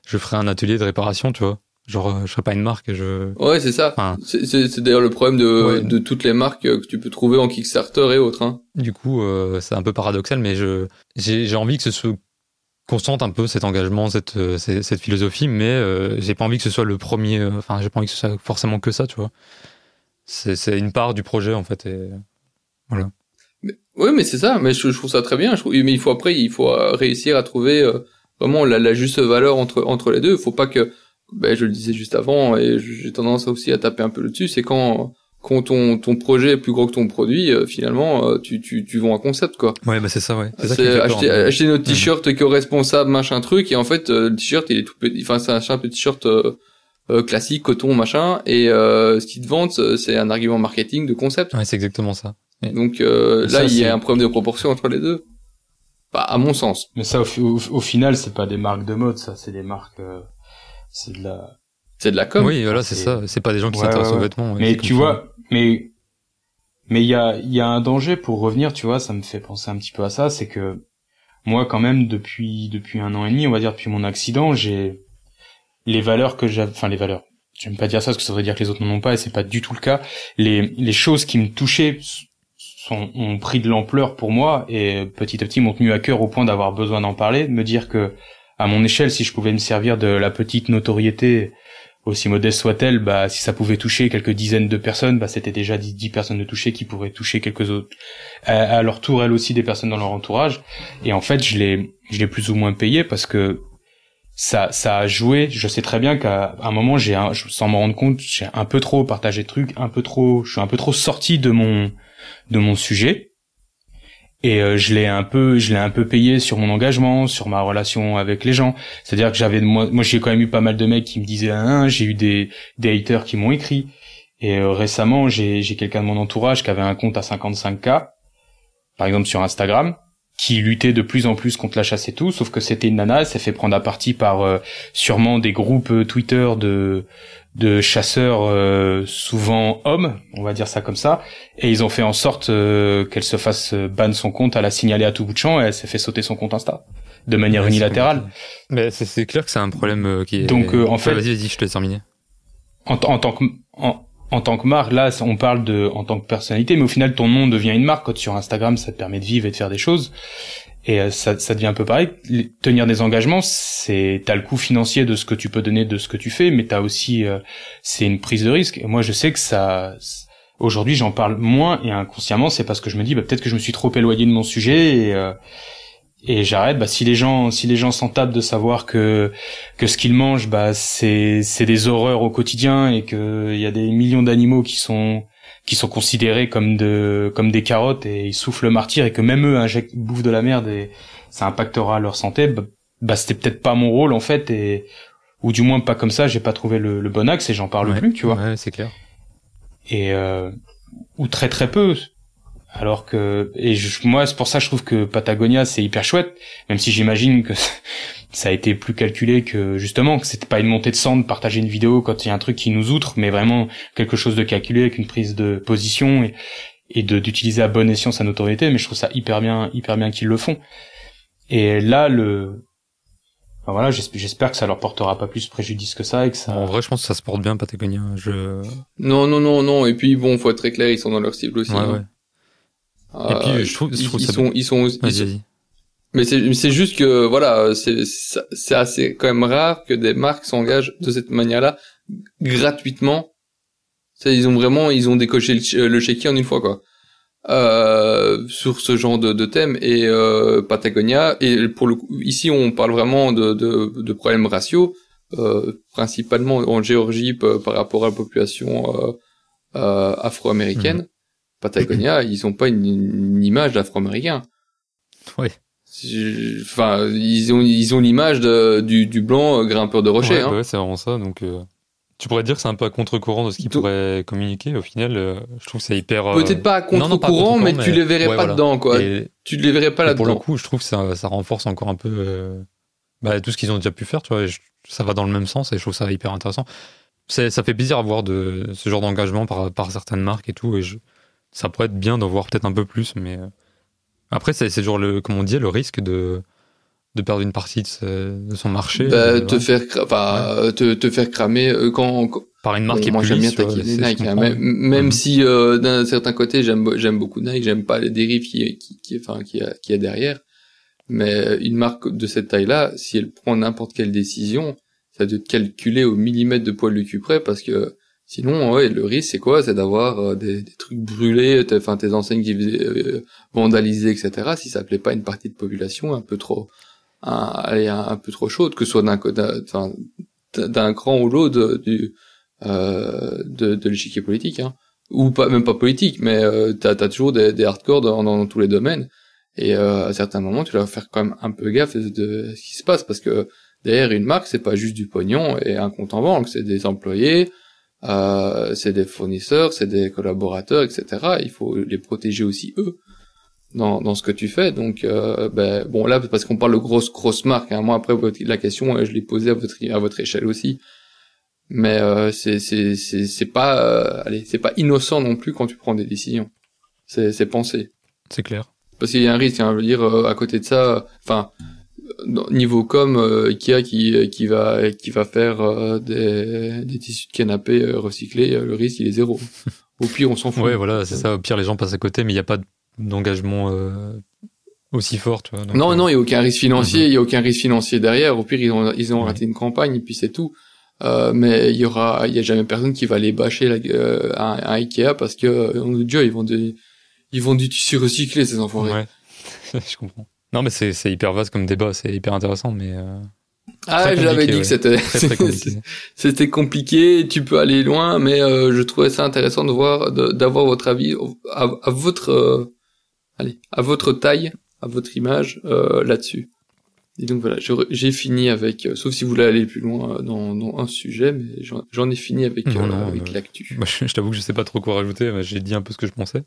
je, ferais un atelier de réparation, tu vois. Genre, je serais pas une marque. Je. Ouais, c'est ça. Enfin, c'est d'ailleurs le problème de, de toutes les marques que tu peux trouver en Kickstarter et autres. Hein. Du coup, euh, c'est un peu paradoxal, mais je j'ai envie que ce soit constante un peu cet engagement, cette, euh, cette, philosophie, mais euh, j'ai pas envie que ce soit le premier. Euh, enfin, j'ai pas envie que ce soit forcément que ça, tu vois. C'est une part du projet en fait, et voilà. oui, mais c'est ça. Mais je, trouve ça très bien. Je trouve, mais il faut après, il faut réussir à trouver vraiment la, la, juste valeur entre entre les deux. Il faut pas que, ben, je le disais juste avant, et j'ai tendance aussi à taper un peu le dessus. C'est quand quand ton, ton projet est plus gros que ton produit, euh, finalement, euh, tu, tu, tu vends un concept, quoi. Ouais, bah c'est ça, ouais. C'est acheter, acheter notre t-shirt éco-responsable, machin truc, et en fait, euh, le t-shirt, il est tout petit, enfin, c'est un, petit t-shirt classique, coton, machin, et ce qu'ils te vendent, c'est un argument marketing de concept. Ouais, c'est exactement ça. Donc là, il y a un problème de proportion entre les deux. Bah, à mon sens. Mais ça, au, au, final, c'est pas des marques de mode, ça, c'est des marques, c'est de la, c'est de la com. Oui, voilà, c'est ça. C'est pas des gens qui s'intéressent aux vêtements. Mais tu vois, mais mais il y a il y a un danger pour revenir, tu vois, ça me fait penser un petit peu à ça, c'est que moi quand même depuis depuis un an et demi, on va dire depuis mon accident, j'ai les valeurs que j'avais, enfin les valeurs. J'aime pas dire ça parce que ça veut dire que les autres n'en ont pas et c'est pas du tout le cas. Les les choses qui me touchaient sont, ont pris de l'ampleur pour moi et petit à petit m'ont tenu à cœur au point d'avoir besoin d'en parler, de me dire que à mon échelle, si je pouvais me servir de la petite notoriété aussi modeste soit-elle, bah si ça pouvait toucher quelques dizaines de personnes, bah c'était déjà dix, personnes de toucher qui pourraient toucher quelques autres à, leur tour elles aussi des personnes dans leur entourage. Et en fait, je l'ai je l'ai plus ou moins payé parce que ça ça a joué. Je sais très bien qu'à un moment j'ai sans m'en rendre compte, j'ai un peu trop partagé de trucs, un peu trop, je suis un peu trop sorti de mon de mon sujet et euh, je l'ai un peu je l'ai un peu payé sur mon engagement sur ma relation avec les gens. C'est à dire que j'avais moi j'ai quand même eu pas mal de mecs qui me disaient ah, j'ai eu des des haters qui m'ont écrit. Et euh, récemment j'ai j'ai quelqu'un de mon entourage qui avait un compte à 55k par exemple sur Instagram qui luttait de plus en plus contre la chasse et tout, sauf que c'était une nana, elle s'est fait prendre à partie par euh, sûrement des groupes Twitter de de chasseurs euh, souvent hommes, on va dire ça comme ça, et ils ont fait en sorte euh, qu'elle se fasse euh, ban son compte, à la signaler à tout bout de champ, et elle s'est fait sauter son compte Insta de manière unilatérale. Mais c'est clair que c'est un problème qui est. Donc en fait, vas-y, vas-y, je te laisse terminer. En, en tant que en, en tant que marque, là, on parle de en tant que personnalité, mais au final, ton nom devient une marque. Quand sur Instagram, ça te permet de vivre et de faire des choses. Et euh, ça, ça devient un peu pareil. Tenir des engagements, c'est t'as le coût financier de ce que tu peux donner, de ce que tu fais, mais t'as aussi euh, c'est une prise de risque. Et moi, je sais que ça. Aujourd'hui, j'en parle moins et inconsciemment, c'est parce que je me dis bah, peut-être que je me suis trop éloigné de mon sujet et euh, et j'arrête. Bah si les gens si les gens s'en tapent de savoir que que ce qu'ils mangent, bah c'est c'est des horreurs au quotidien et que il y a des millions d'animaux qui sont qui sont considérés comme de comme des carottes et ils soufflent le martyr et que même eux injectent bouffent de la merde et ça impactera leur santé. Bah, bah c'était peut-être pas mon rôle en fait et ou du moins pas comme ça j'ai pas trouvé le, le, bon axe et j'en parle plus tu vois. Ouais, c'est clair. Et euh, ou très très peu. Alors que et je, moi c'est pour ça que je trouve que Patagonia c'est hyper chouette même si j'imagine que ça a été plus calculé que justement que c'était pas une montée de sang de partager une vidéo quand il y a un truc qui nous outre, mais vraiment quelque chose de calculé avec une prise de position et, et de d'utiliser à bon escient sa notoriété. Mais je trouve ça hyper bien, hyper bien qu'ils le font. Et là, le voilà, j'espère que ça leur portera pas plus préjudice que ça et que ça. En vrai, je pense que ça se porte bien Patagonia. Je. Non, non, non, non. Et puis bon, faut être très clair, ils sont dans leur cible aussi. Ouais, ouais. et puis je trouve, je trouve ils, ça sont, ils sont, ils sont, mais c'est juste que voilà, c'est assez quand même rare que des marques s'engagent de cette manière-là gratuitement. Ils ont vraiment, ils ont décoché le, le chéquier en une fois quoi. Euh, sur ce genre de, de thème et euh, Patagonia et pour le coup, ici on parle vraiment de, de, de problèmes raciaux euh, principalement en Géorgie par rapport à la population euh, euh, afro-américaine. Patagonia, ils ont pas une, une image d'afro-américain. Ouais. Enfin, ils ont ils ont l'image de- du, du blanc euh, grimpeur de rocher. Ouais, hein. bah ouais, c'est vraiment ça. Donc, euh, tu pourrais dire que c'est un peu à contre-courant de ce qu'ils pourraient communiquer. Au final, euh, je trouve que c'est hyper. Peut-être pas à contre-courant, mais, tu les verrais ouais, pas voilà. dedans, quoi. et- Tu les verrais pas et pour le là-dedans. coup, je trouve que ça, ça renforce encore un peu euh, bah, tout ce qu'ils ont déjà pu faire. Tu vois, je- ça va dans le même sens et je trouve ça hyper intéressant. Ça fait plaisir à voir de ce genre d'engagement par, par certaines marques et tout. Et je, ça pourrait être bien d'en voir peut-être un peu plus, mais après, c'est toujours le, comme on dit, le risque de de perdre une partie de, ce- de son marché Bah, euh, te ouais, faire, enfin, te, te faire cramer euh, quand, quand- par une marque Bon, qui est moi plus j'aime bien taquiner Nike, hein, même, si euh, d'un certain côté j'aime j'aime beaucoup Nike, j'aime pas les dérives qui qui qui enfin qui a qui a derrière. Mais une marque de cette taille-là, si elle prend n'importe quelle décision, ça doit être calculé au millimètre de poil de cul près parce que sinon ouais le risque c'est quoi? C'est d'avoir euh, des, trucs brûlés, enfin tes enseignes qui euh, vandaliser etc. Si ça plaît pas à une partie de population un peu trop un, un, un peu trop chaude, que ce soit d'un d'un cran ou l'autre du euh, de, l'échiquier politique, hein. ou pas même pas politique, mais euh, t'as as toujours des, des hardcore dans, dans, tous les domaines. Et euh, à certains moments, tu dois faire quand même un peu gaffe de ce qui se passe, parce que derrière une marque, c'est pas juste du pognon et un compte en banque, c'est des employés, euh, c'est des fournisseurs, c'est des collaborateurs, etc. Il faut les protéger aussi eux dans, dans ce que tu fais. Donc, euh, ben, bon là, parce qu'on parle de grosses grosses marques. Hein. Moi, après, votre- la question, euh, je l'ai posée à votre à votre échelle aussi. Mais euh, c'est c'est c'est c'est pas euh, allez, c'est pas innocent non plus quand tu prends des décisions. C'est c'est pensé. C'est clair. Parce qu'il y a un risque, hein, je veux dire, euh, à côté de ça, enfin, dans- niveau com, euh, Ikea qui qui va qui va faire euh, des des tissus de canapé euh, recyclés, euh, le risque il est zéro. Au pire, on s'en fout. Ouais, voilà, c'est ça. Au pire, les gens passent à côté, mais il n'y a pas d'engagement euh, aussi fort, tu vois. donc, Non, euh, non, il y a aucun risque financier, Mhm. il y a aucun risque financier derrière. Au pire, ils ont, ils ont raté une campagne et puis c'est tout. Euh, mais il y aura, il y a jamais personne qui va aller bâcher la, euh, un, un Ikea parce que, euh, on nous dit, ils vont des, ils vendent du tissu recyclé, ces enfoirés. Ouais, je comprends. Non, mais c'est c'est hyper vaste comme débat, c'est hyper intéressant, mais euh, Ah, j'avais dit ouais. que c'était, très compliqué. c'était compliqué, tu peux aller loin, mais euh, je trouvais ça intéressant de voir, d'avoir votre avis à, à votre, euh, allez, à votre taille, à votre image euh, là-dessus. Et donc voilà, j'ai fini avec, euh, sauf si vous voulez aller plus loin euh, dans, dans un sujet, mais j'en ai fini avec, avec l'actu. je, je t'avoue que je sais pas trop quoi rajouter, mais j'ai dit un peu ce que je pensais.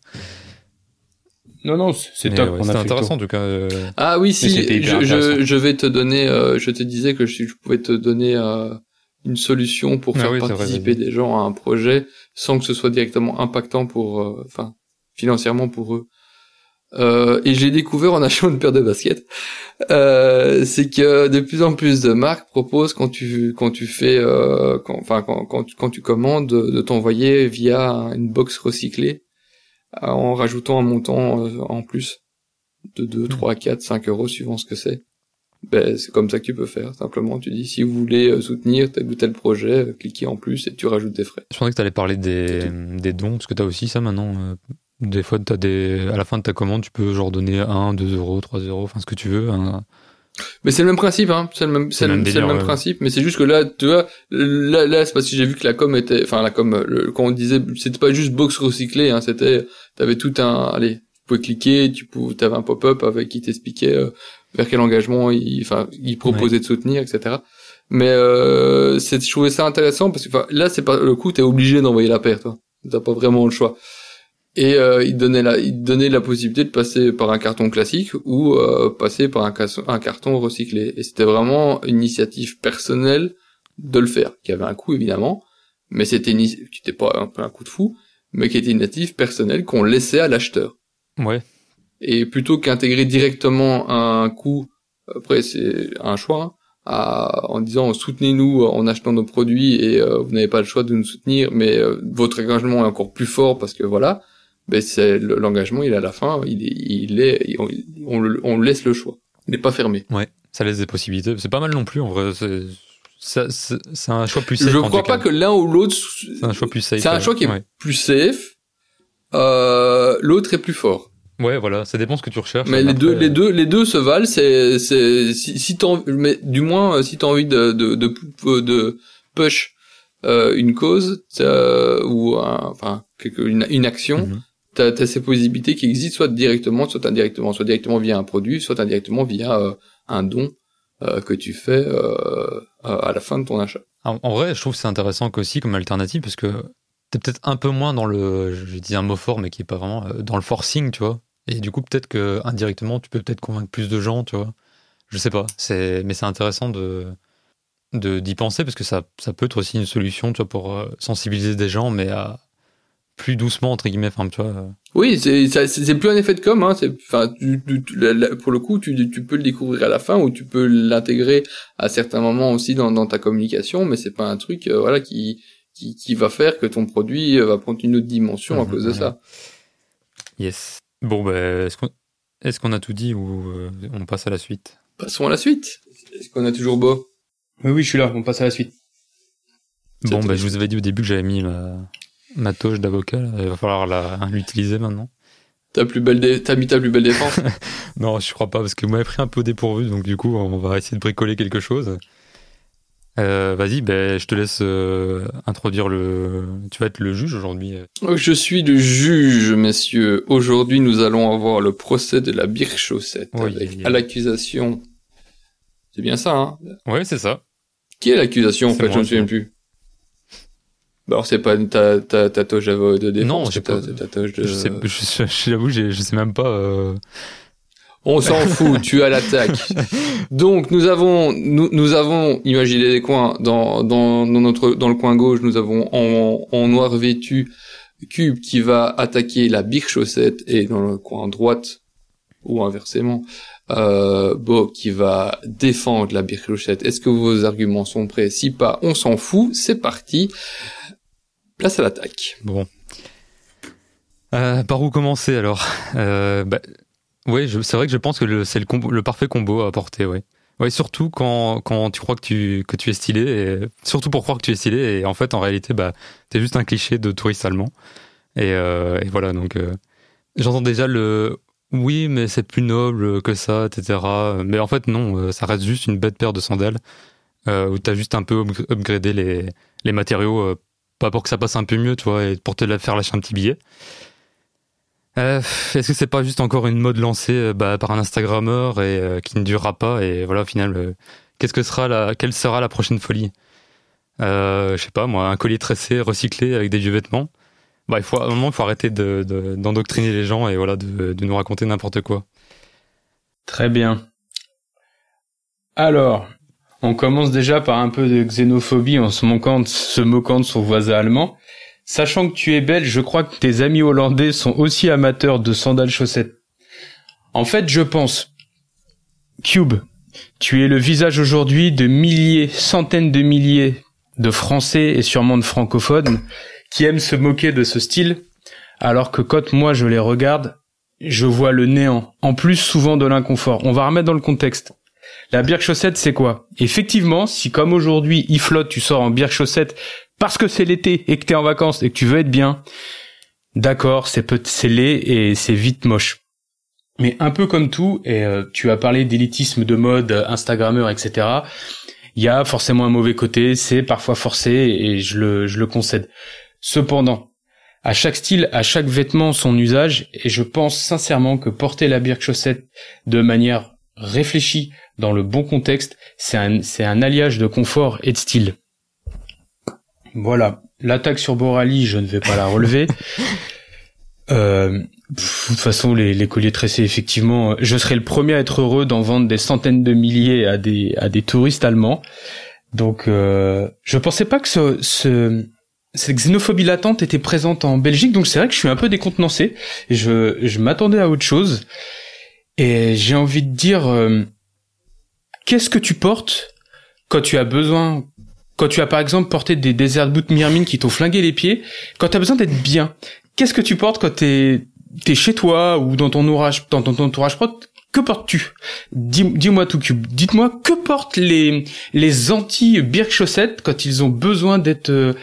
Non, non, c'est top. ouais, C'était intéressant en tout cas. euh, Ah oui, si, je, je, intéressant. je vais te donner, euh, je te disais que je, je pouvais te donner euh, une solution pour Ah faire oui, c'est vrai, participer des gens à un projet sans que ce soit directement impactant pour, euh, enfin, financièrement pour eux. Euh, et j'ai découvert en achetant une paire de baskets, euh, c'est que de plus en plus de marques proposent quand tu quand tu fais, euh, quand, enfin quand quand tu, quand tu commandes, de, t'envoyer via une box recyclée en rajoutant un montant euh, en plus de 2, 3, 4, 5 euros suivant ce que c'est. Ben, c'est comme ça que tu peux faire. Simplement, tu dis si vous voulez euh, soutenir tel ou tel projet, euh, cliquez en plus et tu rajoutes des frais. Je pensais que tu allais parler des, des dons, parce que tu as aussi ça maintenant. Des fois, t'as des, à la fin de ta commande, tu peux genre donner 1, 2 euros, 3 euros, enfin ce que tu veux. un- Mais c'est le même principe, hein. C'est le même, c'est le même c'est le délire, même ouais. principe. Mais c'est juste que là, tu vois, là, là, c'est parce que j'ai vu que la com était, enfin, la com, le, quand on disait, c'était pas juste box recyclé, hein. C'était, t'avais tout un, allez, tu pouvais cliquer, tu pouvais, t'avais un pop-up avec qui t'expliquait euh, vers quel engagement il, enfin, il proposait de soutenir, etc. Mais euh, c'est, je trouvais ça intéressant parce que, enfin, là, c'est pas le coup, t'es obligé d'envoyer la paire, toi. T'as pas vraiment le choix. Et euh, il donnait la, il donnait la possibilité de passer par un carton classique ou euh, passer par un, un carton recyclé. Et c'était vraiment une initiative personnelle de le faire, qui avait un coût évidemment, mais c'était une, qui était pas un peu un coup de fou, mais qui était une initiative personnelle qu'on laissait à l'acheteur. Ouais, Et plutôt qu'intégrer directement un coût, après c'est un choix, hein, à, en disant soutenez-nous en achetant nos produits et euh, vous n'avez pas le choix de nous soutenir, mais euh, votre engagement est encore plus fort parce que voilà, ben c'est le- l'engagement il est à la fin, il est, il est, on, on le- on laisse le choix, il n'est pas fermé. ouais, ça laisse des possibilités. C'est pas mal non plus, en vrai. c'est- un choix plus safe. Je crois pas que l'un ou l'autre, C'est un choix plus safe. c'est un ouais. choix qui est plus safe, euh, l'autre est plus fort. Ouais, voilà, ça dépend ce que tu recherches. Mais les Après, deux, les euh, deux, les deux se valent. C'est, c'est, si, si mais du moins, euh, si t'as envie de, de, de, de, push euh, une cause euh, ou un- enfin quelque, une, une action, Mhm. T'as as ces possibilités qui existent soit directement, soit indirectement, soit directement via un produit, soit indirectement via euh, un don euh, que tu fais euh, à la fin de ton achat. En, vrai, je trouve que c'est intéressant aussi comme alternative parce que t'es peut-être un peu moins dans le, je dis un mot fort, mais qui est pas vraiment dans le forcing, tu vois. Et du coup, peut-être que indirectement, tu peux peut-être convaincre plus de gens, tu vois. Je sais pas. Mais c'est intéressant de d'y penser parce que ça, ça peut être aussi une solution, tu pour sensibiliser des gens, mais à plus doucement entre guillemets enfin tu vois oui c'est c'est plus un effet de com hein c'est enfin pour le coup tu, tu peux le découvrir à la fin ou tu peux l'intégrer à certains moments aussi dans, dans ta communication mais c'est pas un truc euh, voilà qui, qui qui va faire que ton produit euh, va prendre une autre dimension à mhm, cause de ça. Yes. Bon ben est-ce qu'on est-ce qu'on a tout dit ou euh, on passe à la suite? Passons à la suite. Est-ce qu'on a toujours beau? Oui oui je suis là on passe à la suite. Bon ben je vous avais dit au début que j'avais mis ma Ma touche d'avocat, il va falloir l'utiliser maintenant. T'as plus belle t'as mis ta plus belle défense? Non, je crois pas parce que vous m'avez pris un peu dépourvu, donc du coup, on va essayer de bricoler quelque chose. Euh, vas-y, ben, je te laisse euh, introduire le. Tu vas être le juge aujourd'hui. Oh, je suis le juge, messieurs. Aujourd'hui, nous allons avoir le procès de la bière chaussette avec à l'accusation. C'est bien ça, hein? Oui, c'est ça. Qui est l'accusation en fait? Je me souviens plus. Bah alors c'est pas ta, ta, ta toge de défense Non, j'ai pas. Ta, toge de... Je sais, j'avoue, je, je sais même pas. Euh... On s'en fout, tu as l'attaque. Donc nous avons nous, nous avons imaginé des coins dans, dans dans notre dans le coin gauche, nous avons en, en noir vêtu Cube qui va attaquer la biche chaussette et dans le coin droite ou inversement euh, Bob qui va défendre la biche chaussette. Est-ce que vos arguments sont prêts? Si pas, on s'en fout, c'est parti. Place à l'attaque. Bon. Euh, par où commencer alors? Euh, bah, Oui, c'est vrai que je pense que c'est le, parfait combo à apporter. Ouais, surtout quand, quand tu crois que tu, que tu es stylé, et, surtout pour croire que tu es stylé, et en fait, en réalité, bah, t'es juste un cliché de touriste allemand. Et, euh, voilà, donc euh, j'entends déjà le oui, mais c'est plus noble que ça, etc. Mais en fait, non, ça reste juste une bête paire de sandales euh, où t'as juste un peu upgradé les, les matériaux pas pour que ça passe un peu mieux, tu vois, et pour te la faire lâcher un petit billet. Euh, Est-ce que c'est pas juste encore une mode lancée euh, bah, par un Instagrammeur et euh, qui ne durera pas et voilà au final euh, qu'est-ce que sera la quelle sera la prochaine folie? Je sais pas moi un collier tressé recyclé avec des vieux vêtements. Bah il faut à un il faut arrêter d'endoctriner de, les gens et voilà de, de nous raconter n'importe quoi. Très bien. Alors on commence déjà par un peu de xénophobie en se moquant de, son voisin allemand. Sachant que tu es belge, je crois que tes amis hollandais sont aussi amateurs de sandales chaussettes. En fait, je pense, Cube, tu es le visage aujourd'hui de milliers, centaines de milliers de Français et sûrement de francophones qui aiment se moquer de ce style, alors que quand moi je les regarde, je vois le néant, en plus souvent de l'inconfort. On va remettre dans le contexte. La bière chaussette, c'est quoi? Effectivement, si comme aujourd'hui, il flotte, tu sors en bière chaussette parce que c'est l'été et que t'es en vacances et que tu veux être bien, d'accord, c'est peut c'est laid et c'est vite moche. Mais un peu comme tout, et euh, tu as parlé d'élitisme de mode, Instagrammeur, etc. Il y a forcément un mauvais côté, c'est parfois forcé et je le, je le concède. Cependant, à chaque style, à chaque vêtement son usage, et je pense sincèrement que porter la bière chaussette de manière réfléchie, dans le bon contexte, c'est un, c'est un alliage de confort et de style. Voilà. L'attaque sur Borali, je ne vais pas la relever. Euh, de toute façon, les, les, colliers tressés, effectivement, je serais le premier à être heureux d'en vendre des centaines de milliers à des à des touristes allemands. Donc, euh, je pensais pas que ce, ce, cette xénophobie latente était présente en Belgique. Donc, c'est vrai que je suis un peu décontenancé. Je je m'attendais à autre chose. Et j'ai envie de dire, euh, qu'est-ce que tu portes quand tu as besoin, quand tu as par exemple porté des desert boots Mirmin qui t'ont flingué les pieds, quand tu as besoin d'être bien, qu'est-ce que tu portes quand t'es es chez toi ou dans ton entourage, dans ton entourage propre? Que portes-tu? Dis-moi tout cube. Dites-moi que portent les les anti birk chaussettes quand ils ont besoin d'être euh,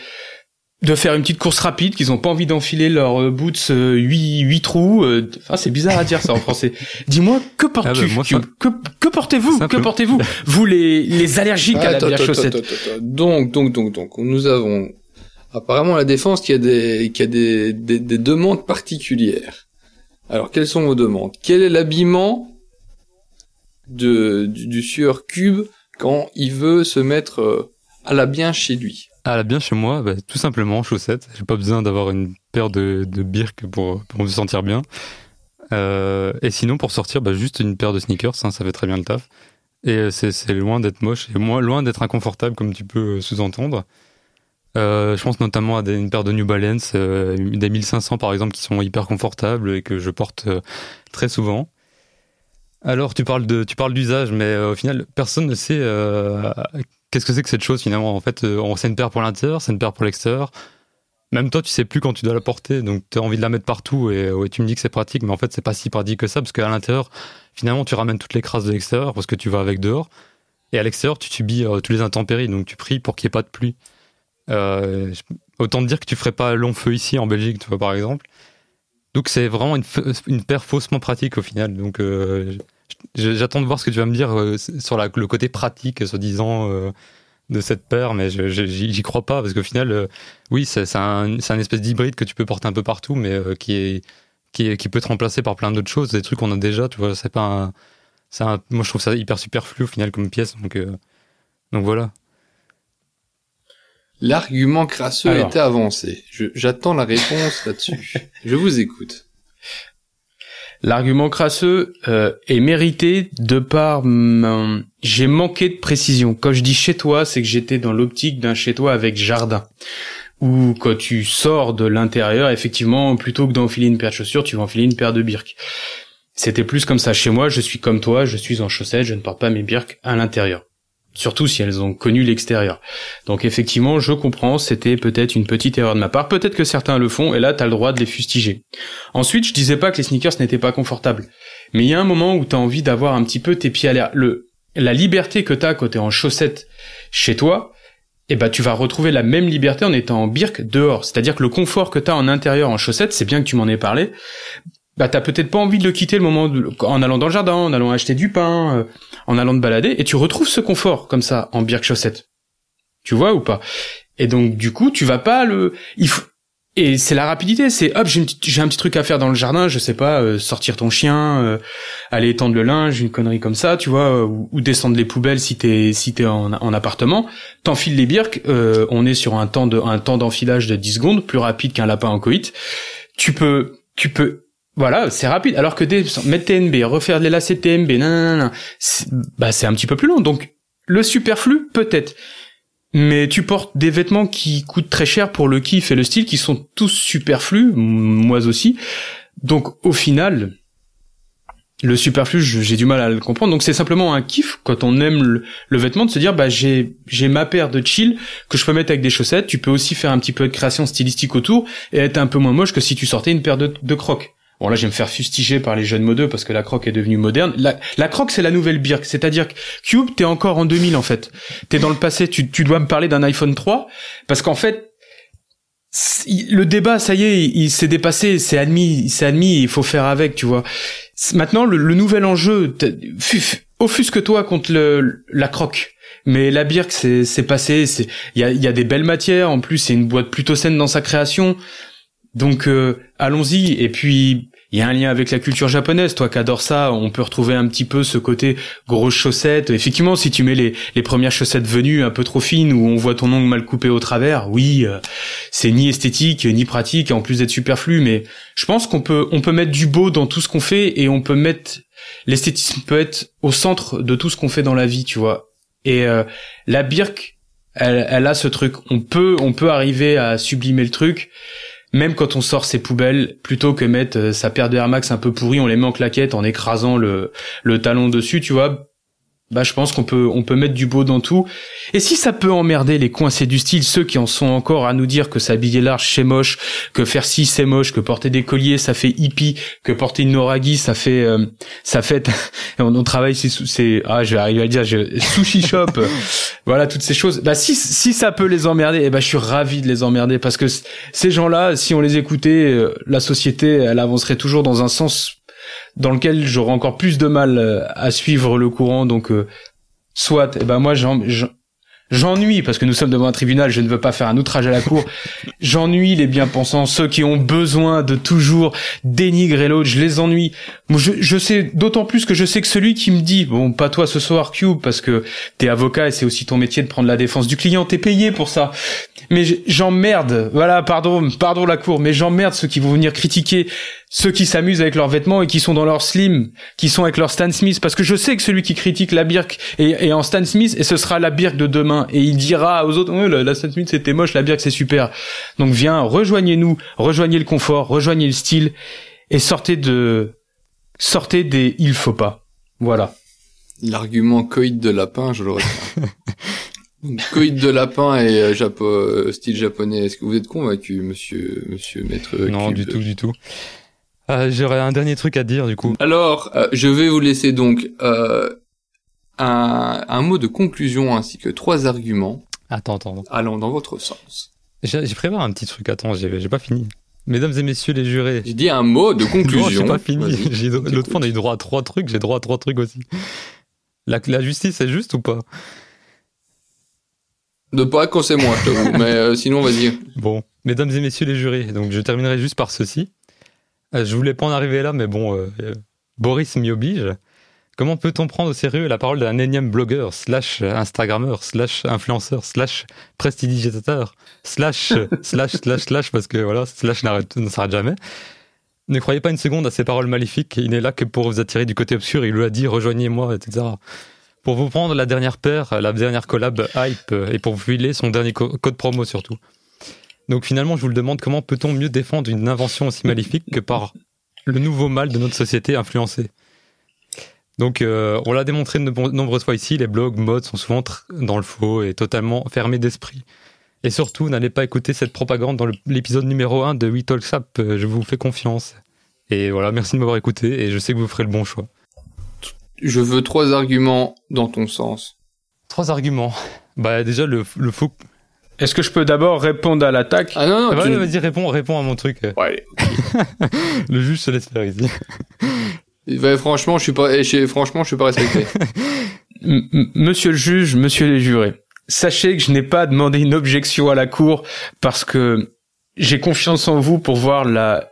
de faire une petite course rapide, qu'ils ont pas envie d'enfiler leurs euh, boots euh, 8, 8 trous. Euh, enfin, c'est bizarre à dire ça en français. Dis-moi, que portes-tu ah bah, que, que portez-vous Que portez-vous Vous les, les allergiques à la bière chaussette? Donc, donc, donc, donc, nous avons apparemment la défense qui a des qui a des, des, des demandes particulières. Alors quelles sont vos demandes? Quel est l'habillement de du, du sueur cube quand il veut se mettre euh, à la bien chez lui? La bien chez moi, bah, tout simplement chaussettes. J'ai pas besoin d'avoir une paire de, de pour, pour me sentir bien. Euh, et sinon, pour sortir, bah, juste une paire de sneakers, hein, ça fait très bien le taf. Et euh, c'est loin d'être moche et moins loin d'être inconfortable, comme tu peux sous-entendre. Euh, je pense notamment à une paire de New Balance, des 1500 par exemple, qui sont hyper confortables et que je porte très souvent. Alors tu parles d'usage, mais au final personne ne sait qu'est-ce que c'est que cette chose finalement? En fait, euh, c'est une paire pour l'intérieur, c'est une paire pour l'extérieur. Même toi, tu sais plus quand tu dois la porter, donc tu as envie de la mettre partout et ouais, tu me dis que c'est pratique, mais en fait c'est pas si pratique que ça parce qu'à l'intérieur, finalement, tu ramènes toutes les crasses de l'extérieur parce que tu vas avec dehors, et à l'extérieur, tu subis euh, tous les intempéries, donc tu pries pour qu'il n'y ait pas de pluie. Euh, autant te dire que tu ferais pas long feu ici en Belgique, tu vois par exemple. Donc c'est vraiment une, paire faussement pratique au final. Donc euh, j'attends de voir ce que tu vas me dire euh, sur la- le côté pratique, soi-disant, euh, de cette paire, mais j'y crois pas parce qu'au final, euh, oui, c'est un, espèce d'hybride que tu peux porter un peu partout, mais qui est qui, est, qui peut être remplacé par plein d'autres choses, des trucs qu'on a déjà, tu vois. C'est pas un, c'est un- moi je trouve ça hyper superflu au final comme pièce, donc euh, donc voilà. L'argument crasseux Alors. a été avancé. J'attends la réponse là-dessus. Je vous écoute. L'argument crasseux euh, est mérité de par j'ai manqué de précision. Quand je dis chez toi, c'est que j'étais dans l'optique d'un chez toi avec jardin. Ou quand tu sors de l'intérieur, effectivement, plutôt que d'enfiler une paire de chaussures, tu vas enfiler une paire de birques. C'était plus comme ça chez moi. Je suis comme toi, je suis en chaussettes, je ne porte pas mes birques à l'intérieur. Surtout si elles ont connu l'extérieur. Donc effectivement, je comprends, c'était peut-être une petite erreur de ma part. Peut-être que certains le font, et là, t'as le droit de les fustiger. Ensuite, je disais pas que les sneakers n'étaient pas confortables. Mais il y a un moment où t'as envie d'avoir un petit peu tes pieds à l'air. Le, la liberté que t'as quand t'es en chaussettes chez toi, eh ben, tu vas retrouver la même liberté en étant en birque dehors. C'est-à-dire que le confort que t'as en intérieur en chaussettes, c'est bien que tu m'en aies parlé, bah, t'as peut-être pas envie de le quitter le moment de- en allant dans le jardin, en allant acheter du pain, euh, en allant te balader, et tu retrouves ce confort, comme ça, en birque chaussettes. Tu vois ou pas? Et donc, du coup, tu vas pas le, il faut, et c'est la rapidité, c'est hop, j'ai, une j'ai un petit truc à faire dans le jardin, je sais pas, euh, sortir ton chien, euh, aller étendre le linge, une connerie comme ça, tu vois, euh, ou, descendre les poubelles si t'es si t'es en, en appartement. T'enfiles les birques, euh, on est sur un temps de un temps d'enfilage de 10 secondes, plus rapide qu'un lapin en coït. Tu peux tu peux voilà, c'est rapide. Alors que des, mettre TNB, refaire les lacets TNB, non, c'est, bah c'est un petit peu plus long. Donc le superflu peut-être. Mais tu portes des vêtements qui coûtent très cher pour le kiff et le style, qui sont tous superflus, moi aussi. Donc au final, le superflu, j'ai du mal à le comprendre. Donc c'est simplement un kiff quand on aime le, le vêtement de se dire bah j'ai j'ai ma paire de chill que je peux mettre avec des chaussettes. Tu peux aussi faire un petit peu de création stylistique autour et être un peu moins moche que si tu sortais une paire de, de crocs. Bon là je vais me faire fustiger par les jeunes modeux parce que la croque est devenue moderne. La, la croque c'est la nouvelle birque, c'est-à-dire que Cube t'es encore en 2000 en fait. T'es dans le passé, tu, tu dois me parler d'un iPhone 3 parce qu'en fait le débat ça y est il, s'est dépassé, c'est admis, c'est admis, il faut faire avec, tu vois. Maintenant le, nouvel enjeu, offusque-toi contre le, la croque. Mais la birque, c'est passé. Il y a, y a des belles matières. En plus, c'est une boîte plutôt saine dans sa création. Donc euh, allons-y. Et puis il y a un lien avec la culture japonaise. Toi qui adores ça, on peut retrouver un petit peu ce côté grosse chaussettes. Effectivement, si tu mets les, les premières chaussettes venues un peu trop fines où on voit ton ongle mal coupé au travers, oui, euh, c'est ni esthétique ni pratique. En plus d'être superflu, mais je pense qu'on peut on peut mettre du beau dans tout ce qu'on fait et on peut mettre l'esthétisme peut être au centre de tout ce qu'on fait dans la vie, tu vois. Et euh, la birque, elle, elle a ce truc. On peut, on peut arriver à sublimer le truc, même quand on sort ses poubelles, plutôt que mettre euh, sa paire de Air Max un peu pourrie, on les met en claquette en écrasant le, le talon dessus, tu vois. Bah, je pense qu'on peut, on peut mettre du beau dans tout. Et si ça peut emmerder les coincés du style, ceux qui en sont encore à nous dire que s'habiller large c'est moche, que faire ci c'est moche, que porter des colliers ça fait hippie, que porter une noragi ça fait, euh, ça fait, on, on travaille c'est, c'est, ah je vais arriver à le dire, je, sushi shop, voilà toutes ces choses. Bah si si ça peut les emmerder, eh ben je suis ravi de les emmerder parce que ces gens-là, si on les écoutait, euh, la société elle avancerait toujours dans un sens dans lequel j'aurais encore plus de mal euh, à suivre le courant. Donc, euh, soit, eh ben moi, j'en- j'en- J'ennuie, parce que nous sommes devant un tribunal, je ne veux pas faire un outrage à la cour. J'ennuie les bien-pensants, ceux qui ont besoin de toujours dénigrer l'autre, je les ennuie. Je, je sais, d'autant plus que je sais que celui qui me dit, bon, pas toi ce soir, Cube, parce que t'es avocat et c'est aussi ton métier de prendre la défense du client, t'es payé pour ça. Mais j'emmerde, voilà, pardon, pardon la cour, mais j'emmerde ceux qui vont venir critiquer ceux qui s'amusent avec leurs vêtements et qui sont dans leur slim, qui sont avec leur Stan Smith, parce que je sais que celui qui critique la Birk est, en Stan Smith et ce sera la Birk de demain et il dira aux autres, oh, la, Stan Smith c'était moche, la Birk c'est super. Donc viens, rejoignez-nous, rejoignez le confort, rejoignez le style et sortez de, sortez des il faut pas. Voilà. L'argument coït de lapin, je le retiens. Coït de lapin et euh, euh, style japonais. Est-ce que vous êtes convaincu, monsieur, monsieur maître Non, du tout, du tout. Euh, j'aurais un dernier truc à dire, du coup. Alors, je vais vous laisser donc un, un mot de conclusion ainsi que trois arguments. Attends, attends. Allant dans votre sens. J'ai préparé un petit truc. Attends, j'ai pas fini. Mesdames et messieurs les jurés. J'ai dit un mot de conclusion. non, pas fini. L'autre fois, on a eu droit à trois trucs. J'ai droit à trois trucs aussi. La, la justice est juste ou pas? De pas quand c'est moi, je t'avoue. mais euh, sinon, vas-y. Bon, mesdames et messieurs les jurés, donc je terminerai juste par ceci. Euh, je voulais pas en arriver là, mais bon, euh, Boris m'y oblige. Comment peut-on prendre au sérieux la parole d'un énième blogueur, slash Instagrammeur, slash influenceur, slash prestidigitateur, slash, slash, slash, slash, parce que voilà, slash ne s'arrête jamais. Ne croyez pas une seconde à ces paroles maléfiques, il n'est là que pour vous attirer du côté obscur, il lui a dit rejoignez-moi, etc pour vous prendre la dernière paire, la dernière collab hype et pour vous filer son dernier code promo surtout. Donc finalement, je vous le demande, comment peut-on mieux défendre une invention aussi maléfique que par le nouveau mal de notre société influencée? Donc euh, on l'a démontré de nombreuses fois ici, les blogs modes sont souvent dans le faux et totalement fermés d'esprit. Et surtout, n'allez pas écouter cette propagande dans l'épisode numéro 1 de We Talk Sap, je vous fais confiance. Et voilà, merci de m'avoir écouté et je sais que vous ferez le bon choix. Je veux trois arguments dans ton sens. Trois arguments. Bah déjà le, le faux. Est-ce que je peux d'abord répondre à l'attaque? Ah non, non. Ah, vas-y, réponds, réponds à mon truc. Ouais. le juge se laisse faire ici. Franchement, je suis pas, franchement, je suis pas respecté. monsieur le juge, monsieur les jurés, sachez que je n'ai pas demandé une objection à la cour parce que j'ai confiance en vous pour voir la,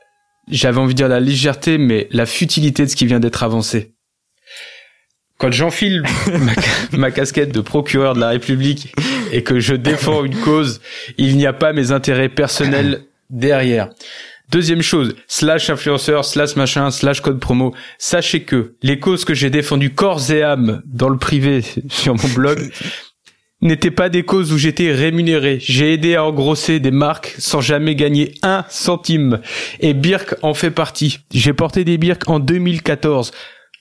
j'avais envie de dire la légèreté, mais la futilité de ce qui vient d'être avancé quand j'enfile ma, casquette de procureur de la République et que je défends une cause, il n'y a pas mes intérêts personnels derrière. Deuxième chose, slash influenceur, slash machin, slash code promo. Sachez que les causes que j'ai défendues corps et âme dans le privé sur mon blog n'étaient pas des causes où j'étais rémunéré. J'ai aidé à engrosser des marques sans jamais gagner un centime. Et Birk en fait partie. J'ai porté des Birk en 2014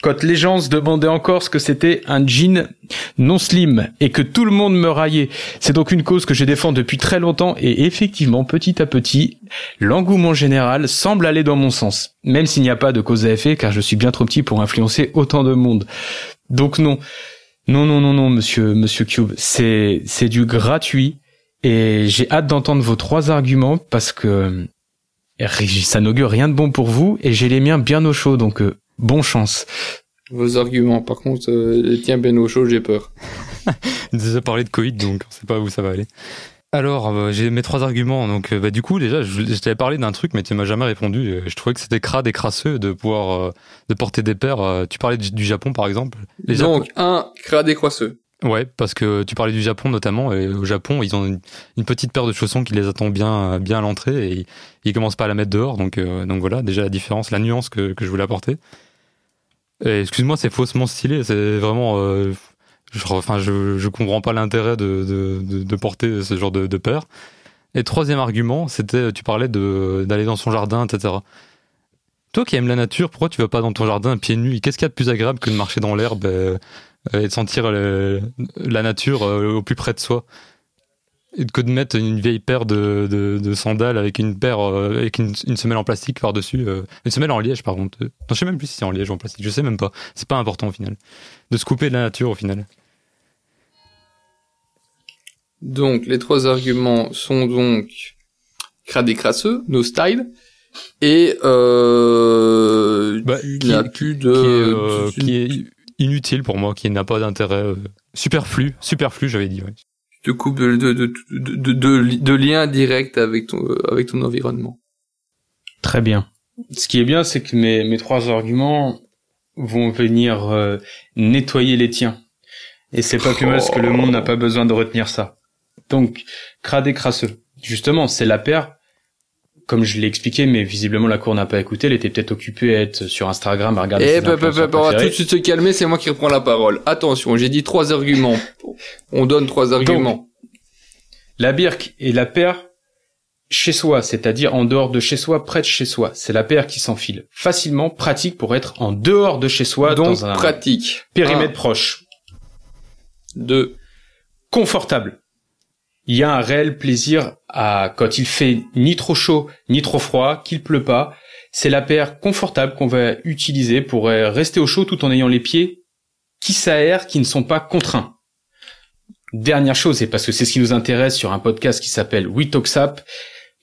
quand les gens se demandaient encore ce que c'était un jean non slim et que tout le monde me raillait. C'est donc une cause que je défends depuis très longtemps et effectivement, petit à petit, l'engouement général semble aller dans mon sens. Même s'il n'y a pas de cause à effet car je suis bien trop petit pour influencer autant de monde. Donc non. Non, non, non, non, monsieur, monsieur Cube. C'est, c'est du gratuit et j'ai hâte d'entendre vos trois arguments parce que ça n'augure rien de bon pour vous et j'ai les miens bien au chaud donc euh, Bon chance. Vos arguments, par contre, euh, les tiens bien au chaud, j'ai peur. Déjà parlé de Covid, donc on sait pas où ça va aller. Alors, euh, j'ai mes trois arguments. Donc, euh, bah, du coup, déjà, je, t'avais parlé d'un truc, mais tu m'as jamais répondu. Je trouvais que c'était crade et crasseux de pouvoir de porter des paires. tu parlais du, Japon, par exemple. donc, un crade et crasseux. Ouais, parce que tu parlais du Japon notamment, et au Japon, ils ont une, petite paire de chaussons qui les attend bien, à l'entrée, et ils, commencent pas à la mettre dehors. Donc, donc voilà, déjà la différence, la nuance que, je voulais apporter. Excuse-moi, c'est faussement stylé. C'est vraiment. Euh, je, enfin, je, comprends pas l'intérêt de, porter ce genre de, de paire. Et troisième argument, c'était, tu parlais d'aller dans son jardin, etc. Toi qui aimes la nature, pourquoi tu vas pas dans ton jardin pieds nus? Qu'est-ce qu'il y a de plus agréable que de marcher dans l'herbe et, et, de sentir la nature euh, au plus près de soi. Que de mettre une vieille paire de, de, de sandales avec une paire euh, avec une, une, semelle en plastique par dessus euh, une semelle en liège par contre non je sais même plus si c'est en liège ou en plastique je sais même pas. C'est pas important au final. De se couper de la nature au final. Donc les trois arguments sont donc cradé crasseux no style et euh, bah, qui, a plus de qui est, euh, qui est, inutile pour moi qui n'a pas d'intérêt superflu superflu j'avais dit ouais te coupe de, de, de, de, de, de lien direct avec ton, avec ton environnement. Très bien. Ce qui est bien, c'est que mes, mes trois arguments vont venir euh, nettoyer les tiens. Et c'est pas plus mal parce que le monde n'a pas besoin de retenir ça. Donc, cradé crasseux. Justement, c'est la paire, comme je l'ai expliqué, mais visiblement la cour n'a pas écouté, elle était peut-être occupée à être sur Instagram à regarder Eh, on va tout de suite se calmer, c'est moi qui reprends la parole. Attention, j'ai dit trois arguments. On donne trois arguments. la birque et la paire chez soi, c'est-à-dire en dehors de chez soi, près de chez soi. C'est la paire qui s'enfile facilement, pratique pour être en dehors de chez soi, Donc, dans un pratique. périmètre proche. Deux. Confortable. Il y a un réel plaisir à, quand il fait ni trop chaud, ni trop froid, qu'il pleut pas. C'est la paire confortable qu'on va utiliser pour euh, rester au chaud tout en ayant les pieds qui s'aèrent, qui ne sont pas contraints. Dernière chose, et parce que c'est ce qui nous intéresse sur un podcast qui s'appelle We Talk Sap,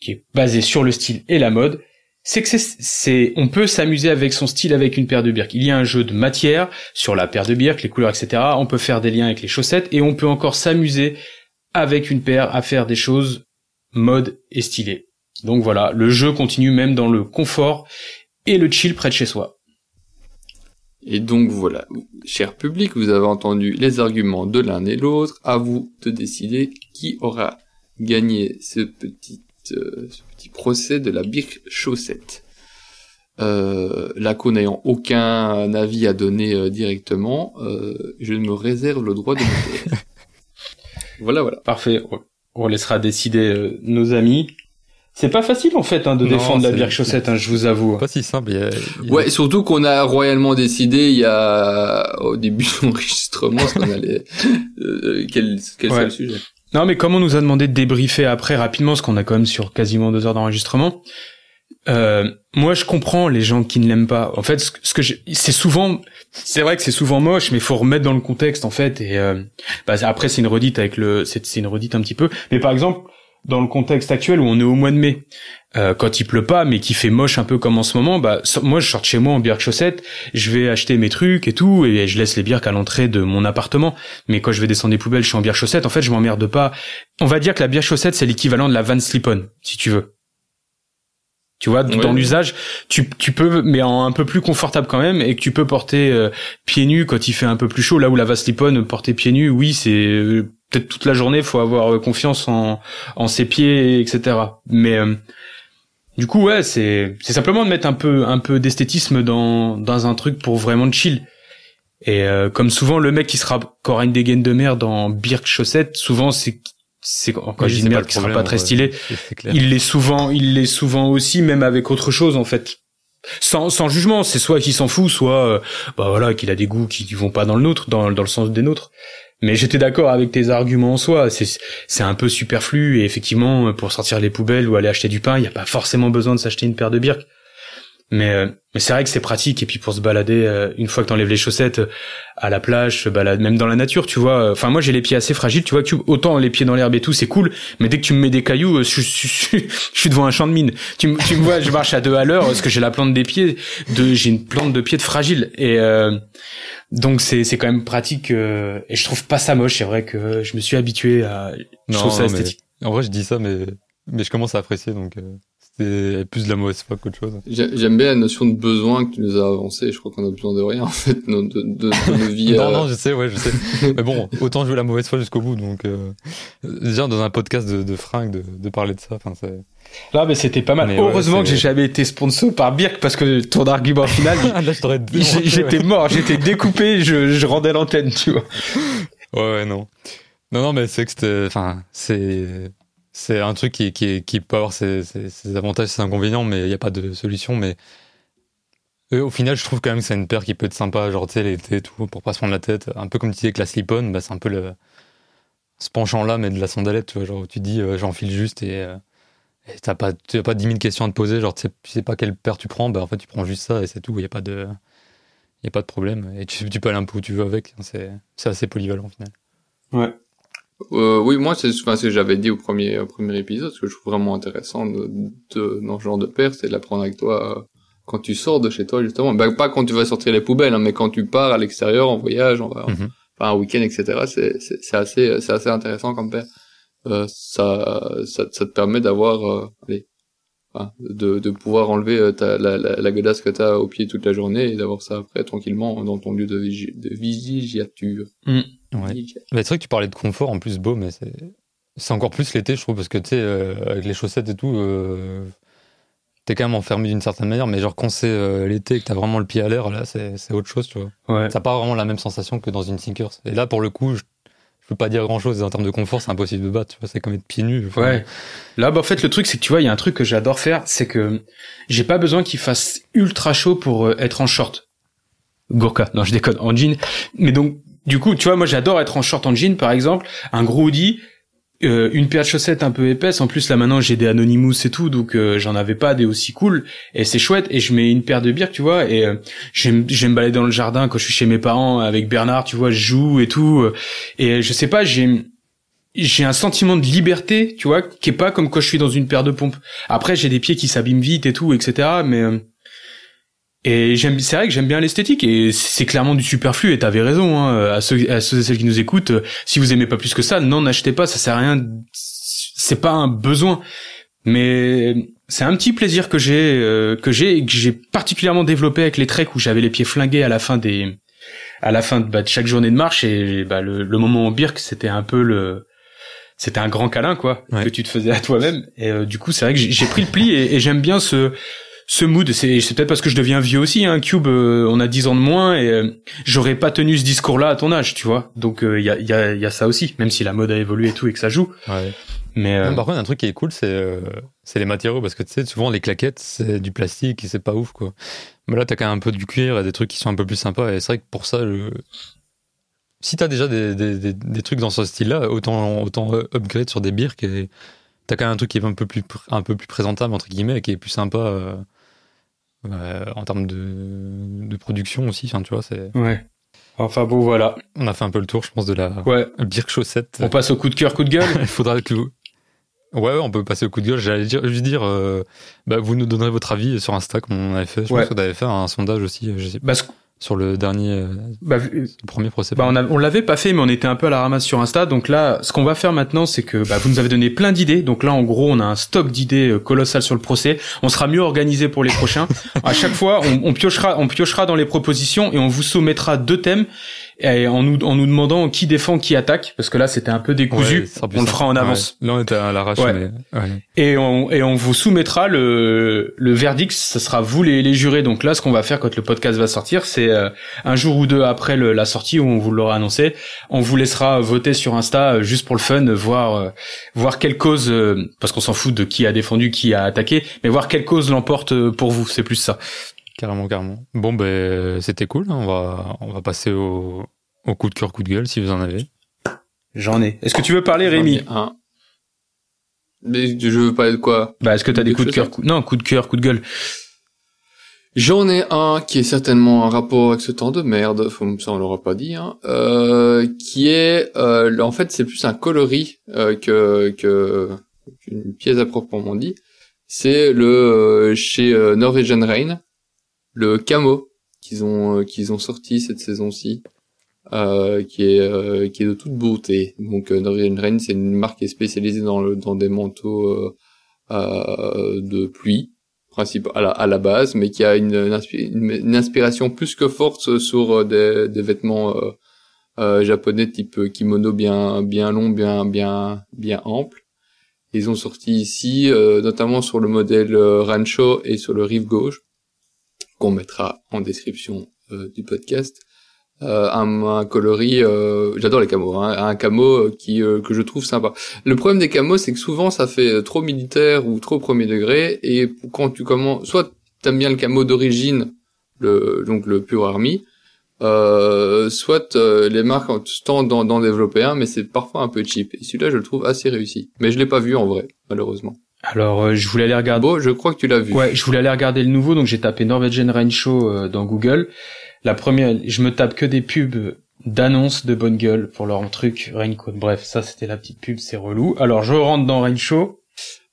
qui est basé sur le style et la mode, c'est que c'est, on peut s'amuser avec son style avec une paire de birques. Il y a un jeu de matière sur la paire de birques, les couleurs, etc. On peut faire des liens avec les chaussettes et on peut encore s'amuser avec une paire à faire des choses mode et stylées. Donc voilà, le jeu continue même dans le confort et le chill près de chez soi. Et donc voilà, cher public, vous avez entendu les arguments de l'un et l'autre. À vous de décider qui aura gagné ce petit, euh, ce petit procès de la birque chaussette. Euh, Laco n'ayant aucun avis à donner euh, directement, euh, je me réserve le droit de me voilà, voilà. Parfait. On laissera décider euh, nos amis. C'est pas facile en fait hein, de Non, défendre la birque chaussette, hein, je vous avoue. Pas si simple. il y a- il y a- Ouais, surtout qu'on a royalement décidé il y a au début de l'enregistrement ce qu'on allait euh, quel quel Ouais. serait le sujet? Non, mais comme on nous a demandé de débriefer après rapidement, parce qu'on a quand même sur quasiment deux heures d'enregistrement, euh, moi je comprends les gens qui ne l'aiment pas. En fait, ce, que- c'est souvent, c'est vrai que c'est souvent moche, mais faut remettre dans le contexte en fait. Et euh, bah, après c'est une redite avec le, c'est une redite un petit peu. Mais par exemple, dans le contexte actuel où on est au mois de mai, euh, quand il pleut pas, mais qu'il fait moche un peu comme en ce moment, bah moi je sors de chez moi en birque chaussette, je vais acheter mes trucs et tout, et je laisse les birques à l'entrée de mon appartement. Mais quand je vais descendre des poubelles, je suis en bière chaussette. En fait, je m'emmerde pas. On va dire que la bière chaussette, c'est l'équivalent de la Van Slip-on, si tu veux. Tu vois, Ouais. dans l'usage, tu, tu peux, mais en un peu plus confortable quand même, et que tu peux porter euh, pieds nus quand il fait un peu plus chaud. Là où la Van Slip-on, porter pieds nus, oui, c'est euh, peut-être toute la journée, faut avoir euh, confiance en, en ses pieds, etc. Mais euh, du coup, ouais, c'est c'est simplement de mettre un peu un peu d'esthétisme dans dans un truc pour vraiment de chill. Et euh, comme souvent, le mec qui sera qui aura une dégaine de merde en birk chaussette, souvent c'est c'est Oui, je dis merde qui sera pas très stylé. Clair. Il l'est souvent, il l'est souvent aussi, même avec autre chose en fait. Sans, sans jugement, c'est soit qu'il s'en fout, soit euh, bah voilà qu'il a des goûts qui vont pas dans le nôtre, dans, dans le sens des nôtres. Mais j'étais d'accord avec tes arguments en soi. C'est c'est un peu superflu et effectivement pour sortir les poubelles ou aller acheter du pain, il y a pas forcément besoin de s'acheter une paire de birques. Mais euh, mais c'est vrai que c'est pratique et puis pour se balader euh, une fois que t'enlèves les chaussettes euh, à la plage, se balade même dans la nature, tu vois. Enfin moi j'ai les pieds assez fragiles, tu vois. Tu, autant les pieds dans l'herbe et tout, c'est cool. Mais dès que tu me mets des cailloux, je, je, je, je suis devant un champ de mine. Tu, me- tu me vois, je marche à deux à l'heure parce que j'ai la plante des pieds, de, j'ai une plante de pied de fragile et euh, donc c'est c'est quand même pratique euh, et je trouve pas ça moche. C'est vrai que je me suis habitué à, je Non, trouve ça esthétique. En vrai, je dis ça, mais mais je commence à apprécier, donc euh, c'était plus de la mauvaise foi qu'autre chose. J'ai- J'aime bien la notion de besoin que tu nous as avancé. Je crois qu'on a besoin de rien en fait, de, de, de, de nos vies. Non, euh, non, je sais, ouais, je sais. mais bon, autant jouer la mauvaise foi jusqu'au bout, donc euh, déjà dans un podcast de, de fringues, de, de parler de ça, enfin c'est. Là, mais c'était pas mal. Mais ouais, Heureusement que j'ai jamais été sponsor par Birk parce que ton argument final, Ah, là, je t'aurais il- j'ai- j'étais mort, j'étais découpé, je, je rendais l'antenne, tu vois. Ouais, ouais, non. Non, non, mais c'est que c'était, enfin, c'est, c'est un truc qui, qui, qui peut avoir ses, ses, ses avantages, ses inconvénients, mais il n'y a pas de solution, mais au final, je trouve quand même que c'est une paire qui peut être sympa, genre, tu sais, l'été et tout, pour pas se prendre la tête. Un peu comme tu disais avec la slip-on, bah, c'est un peu le, ce penchant-là, mais de la sandalette, tu vois, genre, où tu dis, euh, j'enfile juste et, euh, t'as pas, pas 10 000 questions à te poser, genre, tu sais, tu sais pas quelle paire tu prends, bah, en fait, tu prends juste ça et c'est tout, il n'y a pas de, y a pas de problème. Et tu, tu peux aller un peu où tu veux avec, hein, c'est assez polyvalent, au final. Ouais. Euh, oui, moi, c'est enfin, ce que j'avais dit au premier, au premier épisode, ce que je trouve vraiment intéressant de, de- dans ce genre de paire, c'est de la prendre avec toi euh, quand tu sors de chez toi, justement. Ben, pas quand tu vas sortir les poubelles, hein, mais quand tu pars à l'extérieur, en voyage, en, va- Mhm. enfin un week-end, etc. C'est assez c'est assez intéressant comme paire. Euh, ça, ça ça te permet d'avoir euh, allez, enfin, de de pouvoir enlever euh, ta, la, la, la godasse que t'as au pied toute la journée et d'avoir ça après tranquillement dans ton lieu de, vigi- de. Ouais. Bah, c'est vrai que tu parlais de confort en plus beau, mais c'est c'est encore plus l'été, je trouve, parce que tu sais, euh, avec les chaussettes et tout, euh, t'es quand même enfermé d'une certaine manière, mais genre quand c'est euh, l'été et que t'as vraiment le pied à l'air, là, c'est c'est autre chose, tu vois. Ouais. Ça n'a pas vraiment la même sensation que dans une sneakers. Et là, pour le coup, je, je peux pas dire grand chose en termes de confort, c'est impossible de battre, tu vois, c'est comme être pieds nus. Enfin, Ouais. Là, bah, en fait, le truc, c'est que tu vois, il y a un truc que j'adore faire, c'est que j'ai pas besoin qu'il fasse ultra chaud pour euh, être en short. Gourka. Non, je déconne. En jean. Mais donc, du coup, tu vois, moi, j'adore être en short en jean, par exemple. Un gros hoodie, euh, une paire de chaussettes un peu épaisse. En plus, là, maintenant, j'ai des Anonymous et tout, donc euh, j'en avais pas des aussi cool. Et c'est chouette. Et je mets une paire de birks, tu vois. Et euh, j'aime j'aime me balader dans le jardin quand je suis chez mes parents avec Bernard, tu vois, je joue et tout. Et je sais pas, j'ai j'ai un sentiment de liberté, tu vois, qui est pas comme quand je suis dans une paire de pompes. Après, j'ai des pieds qui s'abîment vite et tout, etc. Mais euh, et j'aime, c'est vrai que j'aime bien l'esthétique et c'est clairement du superflu. Et t'avais raison, hein, à ceux, à ceux et celles qui nous écoutent, euh, si vous aimez pas plus que ça, non, n'achetez pas, ça sert à rien. C'est pas un besoin, mais c'est un petit plaisir que j'ai, euh, que j'ai et que j'ai particulièrement développé avec les treks où j'avais les pieds flingués à la fin des, à la fin de, bah, de chaque journée de marche et bah, le, le moment en birk, c'était un peu le c'était un grand câlin quoi Ouais. que tu te faisais à toi-même et euh, du coup c'est vrai que j'ai j'ai pris le pli et, et j'aime bien ce ce mood c'est c'est peut-être parce que je deviens vieux aussi hein cube euh, on a 10 ans de moins et euh, j'aurais pas tenu ce discours là à ton âge tu vois donc il y a y a y a ça aussi même si la mode a évolué et tout et que ça joue Ouais. mais euh, Non, par contre, un truc qui est cool, c'est euh, c'est les matériaux, parce que tu sais, souvent les claquettes, c'est du plastique et c'est pas ouf, quoi. Mais là, t'as quand même un peu du cuir et des trucs qui sont un peu plus sympas, et c'est vrai que pour ça, je... si t'as déjà des, des, des, des trucs dans ce style-là, autant, autant euh, upgrade sur des birks, et t'as quand même un truc qui est un peu plus, un peu plus présentable, entre guillemets, et qui est plus sympa euh, en termes de, de production aussi, enfin, tu vois, c'est... ouais enfin bon voilà On a fait un peu le tour, je pense, de la ouais birk chaussette. on passe au coup de cœur coup de gueule Il faudra que vous... Ouais, ouais, on peut passer au coup de gueule. J'allais dire, juste dire, euh, bah, vous nous donnerez votre avis sur Insta, comme on avait fait. Je Ouais. pense que t'avais fait un sondage aussi, je sais, parce que sur le dernier, euh, bah, vu- le premier procès. Bah on, l'avait pas fait, mais on était un peu à la ramasse sur Insta. Donc là, ce qu'on va faire maintenant, c'est que bah, vous nous avez donné plein d'idées. Donc là, en gros, on a un stock d'idées euh, colossal sur le procès. On sera mieux organisé pour les prochains. à chaque fois, on, on piochera, on piochera dans les propositions et on vous soumettra deux thèmes et en nous, en nous demandant qui défend, qui attaque, parce que là, c'était un peu décousu. Ouais, on le fera en avance. Ouais. Là, on était à l'arrache, Ouais. mais. Et on, et on vous soumettra le, le verdict, ce sera vous les, les jurés. Donc là, ce qu'on va faire quand le podcast va sortir, c'est euh, un jour ou deux après le- la sortie où on vous l'aura annoncé, on vous laissera voter sur Insta euh, juste pour le fun, voir euh, voir quelle cause, euh, parce qu'on s'en fout de qui a défendu, qui a attaqué, mais voir quelle cause l'emporte pour vous, c'est plus ça. Carrément, carrément. Bon, ben, c'était cool. hein. On va, on va passer au, au coup de cœur, coup de gueule, si vous en avez. J'en ai. Est-ce que tu veux parler, Rémi J'en ai un. Mais je veux parler de quoi? Bah, est-ce que t'as des Des coups de cœur coup... Non, coup de cœur, coup de gueule. J'en ai un qui est certainement en rapport avec ce temps de merde, ça on l'aura pas dit, hein, euh, qui est, euh, en fait c'est plus un coloris euh, que que qu'une pièce à proprement dit. C'est le euh, chez euh, Norwegian Rain, le camo qu'ils ont euh, qu'ils ont sorti cette saison-ci, euh, qui est euh, qui est de toute beauté. Donc Norwegian Rain c'est une marque qui est spécialisée dans dans des manteaux de pluie principe à la, base, mais qui a une, une, inspi- une- une inspiration plus que forte sur des, vêtements japonais type kimono bien bien long, bien bien bien ample. Ils ont sorti ici, notamment sur le modèle Rancho et sur le rive gauche, qu'on mettra en description euh, du podcast. Euh, un, un coloris, euh, j'adore les camos, hein, un camo qui que je trouve sympa. Le problème des camos, c'est que souvent ça fait trop militaire ou trop premier degré, et quand tu commences, soit t'aimes bien le camo d'origine, le donc le pure army, euh, soit euh, les marques tentent d'en développer un, mais c'est parfois un peu cheap. Et celui-là, je le trouve assez réussi. Mais je l'ai pas vu en vrai, malheureusement. Alors, euh, je voulais aller regarder. Bon, je crois que tu l'as vu. Ouais, je voulais aller regarder le nouveau, donc j'ai tapé Norwegian Rain Show euh, dans Google. La première, je me tape que des pubs d'annonces de bonne gueule pour leur truc Raincoat. Bref, ça c'était la petite pub, c'est relou. Alors je rentre dans Rain Show.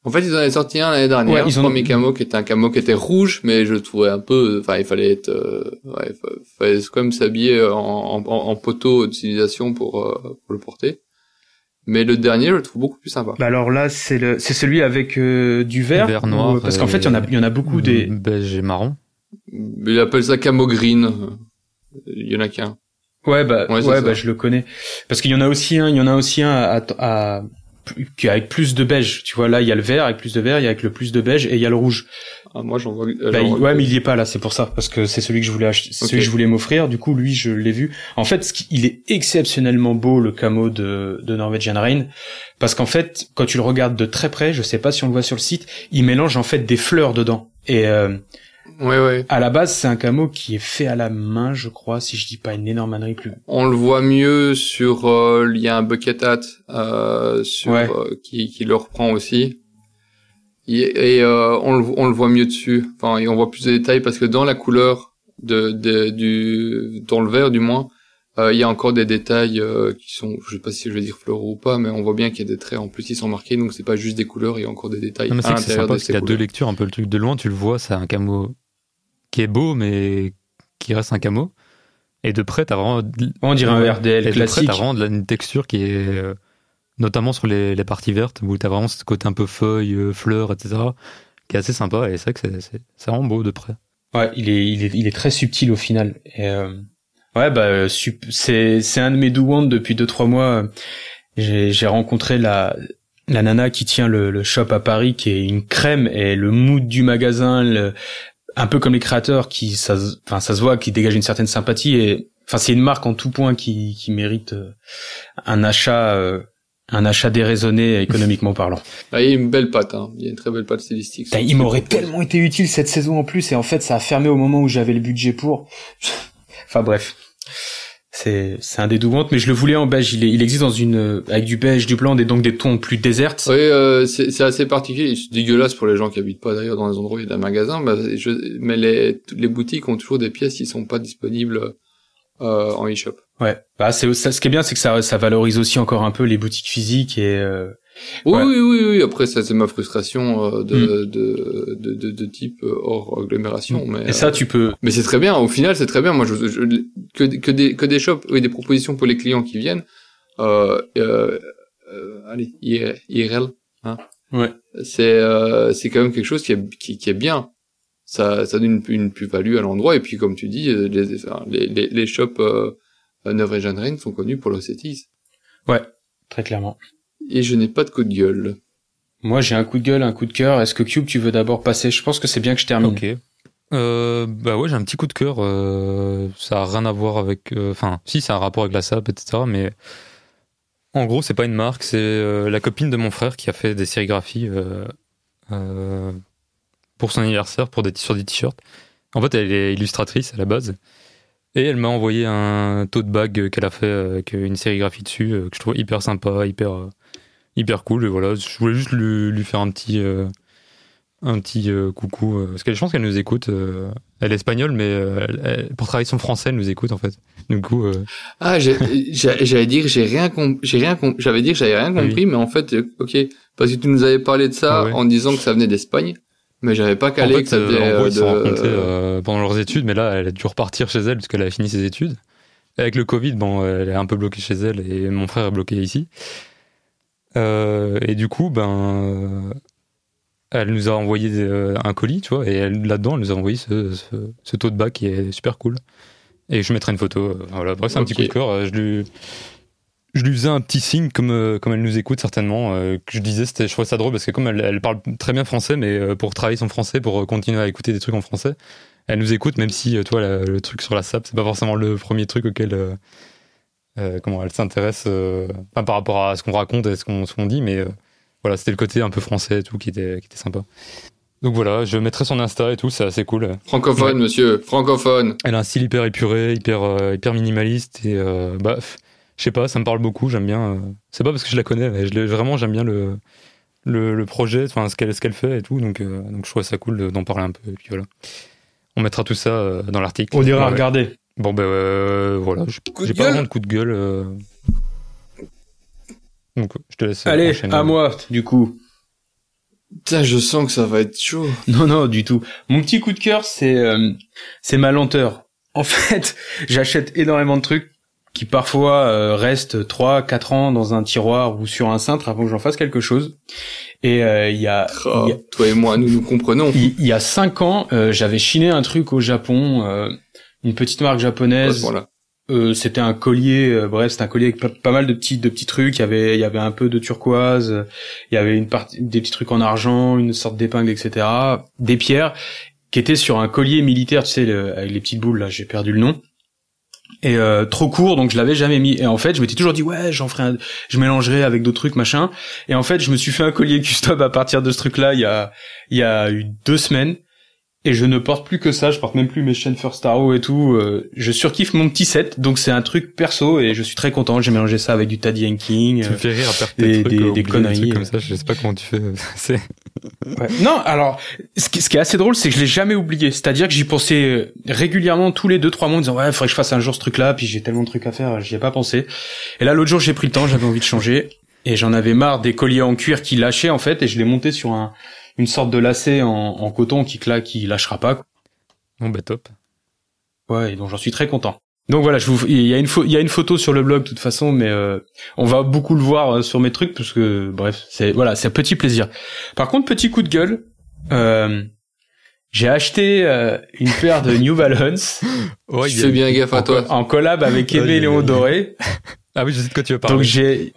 En fait, ils en avaient sorti un l'année dernière. Ouais, ils ont- premier camo qui était un camo qui était rouge, mais je le trouvais un peu, enfin, il fallait être, euh, ouais, il fa- fallait quand même s'habiller en, en, en poteau d'utilisation pour, euh, pour le porter. Mais le dernier, je le trouve beaucoup plus sympa. Bah alors là, c'est le, c'est celui avec euh, du vert. Vert, ou- noir Parce qu'en et- fait, il y en a, il y en a beaucoup des. Beige et marron. Il appelle ça camo green. Il y en a qu'un. Ouais, bah, Ouais, bah, je le connais. Parce qu'il y en a aussi un, il y en a aussi un à, à, qui est avec plus de beige. Tu vois, là, il y a le vert avec plus de vert, il y a avec le plus de beige et il y a le rouge. Ah, moi, j'en vois. euh, Bah, il- ouais, mais il y est pas là, c'est pour ça, parce que c'est celui que je voulais acheter, celui que je voulais m'offrir. Du coup, lui, je l'ai vu. En fait, ce qui- il est exceptionnellement beau le camo de, de Norwegian Rain, parce qu'en fait, quand tu le regardes de très près, je sais pas si on le voit sur le site, il mélange en fait des fleurs dedans. Et euh, Ouais, ouais. à la base, c'est un camo qui est fait à la main, je crois, si je dis pas une énorme ânerie plus. On le voit mieux sur, euh, il y a un bucket hat, euh, sur, Ouais. euh, qui, qui le reprend aussi. Et, euh, on, le, on le voit mieux dessus. Enfin, et on voit plus de détails parce que dans la couleur de, de du, dans le vert du moins, euh, il y a encore des détails euh, qui sont, je sais pas si je vais dire floraux ou pas, mais on voit bien qu'il y a des traits en plus qui sont marqués, donc c'est pas juste des couleurs, il y a encore des détails Non, mais c'est à que c'est sympa de parce qu'il y a deux lectures, un peu le truc de loin, tu le vois, c'est un camo qui est beau, mais qui reste un camo. Et de près, t'as vraiment. On dirait un. RDL Et de près, classique. t'as vraiment de la- une texture qui est. notamment sur les, les parties vertes, où t'as vraiment ce côté un peu feuille, euh, fleurs, etc. qui est assez sympa. Et c'est vrai que c'est- vraiment beau de près. Ouais, il est, il est, il est très subtil au final. Et euh, ouais, bah c'est, c'est un de mes do depuis deux trois mois. J'ai, rencontré la, la nana qui tient le, le shop à Paris, qui est une crème et le mood du magasin, le, un peu comme les créateurs, qui, ça, enfin, ça se voit, qui dégage une certaine sympathie et, enfin, c'est une marque en tout point qui, qui mérite euh, un achat, euh, un achat déraisonné économiquement parlant. Bah, il y a une belle patte, hein. Il y a une très belle patte stylistique. Putain, il m'aurait tellement été utile cette saison en plus et en fait ça a fermé au moment où j'avais le budget pour. enfin bref. C'est c'est un dédouante mais je le voulais en beige, il, est, il existe dans une euh, avec du beige, du blanc, des donc des tons plus désertes. Oui, euh, c'est c'est assez particulier. C'est dégueulasse pour les gens qui habitent pas d'ailleurs dans les endroits où il y a des magasins. Bah, je- mais les, toutes les boutiques ont toujours des pièces qui sont pas disponibles euh, en e-shop. Ouais. Bah c'est ça, ce qui est bien c'est que ça ça valorise aussi encore un peu les boutiques physiques et euh, Oui, Ouais. oui, oui, oui. Après, ça, c'est ma frustration euh, de, de, de, de, de type euh, hors agglomération. Mais, et ça euh, tu peux mais c'est très bien. Au final, c'est très bien. Moi, je, je- que, que des, que des shops, oui, des propositions pour les clients qui viennent. Euh, euh, allez, IR- IRL. Hein. Ouais. C'est, euh, c'est quand même quelque chose qui est, qui, qui est bien. Ça, ça donne une, une plus-value à l'endroit. Et puis, comme tu dis, euh, les, enfin, les, les, les shops euh, Neuf et Jeanne Reine sont connus pour leur CETIS. très clairement. Et je n'ai pas de coup de gueule. Moi j'ai un coup de gueule, un coup de cœur. Est-ce que Cube tu veux d'abord passer? Je pense que c'est bien que je termine. Ok. Euh, bah ouais, j'ai un petit coup de cœur. euh, ça a rien à voir avec. euh, Enfin, si, ça a un rapport avec la SAP, etc. Mais en gros, c'est pas une marque, c'est euh, la copine de mon frère qui a fait des sérigraphies euh, euh, pour son anniversaire pour des, sur des t-shirts. En fait, elle est illustratrice à la base. Et elle m'a envoyé un tote bag qu'elle a fait avec une sérigraphie dessus, euh, que je trouve hyper sympa, hyper, euh, hyper cool. Et voilà, je voulais juste lui, lui faire un petit. euh, un petit euh, coucou euh, parce que je pense qu'elle nous écoute euh, elle est espagnole mais euh, elle- elle- pour travailler son français elle nous écoute en fait du coup euh, Ah, j'allais dire j'ai rien j'ai rien j'avais dit que j'avais rien Ah oui. compris mais en fait euh, OK parce que tu nous avais parlé de ça Ah ouais. en disant que ça venait d'Espagne mais j'avais pas en calé fait que ça euh, venait en gros euh, ils se sont de rencontrés euh, pendant leurs études mais là elle a dû repartir chez elle parce qu'elle a fini ses études. Avec le Covid bon elle est un peu bloquée chez elle et mon frère est bloqué ici. Euh, et du coup ben euh, elle nous a envoyé des- euh, un colis tu vois et là-dedans elle nous a envoyé ce, ce, ce tote bag qui est super cool. Et je mettrai une photo euh, voilà. Bref c'est un petit coup de cœur euh, je lui je lui faisais un petit signe comme euh, comme elle nous écoute certainement euh, que je disais c'était je trouvais ça drôle parce que comme elle, elle parle très bien français mais euh, pour travailler son français pour continuer à écouter des trucs en français elle nous écoute même si toi la- le truc sur la SAP c'est pas forcément le premier truc auquel comment elle s'intéresse enfin, par rapport à ce qu'on raconte et ce qu'on dit mais voilà c'était le côté un peu français et tout qui était qui était sympa. Donc voilà je mettrai son Insta et tout c'est assez cool. Francophone Ouais. monsieur francophone. Elle a un style hyper épuré, hyper, hyper minimaliste et bah, je sais pas, ça me parle beaucoup. J'aime bien. euh, c'est pas parce que je la connais, mais je l'ai- vraiment j'aime bien le, le, le projet, enfin ce qu'elle ce qu'elle fait et tout. Donc euh, donc je trouve ça cool de- d'en parler un peu. Et puis voilà. On mettra tout ça euh, dans l'article. On ira Ouais. regarder. Bon ben euh, voilà, j'ai pas vraiment de coup de gueule. euh. Donc je te laisse. Allez, enchaîner. à moi du coup. Putain, je sens que ça va être chaud. Non, non, du tout. Mon petit coup de cœur, c'est euh, c'est ma lenteur. En fait, j'achète énormément de trucs qui parfois euh, restent 3 4 ans dans un tiroir ou sur un cintre avant que j'en fasse quelque chose. Et euh, il y a Oh, y a- Toi et moi, nous nous comprenons. il y a cinq ans, euh, j'avais chiné un truc au Japon, euh, une petite marque japonaise. Voilà. Euh, c'était un collier, euh, bref, c'était un collier avec pas, pas mal de petits de petits trucs. Il y avait il y avait un peu de turquoise, euh, il y avait une partie des petits trucs en argent, une sorte d'épingle, etc. Des pierres qui étaient sur un collier militaire, tu sais, le- avec les petites boules là. J'ai perdu le nom. Et euh, trop court, donc je l'avais jamais mis. Et en fait, je m'étais toujours dit ouais, j'en ferai, un, je mélangerai avec d'autres trucs machin. Et en fait, je me suis fait un collier custom à partir de ce truc-là il y a il y a eu deux semaines. Et je ne porte plus que ça, je porte même plus mes chaînes First Arrow et tout. euh, je surkiffe mon petit set, donc c'est un truc perso et je suis très content. J'ai mélangé ça avec du Taddy Yanking. Tu me fais rire à perdre des- trucs, des- des conneries, trucs comme euh. ça. Je sais pas comment tu fais. C'est Ouais. Non, alors, ce qui, ce qui est assez drôle, c'est que je l'ai jamais oublié. C'est-à-dire que j'y pensais euh, régulièrement tous les deux, trois mois en disant, ouais, faudrait que je fasse un jour ce truc-là, puis j'ai tellement de trucs à faire, j'y ai pas pensé. Et là, l'autre jour, j'ai pris le temps, j'avais envie de changer, et j'en avais marre des colliers en cuir qui lâchaient, en fait, et je l'ai monté sur un, une sorte de lacet en, en coton qui, cla- qui lâchera pas. bon bah top. Ouais, et donc j'en suis très content. Donc voilà, je vous, il y a une il y a une photo sur le blog de toute façon, mais euh, on va beaucoup le voir euh, sur mes trucs parce que bref, c'est voilà, c'est un petit plaisir. Par contre, petit coup de gueule, euh, j'ai acheté euh, une paire de New Balance Ouais, a- fais bien gaffe à en, toi. en collab avec Aimé Léon. Doré. Ah oui, je sais de quoi tu veux parler. Donc j'ai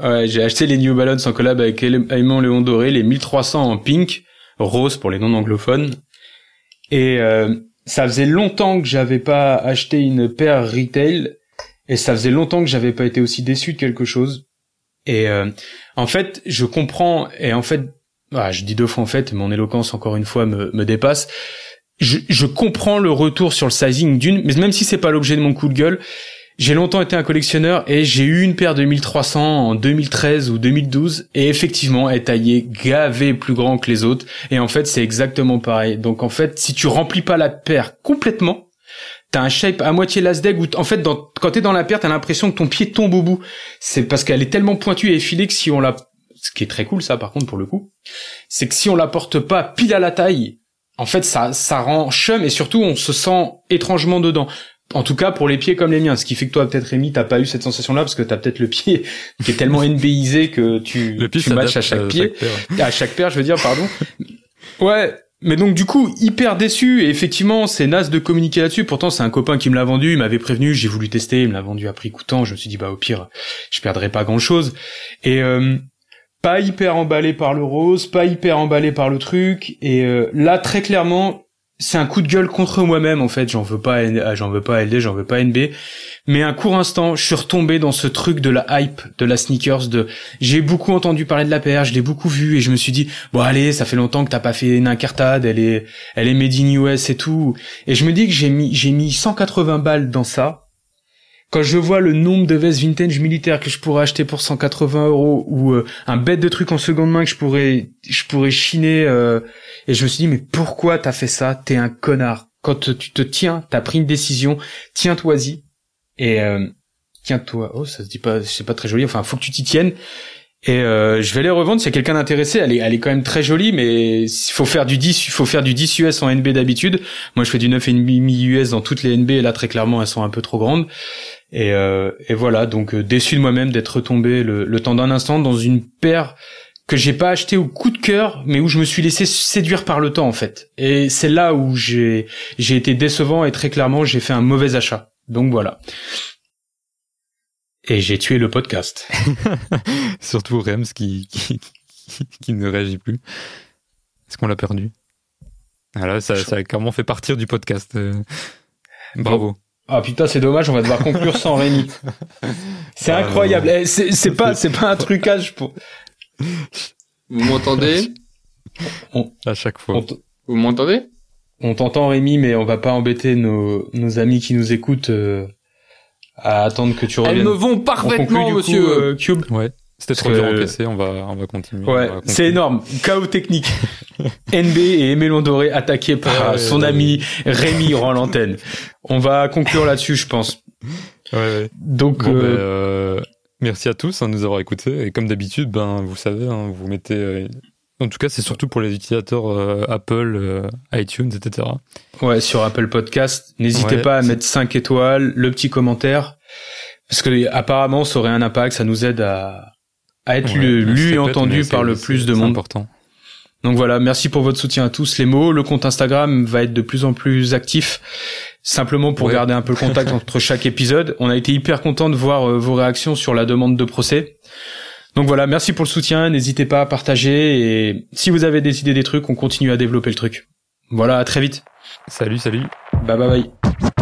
ouais, j'ai acheté les New Balance en collab avec Aimé Léon Doré, les 1300 en pink, rose pour les non anglophones. Et euh, ça faisait longtemps que j'avais pas acheté une paire retail et ça faisait longtemps que j'avais pas été aussi déçu de quelque chose. Et euh, en fait, je comprends et en fait, ah, je dis deux fois en fait, mon éloquence encore une fois me, me dépasse. Je, je comprends le retour sur le sizing d'une, mais même si c'est pas l'objet de mon coup de gueule, j'ai longtemps été un collectionneur et j'ai eu une paire de 1300 en 2013 ou 2012 et effectivement elle est taillée gavé plus grand que les autres et en fait c'est exactement pareil. Donc en fait si tu remplis pas la paire complètement, t'as un shape à moitié lasdeg t- en fait quand t'es dans la paire t'as l'impression que ton pied tombe au bout. C'est parce qu'elle est tellement pointue et effilée que si on la, ce qui est très cool ça par contre pour le coup, c'est que si on la porte pas pile à la taille, en fait ça ça rend chum et surtout on se sent étrangement dedans. En tout cas pour les pieds comme les miens, ce qui fait que toi peut-être Rémi t'as pas eu cette sensation là parce que t'as peut-être le pied qui est tellement NBisé que tu, Le pied tu matches à chaque pied paire. à chaque paire, je veux dire, pardon. Ouais, mais donc du coup, hyper déçu, et effectivement, c'est naze de communiquer là-dessus, pourtant c'est un copain qui me l'a vendu, il m'avait prévenu, j'ai voulu tester, il me l'a vendu à prix coûtant, je me suis dit, bah au pire, je perdrai pas grand-chose. Et euh, pas hyper emballé par le rose, pas hyper emballé par le truc, et euh, là, très clairement, c'est un coup de gueule contre moi-même, en fait, j'en veux pas, N- j'en veux pas LD, j'en veux pas NB, mais un court instant, je suis retombé dans ce truc de la hype, de la sneakers, de j'ai beaucoup entendu parler de la paire, je l'ai beaucoup vu et je me suis dit bon allez, ça fait longtemps que t'as pas fait une incartade, elle est elle est made in US et tout. Et je me dis que j'ai mis j'ai mis 180 balles dans ça. Quand je vois le nombre de vestes vintage militaires que je pourrais acheter pour 180 euros ou euh, un bête de truc en seconde main que je pourrais je pourrais chiner euh, et je me suis dit mais pourquoi t'as fait ça? T'es un connard. Quand tu te tiens, t'as pris une décision, tiens-toi-y et euh, tiens-toi. Oh, ça se dit pas, c'est pas très joli. Enfin, faut que tu t'y tiennes. Et euh, je vais les revendre s'il y a quelqu'un d'intéressé. Elle est, elle est quand même très jolie, mais il faut faire du 10, il faut faire du 10 US en NB d'habitude. Moi, je fais du 9,5 US dans toutes les NB, et là, très clairement, elles sont un peu trop grandes. Et, euh, et voilà, donc euh, déçu de moi-même d'être tombé le, le temps d'un instant dans une paire que j'ai pas acheté au coup de cœur, mais où je me suis laissé séduire par le temps, en fait. Et c'est là où j'ai, j'ai été décevant et très clairement, j'ai fait un mauvais achat. Donc voilà. Et j'ai tué le podcast. Surtout Rems qui, qui, qui, qui ne réagit plus. Est-ce qu'on l'a perdu? Ah là, ça, ça a clairement fait partir du podcast. euh. Bravo. Ah putain, c'est dommage, on va devoir conclure sans Rémi. C'est Ah, incroyable. Eh, C'est c'est pas, c'est pas un trucage pour. Vous m'entendez À chaque fois. On t- Vous m'entendez on t'entend Rémi, mais on va pas embêter nos, nos amis qui nous écoutent euh, à attendre que tu Elles reviennes. me vont On parfaitement, conclut, monsieur. coup, euh, Cube. Ouais. C'était trop dur encaissé, on va, on va continuer. Ouais, c'est énorme. Chaos technique. NB et Aimé Doré attaqués par Ah son ouais, ami Rémi rend l'antenne. On va conclure là-dessus, je pense. Ouais, ouais. Donc, Bon, ben, euh, euh, merci à tous hein, de nous avoir écoutés. Et comme d'habitude, ben, vous savez, hein, vous mettez euh, En tout cas, c'est surtout pour les utilisateurs euh, Apple, euh, iTunes, etc. Ouais, sur Apple Podcast, n'hésitez pas à mettre 5 étoiles, le petit commentaire, parce que apparemment ça aurait un impact, ça nous aide à, à être Ouais, lu, et entendu par le plus de monde. important. Donc voilà, merci pour votre soutien à tous les mots. Le compte Instagram va être de plus en plus actif, simplement pour Ouais. garder un peu le contact entre chaque épisode. On a été hyper content de voir euh, vos réactions sur la demande de procès. Donc voilà, merci pour le soutien. N'hésitez pas à partager et si vous avez décidé des trucs, on continue à développer le truc. Voilà, à très vite. Salut, salut. Bye bye bye.